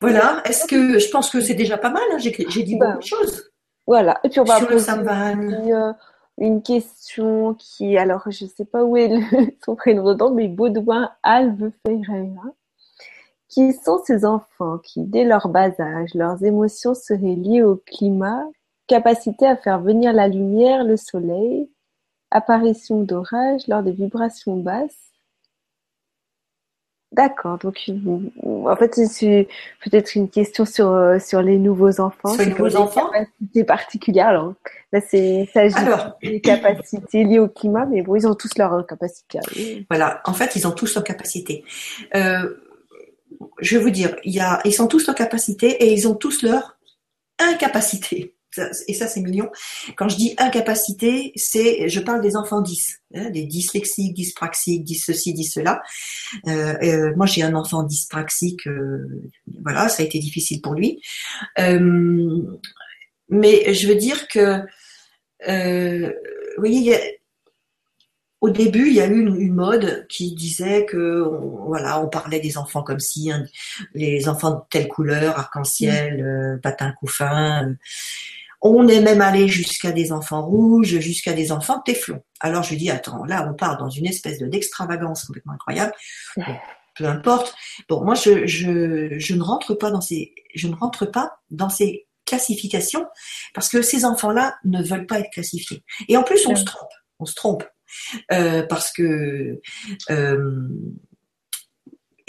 Voilà, est-ce que je pense que c'est déjà pas mal, hein, j'ai dit bah, beaucoup de choses. Voilà, et puis on va Sur le une question qui, alors je ne sais pas où est le, son prénom dedans, mais Baudouin Alve Ferreira. Qui sont ces enfants qui, dès leur bas âge, leurs émotions seraient liées au climat, capacité à faire venir la lumière, le soleil, apparition d'orage lors des vibrations basses, D'accord. Donc, en fait, c'est peut-être une question sur euh, sur les nouveaux enfants. Sur les nouveaux enfants. Capacités particulières. Alors, là, c'est s'agit des capacités liées au climat, mais bon, ils ont tous leurs capacités. Voilà. En fait, ils ont tous leurs capacités. Euh, je vais vous dire, il y a, ils sont tous leurs capacités et ils ont tous leur incapacité et ça c'est mignon. Quand je dis incapacité, c'est, je parle des enfants 10, hein, des dyslexiques, dyspraxiques, 10 ceci, 10 cela. Euh, euh, moi j'ai un enfant dyspraxique, euh, voilà, ça a été difficile pour lui. mais je veux dire que vous voyez, au début, il y a eu une, mode qui disait que, voilà, on parlait des enfants comme si hein, les enfants de telle couleur, arc-en-ciel, mm. euh, patin couffin. Euh. On est même allé jusqu'à des enfants rouges, jusqu'à des enfants téflons. Alors je dis attends, là on part dans une espèce de d'extravagance complètement incroyable. peu importe. Bon, moi je, je, je ne rentre pas dans ces je ne rentre pas dans ces classifications parce que ces enfants-là ne veulent pas être classifiés. Et en plus on se trompe, on se trompe euh, parce que euh,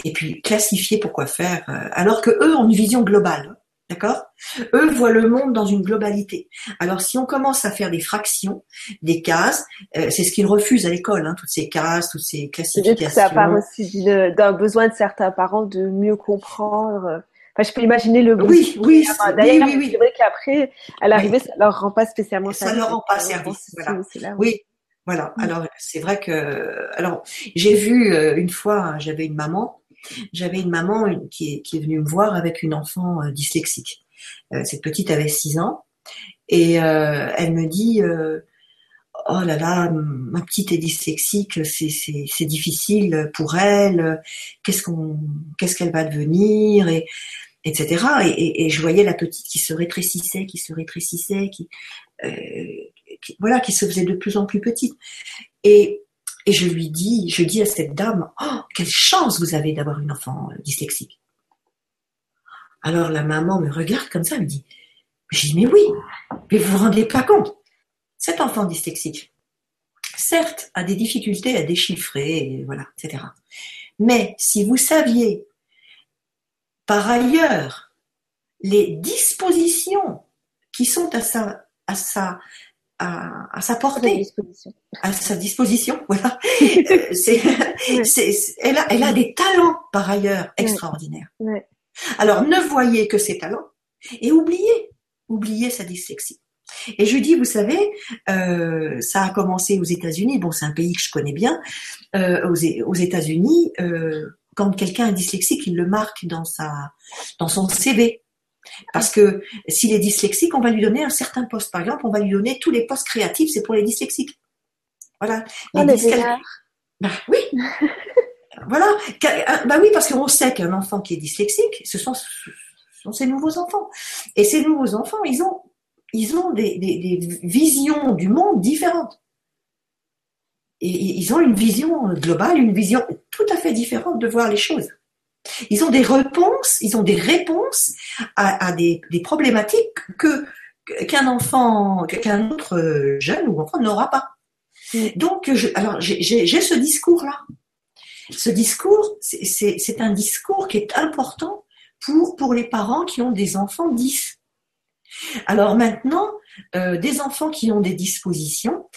et puis classifier pourquoi faire euh, alors que eux ont une vision globale. D'accord? Eux voient le monde dans une globalité. Alors si on commence à faire des fractions, des cases, c'est ce qu'ils refusent à l'école, hein, toutes ces cases, toutes ces classifications. Ça part aussi d'un besoin de certains parents de mieux comprendre. Enfin, je peux imaginer le Oui, oui, D'ailleurs, oui, oui, c'est vrai qu'après, à l'arrivée, ça leur rend pas spécialement service. Ça leur rend pas service. Voilà. oui. Voilà. Mm. Alors c'est vrai que alors j'ai vu euh, une fois j'avais une maman j'avais une maman qui est, qui venue me voir avec une enfant euh, dyslexique. Euh, cette petite avait 6 ans et elle me dit oh là là ma petite est dyslexique c'est difficile pour elle qu'est-ce qu'elle va devenir et etc. Et, je voyais la petite qui se rétrécissait, qui se rétrécissait, qui, voilà, qui se faisait de plus en plus petite. Et, et je lui dis, je dis à cette dame, oh, quelle chance vous avez d'avoir une enfant euh, dyslexique. Alors la maman me regarde comme ça, elle me dit, je dis, mais oui, mais vous vous rendez pas compte, cet enfant dyslexique, certes, a des difficultés à déchiffrer, voilà, etc. Mais si vous saviez, par ailleurs, les dispositions qui sont à sa, à sa, à, sa portée, à sa disposition. Voilà. c'est, elle, a, elle a des talents par ailleurs extraordinaires. Alors ne voyez que ses talents et oubliez, oubliez sa dyslexie. Et je dis, vous savez, euh, ça a commencé aux États-Unis. Bon, c'est un pays que je connais bien. Euh, aux, aux États-Unis, euh, quand quelqu'un est dyslexique, il le marque dans sa, dans son CV. Parce que s'il est dyslexique, on va lui donner un certain poste. Par exemple, on va lui donner tous les postes créatifs, c'est pour les dyslexiques. Voilà. Les bah, oui. voilà. Bah oui, parce qu'on sait qu'un enfant qui est dyslexique, ce sont, ses nouveaux enfants. Et ces nouveaux enfants, ils ont, ils ont des, des visions du monde différentes. Et ils ont une vision globale, une vision tout à fait différente de voir les choses. Ils ont des réponses, ils ont des réponses à, des, problématiques que qu'un enfant, qu'un autre jeune ou enfant n'aura pas. Donc, alors j'ai ce discours-là. Ce discours, c'est un discours qui est important pour pour les parents qui ont des enfants 10. Alors maintenant, euh, des enfants qui ont des dispositions,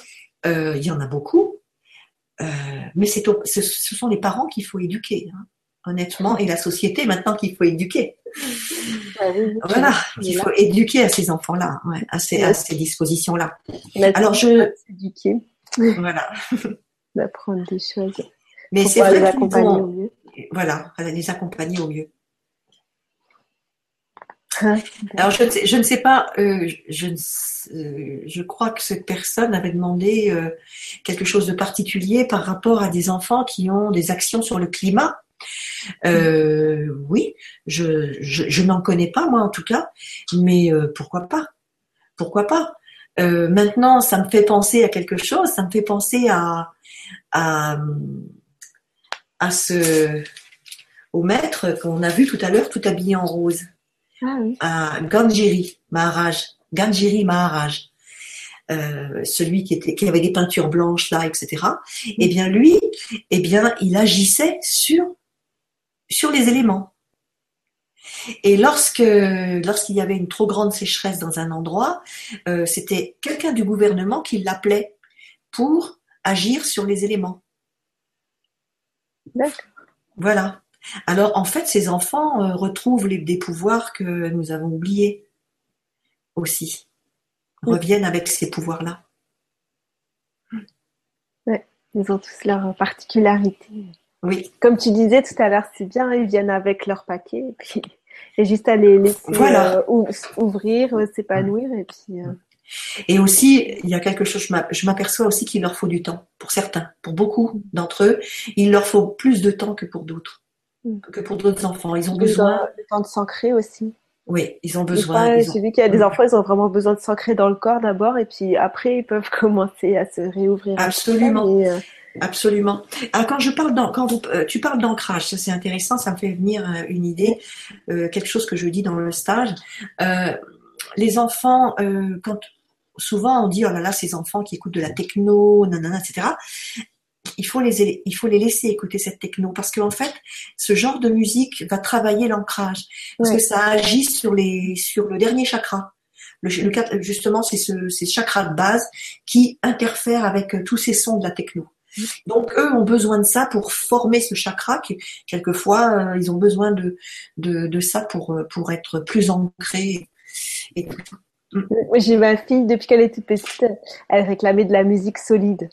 euh, il y en a beaucoup, euh, mais c'est ce, sont les parents qu'il faut éduquer. Hein honnêtement, et la société maintenant qu'il faut éduquer. voilà, il faut éduquer à ces enfants-là, à ces, à ces dispositions-là. Alors je éduquer. Voilà. D'apprendre des choses. Mais c'est vrai les accompagner au mieux. Voilà, les accompagner au mieux. Ah, Alors je ne sais, je ne sais pas, euh, je, euh, je crois que cette personne avait demandé euh, quelque chose de particulier par rapport à des enfants qui ont des actions sur le climat. Euh, oui, je, je, n'en connais pas moi en tout cas, mais euh, pourquoi pas? Pourquoi pas? Euh, Maintenant, ça me fait penser à quelque chose. Ça me fait penser à à, à ce au maître qu'on a vu tout à l'heure, tout habillé en rose, ah, oui. à Ganjiri Maharaj, Ganjiri Maharaj. Euh, celui qui était qui avait des peintures blanches là, etc. Eh bien lui, eh bien il agissait sur sur les éléments. Et lorsque lorsqu'il y avait une trop grande sécheresse dans un endroit, euh, c'était quelqu'un du gouvernement qui l'appelait pour agir sur les éléments. D'accord. Voilà. Alors en fait, ces enfants euh, retrouvent les, des pouvoirs que nous avons oubliés aussi. Reviennent avec ces pouvoirs-là. Ouais, ils ont tous leur particularité. Oui. Comme tu disais tout à l'heure, c'est bien, ils viennent avec leur paquet et puis et juste à les laisser euh, ouvrir, euh, s'épanouir et puis. Euh, Et aussi, il y a quelque chose, je m'aperçois aussi qu'il leur faut du temps, pour certains, pour beaucoup d'entre eux, il leur faut plus de temps que pour d'autres, mm. que pour d'autres enfants. Ils ont besoin. De temps de s'ancrer aussi. Oui, ils ont besoin. J'ai vu qu'il y a des enfants, ils ont vraiment besoin de s'ancrer dans le corps d'abord, et puis après, ils peuvent commencer à se réouvrir. Absolument. Euh, Absolument. Alors quand je parle quand euh, tu parles d'ancrage, ça c'est intéressant, ça me fait venir euh, une idée, quelque chose que je dis dans le stage. les enfants, quand souvent on dit oh là là ces enfants qui écoutent de la techno, nanana, etc il faut les il faut les laisser écouter cette techno parce qu'en fait ce genre de musique va travailler l'ancrage parce que ça agit sur les sur le dernier chakra le, justement c'est ce ces chakras de base qui interfèrent avec euh, tous ces sons de la techno donc eux ont besoin de ça pour former ce chakra. Qui, quelquefois, euh, ils ont besoin de, de, de, ça pour, euh, pour être plus ancrés. Et... J'ai ma fille, depuis qu'elle était petite, elle réclamait de la musique solide.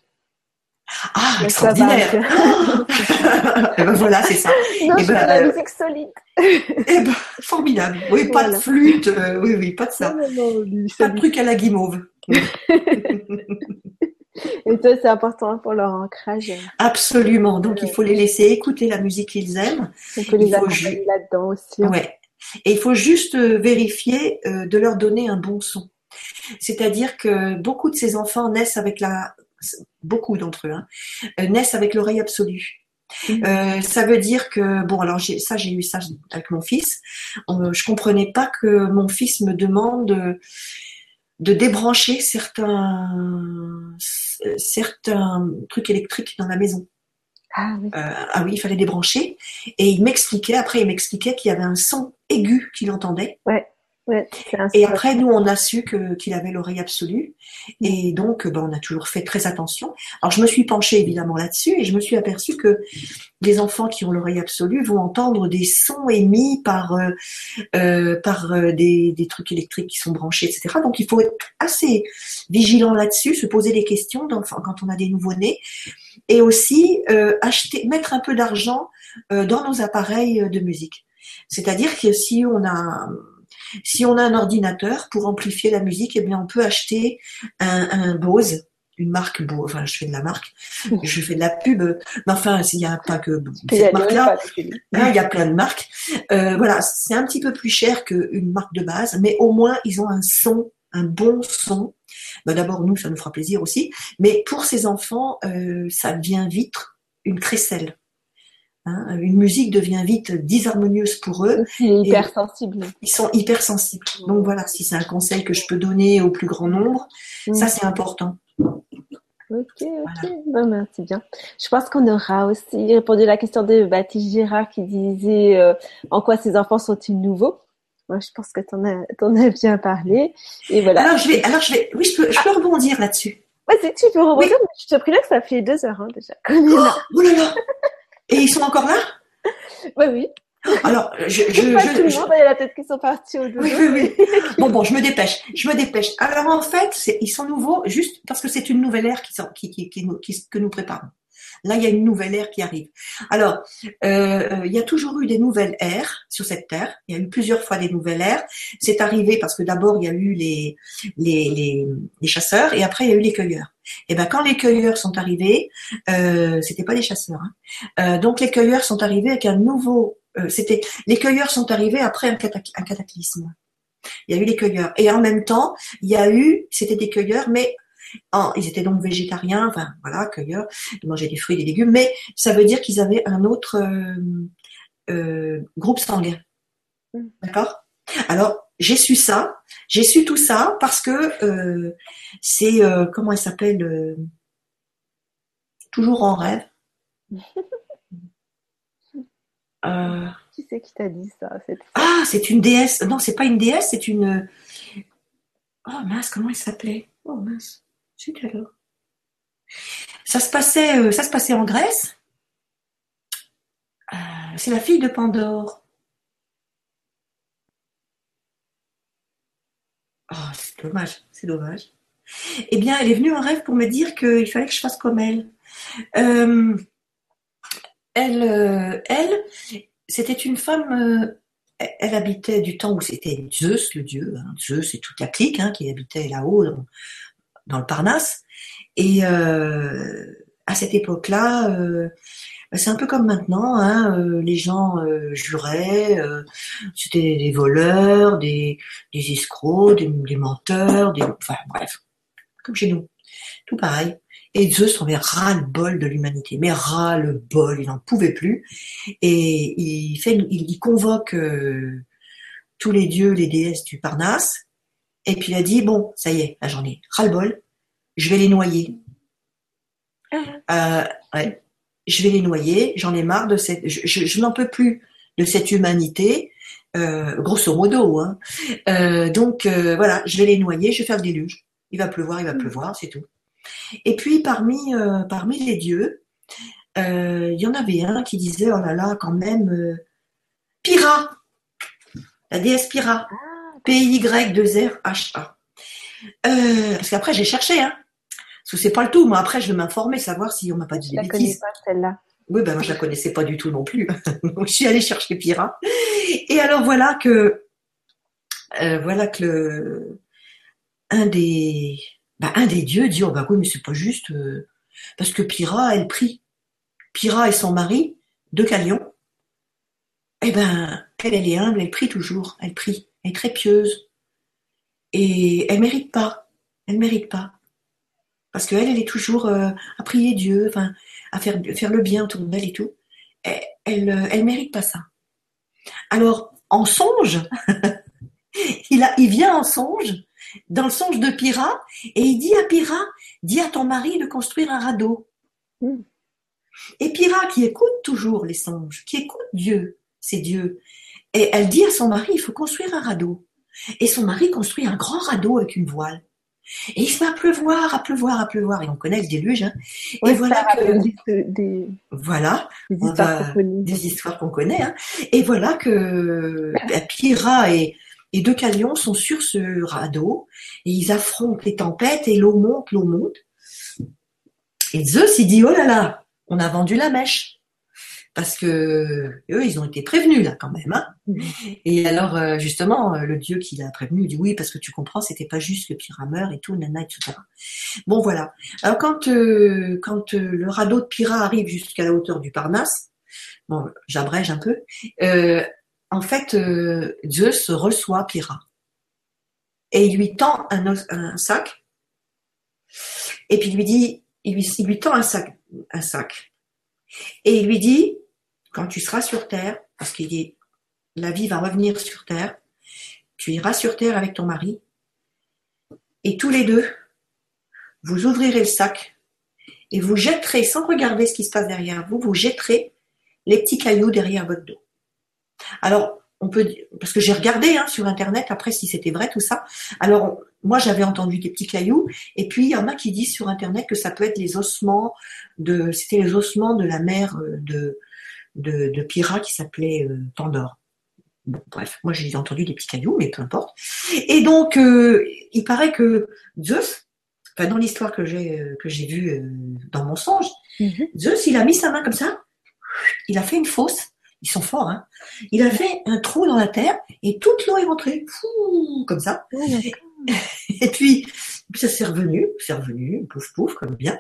Ah, extraordinaire Et ben voilà, c'est ça. Non, et ben, la euh, musique solide. Et ben, formidable. Oui, pas de flûte, euh, oui, oui, pas de ça. pas de truc à la guimauve. Et toi, c'est important pour leur ancrage. Absolument. Donc, il faut les laisser écouter la musique qu'ils aiment. On peut les accompagner là-dedans aussi. Ouais. Et il faut juste euh, vérifier de leur donner un bon son. C'est-à-dire que beaucoup de ces enfants naissent avec la beaucoup d'entre eux, hein, euh, naissent avec l'oreille absolue. Mmh. Euh, ça veut dire que bon alors ça j'ai eu ça avec mon fils. Euh, je comprenais pas que mon fils me demande de, débrancher certains certains trucs électriques dans la maison. Ah oui. ah oui, il fallait débrancher. Et il m'expliquait, après il m'expliquait qu'il y avait un son aigu qu'il entendait. Ouais et après, nous, on a su qu'il avait l'oreille absolue. Et donc, ben, on a toujours fait très attention. Alors, je me suis penchée évidemment là-dessus et je me suis aperçue que les enfants qui ont l'oreille absolue vont entendre des sons émis par, euh, euh par euh, des, des, trucs électriques qui sont branchés, etc. Donc, il faut être assez vigilant là-dessus, se poser des questions quand on a des nouveaux-nés. Et aussi, euh, acheter, mettre un peu d'argent dans nos appareils de musique. C'est-à-dire que si on a si on a un ordinateur pour amplifier la musique, eh bien on peut acheter un, un Bose, une marque Bose. Enfin, je fais de la marque, je fais de la pub. Mais enfin, il n'y a pas que cette marque-là. Hein, il y a plein de marques. Euh, voilà, c'est un petit peu plus cher qu'une marque de base, mais au moins ils ont un son, un bon son. Ben, D'abord, nous, ça nous fera plaisir aussi. Mais pour ces enfants, euh, ça devient vite une crécelle. Hein, une musique devient vite disharmonieuse pour eux. Ils hyper sensibles. Ils sont hyper sensibles. Donc voilà, si c'est un conseil que je peux donner au plus grand nombre, ça c'est important. Ok, ok, ben, c'est bien. Je pense qu'on aura aussi répondu à la question de Baptiste Girard qui disait euh, en quoi ces enfants sont-ils nouveaux? Moi, je pense que tu en, as, bien parlé. Et voilà. Alors, je vais, alors, je vais, oui, je peux, je peux rebondir là-dessus. Ouais, tu peux rebondir, mais je te prie que ça fait deux heures, hein, déjà. Oh, oh là là et ils sont encore là? Oui, oui. Alors, je, je, pas tout le monde, il y a la tête qui sont partis au Oui, oui, oui. Bon, bon, je me dépêche, je me dépêche. Alors, en fait, ils sont nouveaux juste parce que c'est une nouvelle ère qui, qui, qui, qui, que nous préparons. Là, il y a une nouvelle ère qui arrive. Alors, euh, il y a toujours eu des nouvelles ères sur cette terre. Il y a eu plusieurs fois des nouvelles ères. C'est arrivé parce que d'abord, il y a eu les, les, les, les, chasseurs et après, il y a eu les cueilleurs. Et ben, quand les cueilleurs sont arrivés, euh, c'était pas les chasseurs. Hein. Euh, donc, les cueilleurs sont arrivés avec un nouveau. Euh, c'était les cueilleurs sont arrivés après un, un cataclysme. Il y a eu les cueilleurs et en même temps, il y a eu, c'était des cueilleurs, mais ils étaient donc végétariens, enfin voilà, cueilleurs, ils mangeaient des fruits et des légumes, mais ça veut dire qu'ils avaient un autre groupe sanguin. Mm. D'accord? Alors, j'ai su ça, j'ai su tout ça parce que euh, c'est, comment elle s'appelle Toujours en rêve. Qui c'est qui t'a dit ça Ah, c'est une déesse. Non, c'est pas une déesse, c'est une. Oh mince, comment elle s'appelait? Oh mince. alors. Ça se passait, euh, ça se passait en Grèce. Euh, c'est la fille de Pandore. Oh, c'est dommage, c'est dommage. Eh bien, elle est venue en rêve pour me dire qu'il fallait que je fasse comme elle. Euh, elle, elle, c'était une femme elle habitait du temps où c'était Zeus, le dieu, hein, Zeus et toute la clique hein, qui habitait là-haut dans, le Parnasse. Et euh, à cette époque-là, euh, c'est un peu comme maintenant, hein, euh, les gens euh, juraient, euh, c'était des voleurs, des, des escrocs, des, des menteurs, des, enfin bref, comme chez nous, tout pareil. Et Zeus avait ras-le-bol de l'humanité, mais ras-le-bol, il n'en pouvait plus. Et il, fait, il, convoque euh, tous les dieux, les déesses du Parnasse, et puis il a dit, bon, ça y est, là j'en ai ras-le-bol, je vais les noyer. Ah. Euh, ouais, je vais les noyer, j'en ai marre de cette... Je, n'en peux plus de cette humanité, euh, grosso modo. Hein. donc voilà, je vais les noyer, je vais faire le déluge. Il va pleuvoir, il va mm. pleuvoir, c'est tout. Et puis parmi, euh, parmi les dieux, euh, il y en avait un qui disait, oh là là, quand même, euh, Pyrrha, la déesse Pyrrha, ah, P-Y-2-R-H-A. parce qu'après, j'ai cherché, hein. Parce que c'est pas le tout. Moi, après, je vais m'informer, savoir si on m'a pas dit des bêtises. pas celle-là. Oui, ben moi, je la connaissais pas du tout non plus. Donc, je suis allée chercher Pyrrha. Et alors, voilà que, voilà que le, un des, bah, un des dieux dit, oh bah oui, mais c'est pas juste, euh, parce que Pyrrha, elle prie. Pyrrha et son mari, de Calion, eh ben, elle, elle est humble, elle prie toujours, elle prie, elle est très pieuse. Et elle mérite pas, elle mérite pas. Parce qu'elle, elle est toujours euh, à prier Dieu, enfin, à faire, faire le bien autour d'elle et tout. Elle, elle, euh, mérite pas ça. Alors, en songe, il, a, il vient en songe dans le songe de Pyrrha, et il dit à Pyrrha, dis à ton mari de construire un radeau. Hmm. Et Pyrrha, qui écoute toujours les songes, qui écoute Dieu, c'est Dieu, et elle dit à son mari, il faut construire un radeau. Et son mari construit un grand radeau avec une voile. Et il se met à pleuvoir, à pleuvoir, à pleuvoir. Et on connaît le déluge. Hein. et voilà que des, voilà des histoires qu'on connaît. Hein. Et voilà que bah, les deux calions sont sur ce radeau et ils affrontent les tempêtes et l'eau monte, l'eau monte. Et Zeus, il dit, oh là là, on a vendu la mèche. Parce que eux, ils ont été prévenus là quand même. Hein. et alors, euh, justement, euh, le dieu qui l'a prévenu, il dit oui, parce que tu comprends, c'était pas juste le pyrameur et tout, nana, etc. Bon, voilà. Alors quand euh, quand le radeau de Pyrrha arrive jusqu'à la hauteur du Parnasse, bon, j'abrège un peu, en fait, euh, Zeus reçoit Pyrrha. Et il lui tend un, sac. Et puis il lui dit, il lui, tend un sac, un sac. Et il lui dit, quand tu seras sur terre, parce qu'il la vie va revenir sur terre, tu iras sur terre avec ton mari, et tous les deux, vous ouvrirez le sac, et vous jetterez, sans regarder ce qui se passe derrière vous, vous jetterez les petits cailloux derrière votre dos. Alors, on peut, parce que j'ai regardé hein, sur internet après si c'était vrai tout ça. Alors moi j'avais entendu des petits cailloux et puis il y en a qui disent sur internet que ça peut être les ossements de, c'était les ossements de la mère euh, de de, de Pyrrha qui s'appelait euh, Pandore. Bon, bref, moi j'ai entendu des petits cailloux, mais peu importe. Et donc euh, il paraît que Zeus, enfin dans l'histoire que j'ai que j'ai vue dans mon songe, mm-hmm. Zeus il a mis sa main comme ça, il a fait une fosse ils sont forts, hein. Il a fait un trou dans la terre et toute l'eau est rentrée, fou, comme ça. et puis, ça s'est revenu, c'est revenu, pouf pouf, comme bien.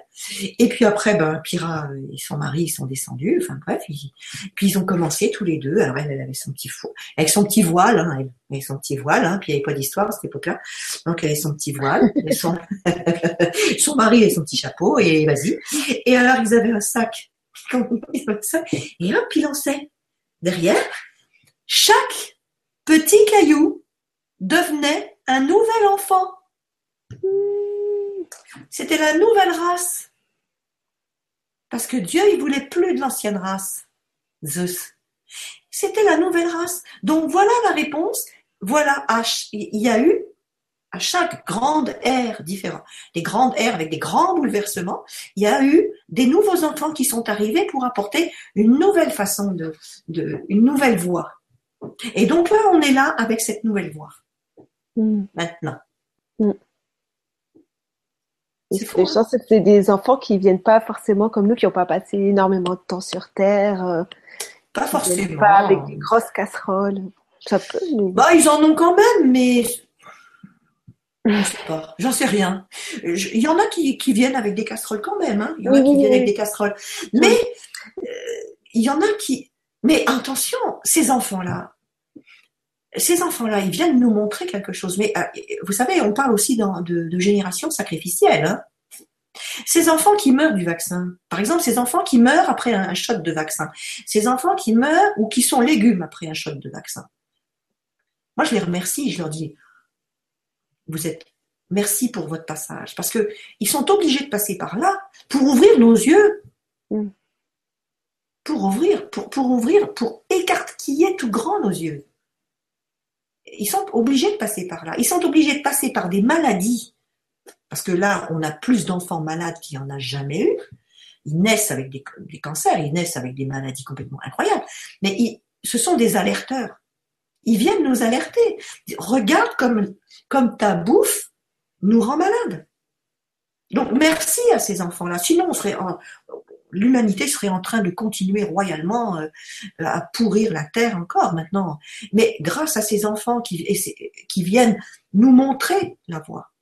Et puis après, ben, Pyrrha et son mari, ils sont descendus, enfin bref, puis ils ont commencé tous les deux. Alors elle, elle avait son petit fou, avec son petit voile, hein, elle, avait son petit voile, hein, puis il n'y avait pas d'histoire à cette époque-là. Donc elle avait son petit voile, son, son mari avait son petit chapeau, et vas-y. Et alors ils avaient un sac, et hop, il lançait derrière, chaque petit caillou devenait un nouvel enfant. C'était la nouvelle race. Parce que Dieu, il voulait plus de l'ancienne race, Zeus. C'était la nouvelle race. Donc voilà la réponse. Voilà, il y a eu à chaque grande ère différente, des grandes ères avec des grands bouleversements, il y a eu des nouveaux enfants qui sont arrivés pour apporter une nouvelle façon de, de une nouvelle voie. Et donc là, on est là avec cette nouvelle voie. Mm. Maintenant. Mm. Hein. C'est des enfants qui viennent pas forcément comme nous, qui n'ont pas passé énormément de temps sur Terre. Euh, pas forcément. Pas avec des grosses casseroles. Ça peut. Bah, ils en ont quand même, mais je sais pas, j'en sais rien. Il y en a qui, viennent avec des casseroles quand même. Hein. Il y en a qui viennent avec des casseroles. Mais euh, il y en a qui. Mais attention, ces enfants-là, ces enfants-là, ils viennent nous montrer quelque chose. Mais euh, vous savez, on parle aussi de, de, génération sacrificielle. Hein. Ces enfants qui meurent du vaccin, par exemple, ces enfants qui meurent après un shot de vaccin, ces enfants qui meurent ou qui sont légumes après un shot de vaccin. Moi, je les remercie, je leur dis, vous êtes, merci pour votre passage, parce que ils sont obligés de passer par là pour ouvrir nos yeux, mm. pour ouvrir, pour, pour ouvrir, pour écarquiller tout grand nos yeux. Ils sont obligés de passer par là. Ils sont obligés de passer par des maladies parce que là, on a plus d'enfants malades qu'il n'y en a jamais eu. Ils naissent avec des, cancers, ils naissent avec des maladies complètement incroyables. Mais ce sont des alerteurs. Ils viennent nous alerter. Regarde comme, comme ta bouffe nous rend malades. Donc merci à ces enfants-là. Sinon, l'humanité serait en train de continuer royalement euh, à pourrir la terre encore maintenant. Mais grâce à ces enfants qui, qui viennent nous montrer la voie,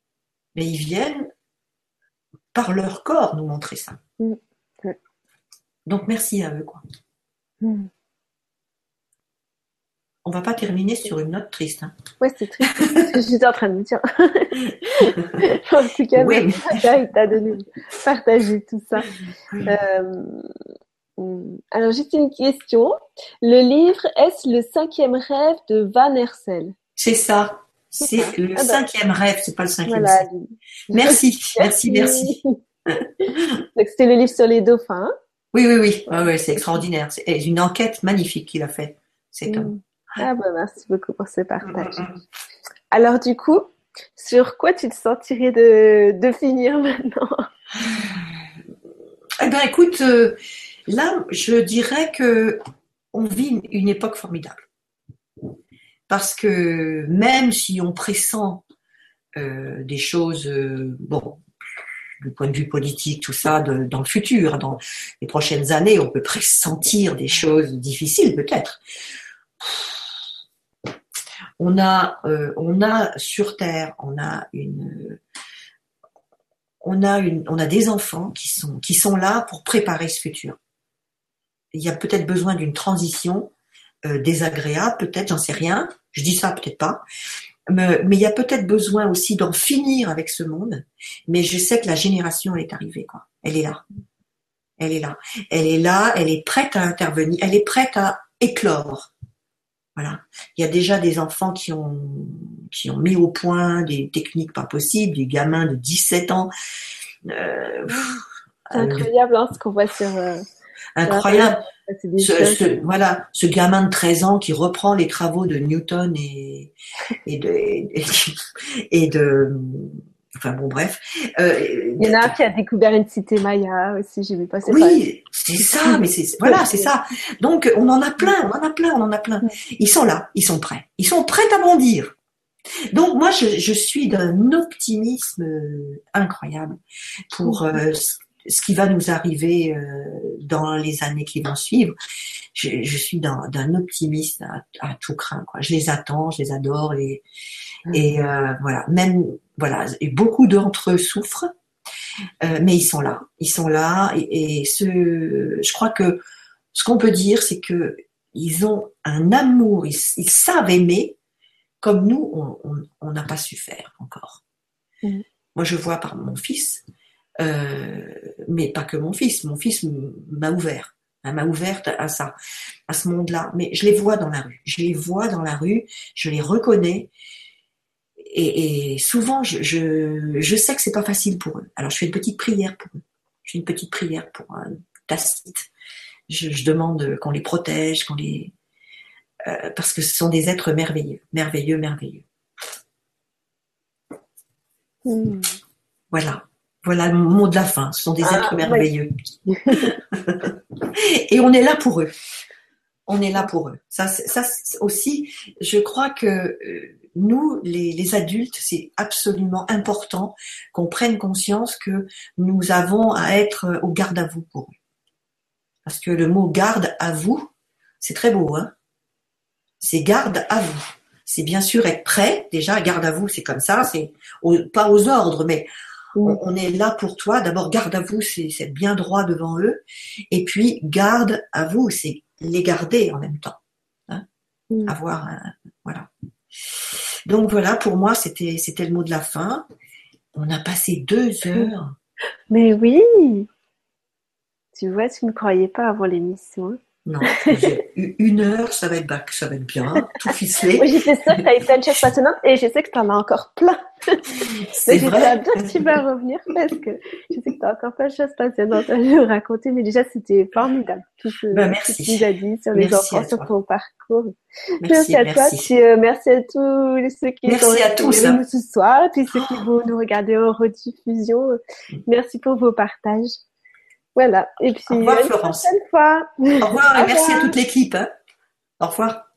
mais ils viennent par leur corps nous montrer ça. Mm. Donc merci à eux. Quoi. Mm. On va pas terminer sur une note triste. Hein. Ouais, c'est triste. je suis en train de me dire. en tout cas, oui. il t'a donné partager tout ça. Euh, mm. alors, juste une question. Le livre, est-ce le cinquième rêve de Van Hersel? C'est ça. C'est le ah bah. cinquième rêve, c'est pas le cinquième. Merci, merci, merci. c'était le livre sur les dauphins. Oui, oui, oui, oui, c'est extraordinaire. C'est une enquête magnifique qu'il a fait, cet homme. Ah bah merci beaucoup pour ce partage. Mm, mm, mm. Alors du coup, sur quoi tu te sentirais de, de finir maintenant? Eh ben écoute, euh, là, je dirais que on vit une époque formidable parce que même si on pressent euh, des choses, euh, bon, du point de vue politique, tout ça, dans le futur, dans les prochaines années, on peut pressentir des choses difficiles peut-être. On a, euh, on a sur Terre, on a une, on a une, on a des enfants qui sont, qui sont là pour préparer ce futur. Il y a peut-être besoin d'une transition euh, désagréable, peut-être, j'en sais rien. Je dis ça, peut-être pas. Mais, il y a peut-être besoin aussi d'en finir avec ce monde. Mais je sais que la génération, elle est arrivée, quoi. Elle est là. Elle est là. Elle est là, elle est prête à intervenir, elle est prête à éclore. Voilà. Il y a déjà des enfants qui ont, qui ont mis au point des techniques pas possibles, des gamins de 17 ans. Euh, incroyable hein, ce qu'on voit sur, euh, incroyable. Ce, voilà, ce gamin de 13 ans qui reprend les travaux de Newton et, et de, et, de, enfin bon bref. Euh, Il y en a un qui a découvert une cité maya aussi, j'ai vu passer. Oui, c'est ça, mais c'est voilà, c'est ça. Donc on en a plein, on en a plein, on en a plein. Ils sont là, ils sont prêts, ils sont prêts à bondir. Donc moi je, je suis d'un optimisme incroyable pour euh, ce qui va nous arriver euh, dans les années qui vont suivre. Je, je suis d'un optimiste à, à, tout craint. Quoi. Je les attends, je les adore et, mmh. et euh, voilà. Même voilà, et beaucoup d'entre eux souffrent, euh, mais ils sont là. Ils sont là et, et ce, je crois que ce qu'on peut dire, c'est que ils ont un amour, ils, ils savent aimer comme nous, on n'a pas su faire encore. Mmh. Moi, je vois par mon fils, euh, mais pas que mon fils. Mon fils m'a ouvert, m'a ouverte à ça, à ce monde-là. Mais je les vois dans la rue. Je les vois dans la rue. Je les reconnais. Et, et souvent, je, je, je, sais que c'est pas facile pour eux. Alors, je fais une petite prière pour eux. Je fais une petite prière pour un Tacite. Je, je demande qu'on les protège, qu'on les euh, parce que ce sont des êtres merveilleux, merveilleux, merveilleux. Mmh. Voilà. Voilà le mot de la fin. Ce sont des ah, êtres merveilleux. et on est là pour eux. On est là pour eux. Ça, ça aussi, je crois que euh, nous, les, adultes, c'est absolument important qu'on prenne conscience que nous avons à être au garde à vous pour eux. Parce que le mot garde à vous, c'est très beau, hein c'est garde à vous. C'est bien sûr être prêt. Déjà, garde à vous, c'est comme ça. C'est pas aux ordres, mais on, est là pour toi. D'abord, garde à vous, c'est bien droit devant eux. Et puis, garde à vous, c'est les garder en même temps. Hein Avoir, voilà. Donc voilà, pour moi, c'était c'était le mot de la fin. On a passé deux heures. Mais oui. Tu vois, tu ne croyais pas avant l'émission. Non, une heure, ça va être bac, ça va être bien, tout ficelé. Oui, j'étais sûre que tu as plein de choses passionnantes et je sais que tu en as encore plein. C'est vrai. bien que tu vas revenir parce que je sais que tu as encore plein de choses passionnantes à nous raconter, mais déjà, c'était formidable. Tout ce, ben, merci. que tu as dit sur les merci enfants, sur ton parcours. Merci, merci à toi. Puis, euh, merci à tous ceux qui sont à tous, nous ce soir, puis ceux qui vont nous regarder en rediffusion. Merci pour vos partages. Voilà. Et puis, Au revoir, une Florence. prochaine fois. Au revoir et merci à toute l'équipe. Hein. Au revoir.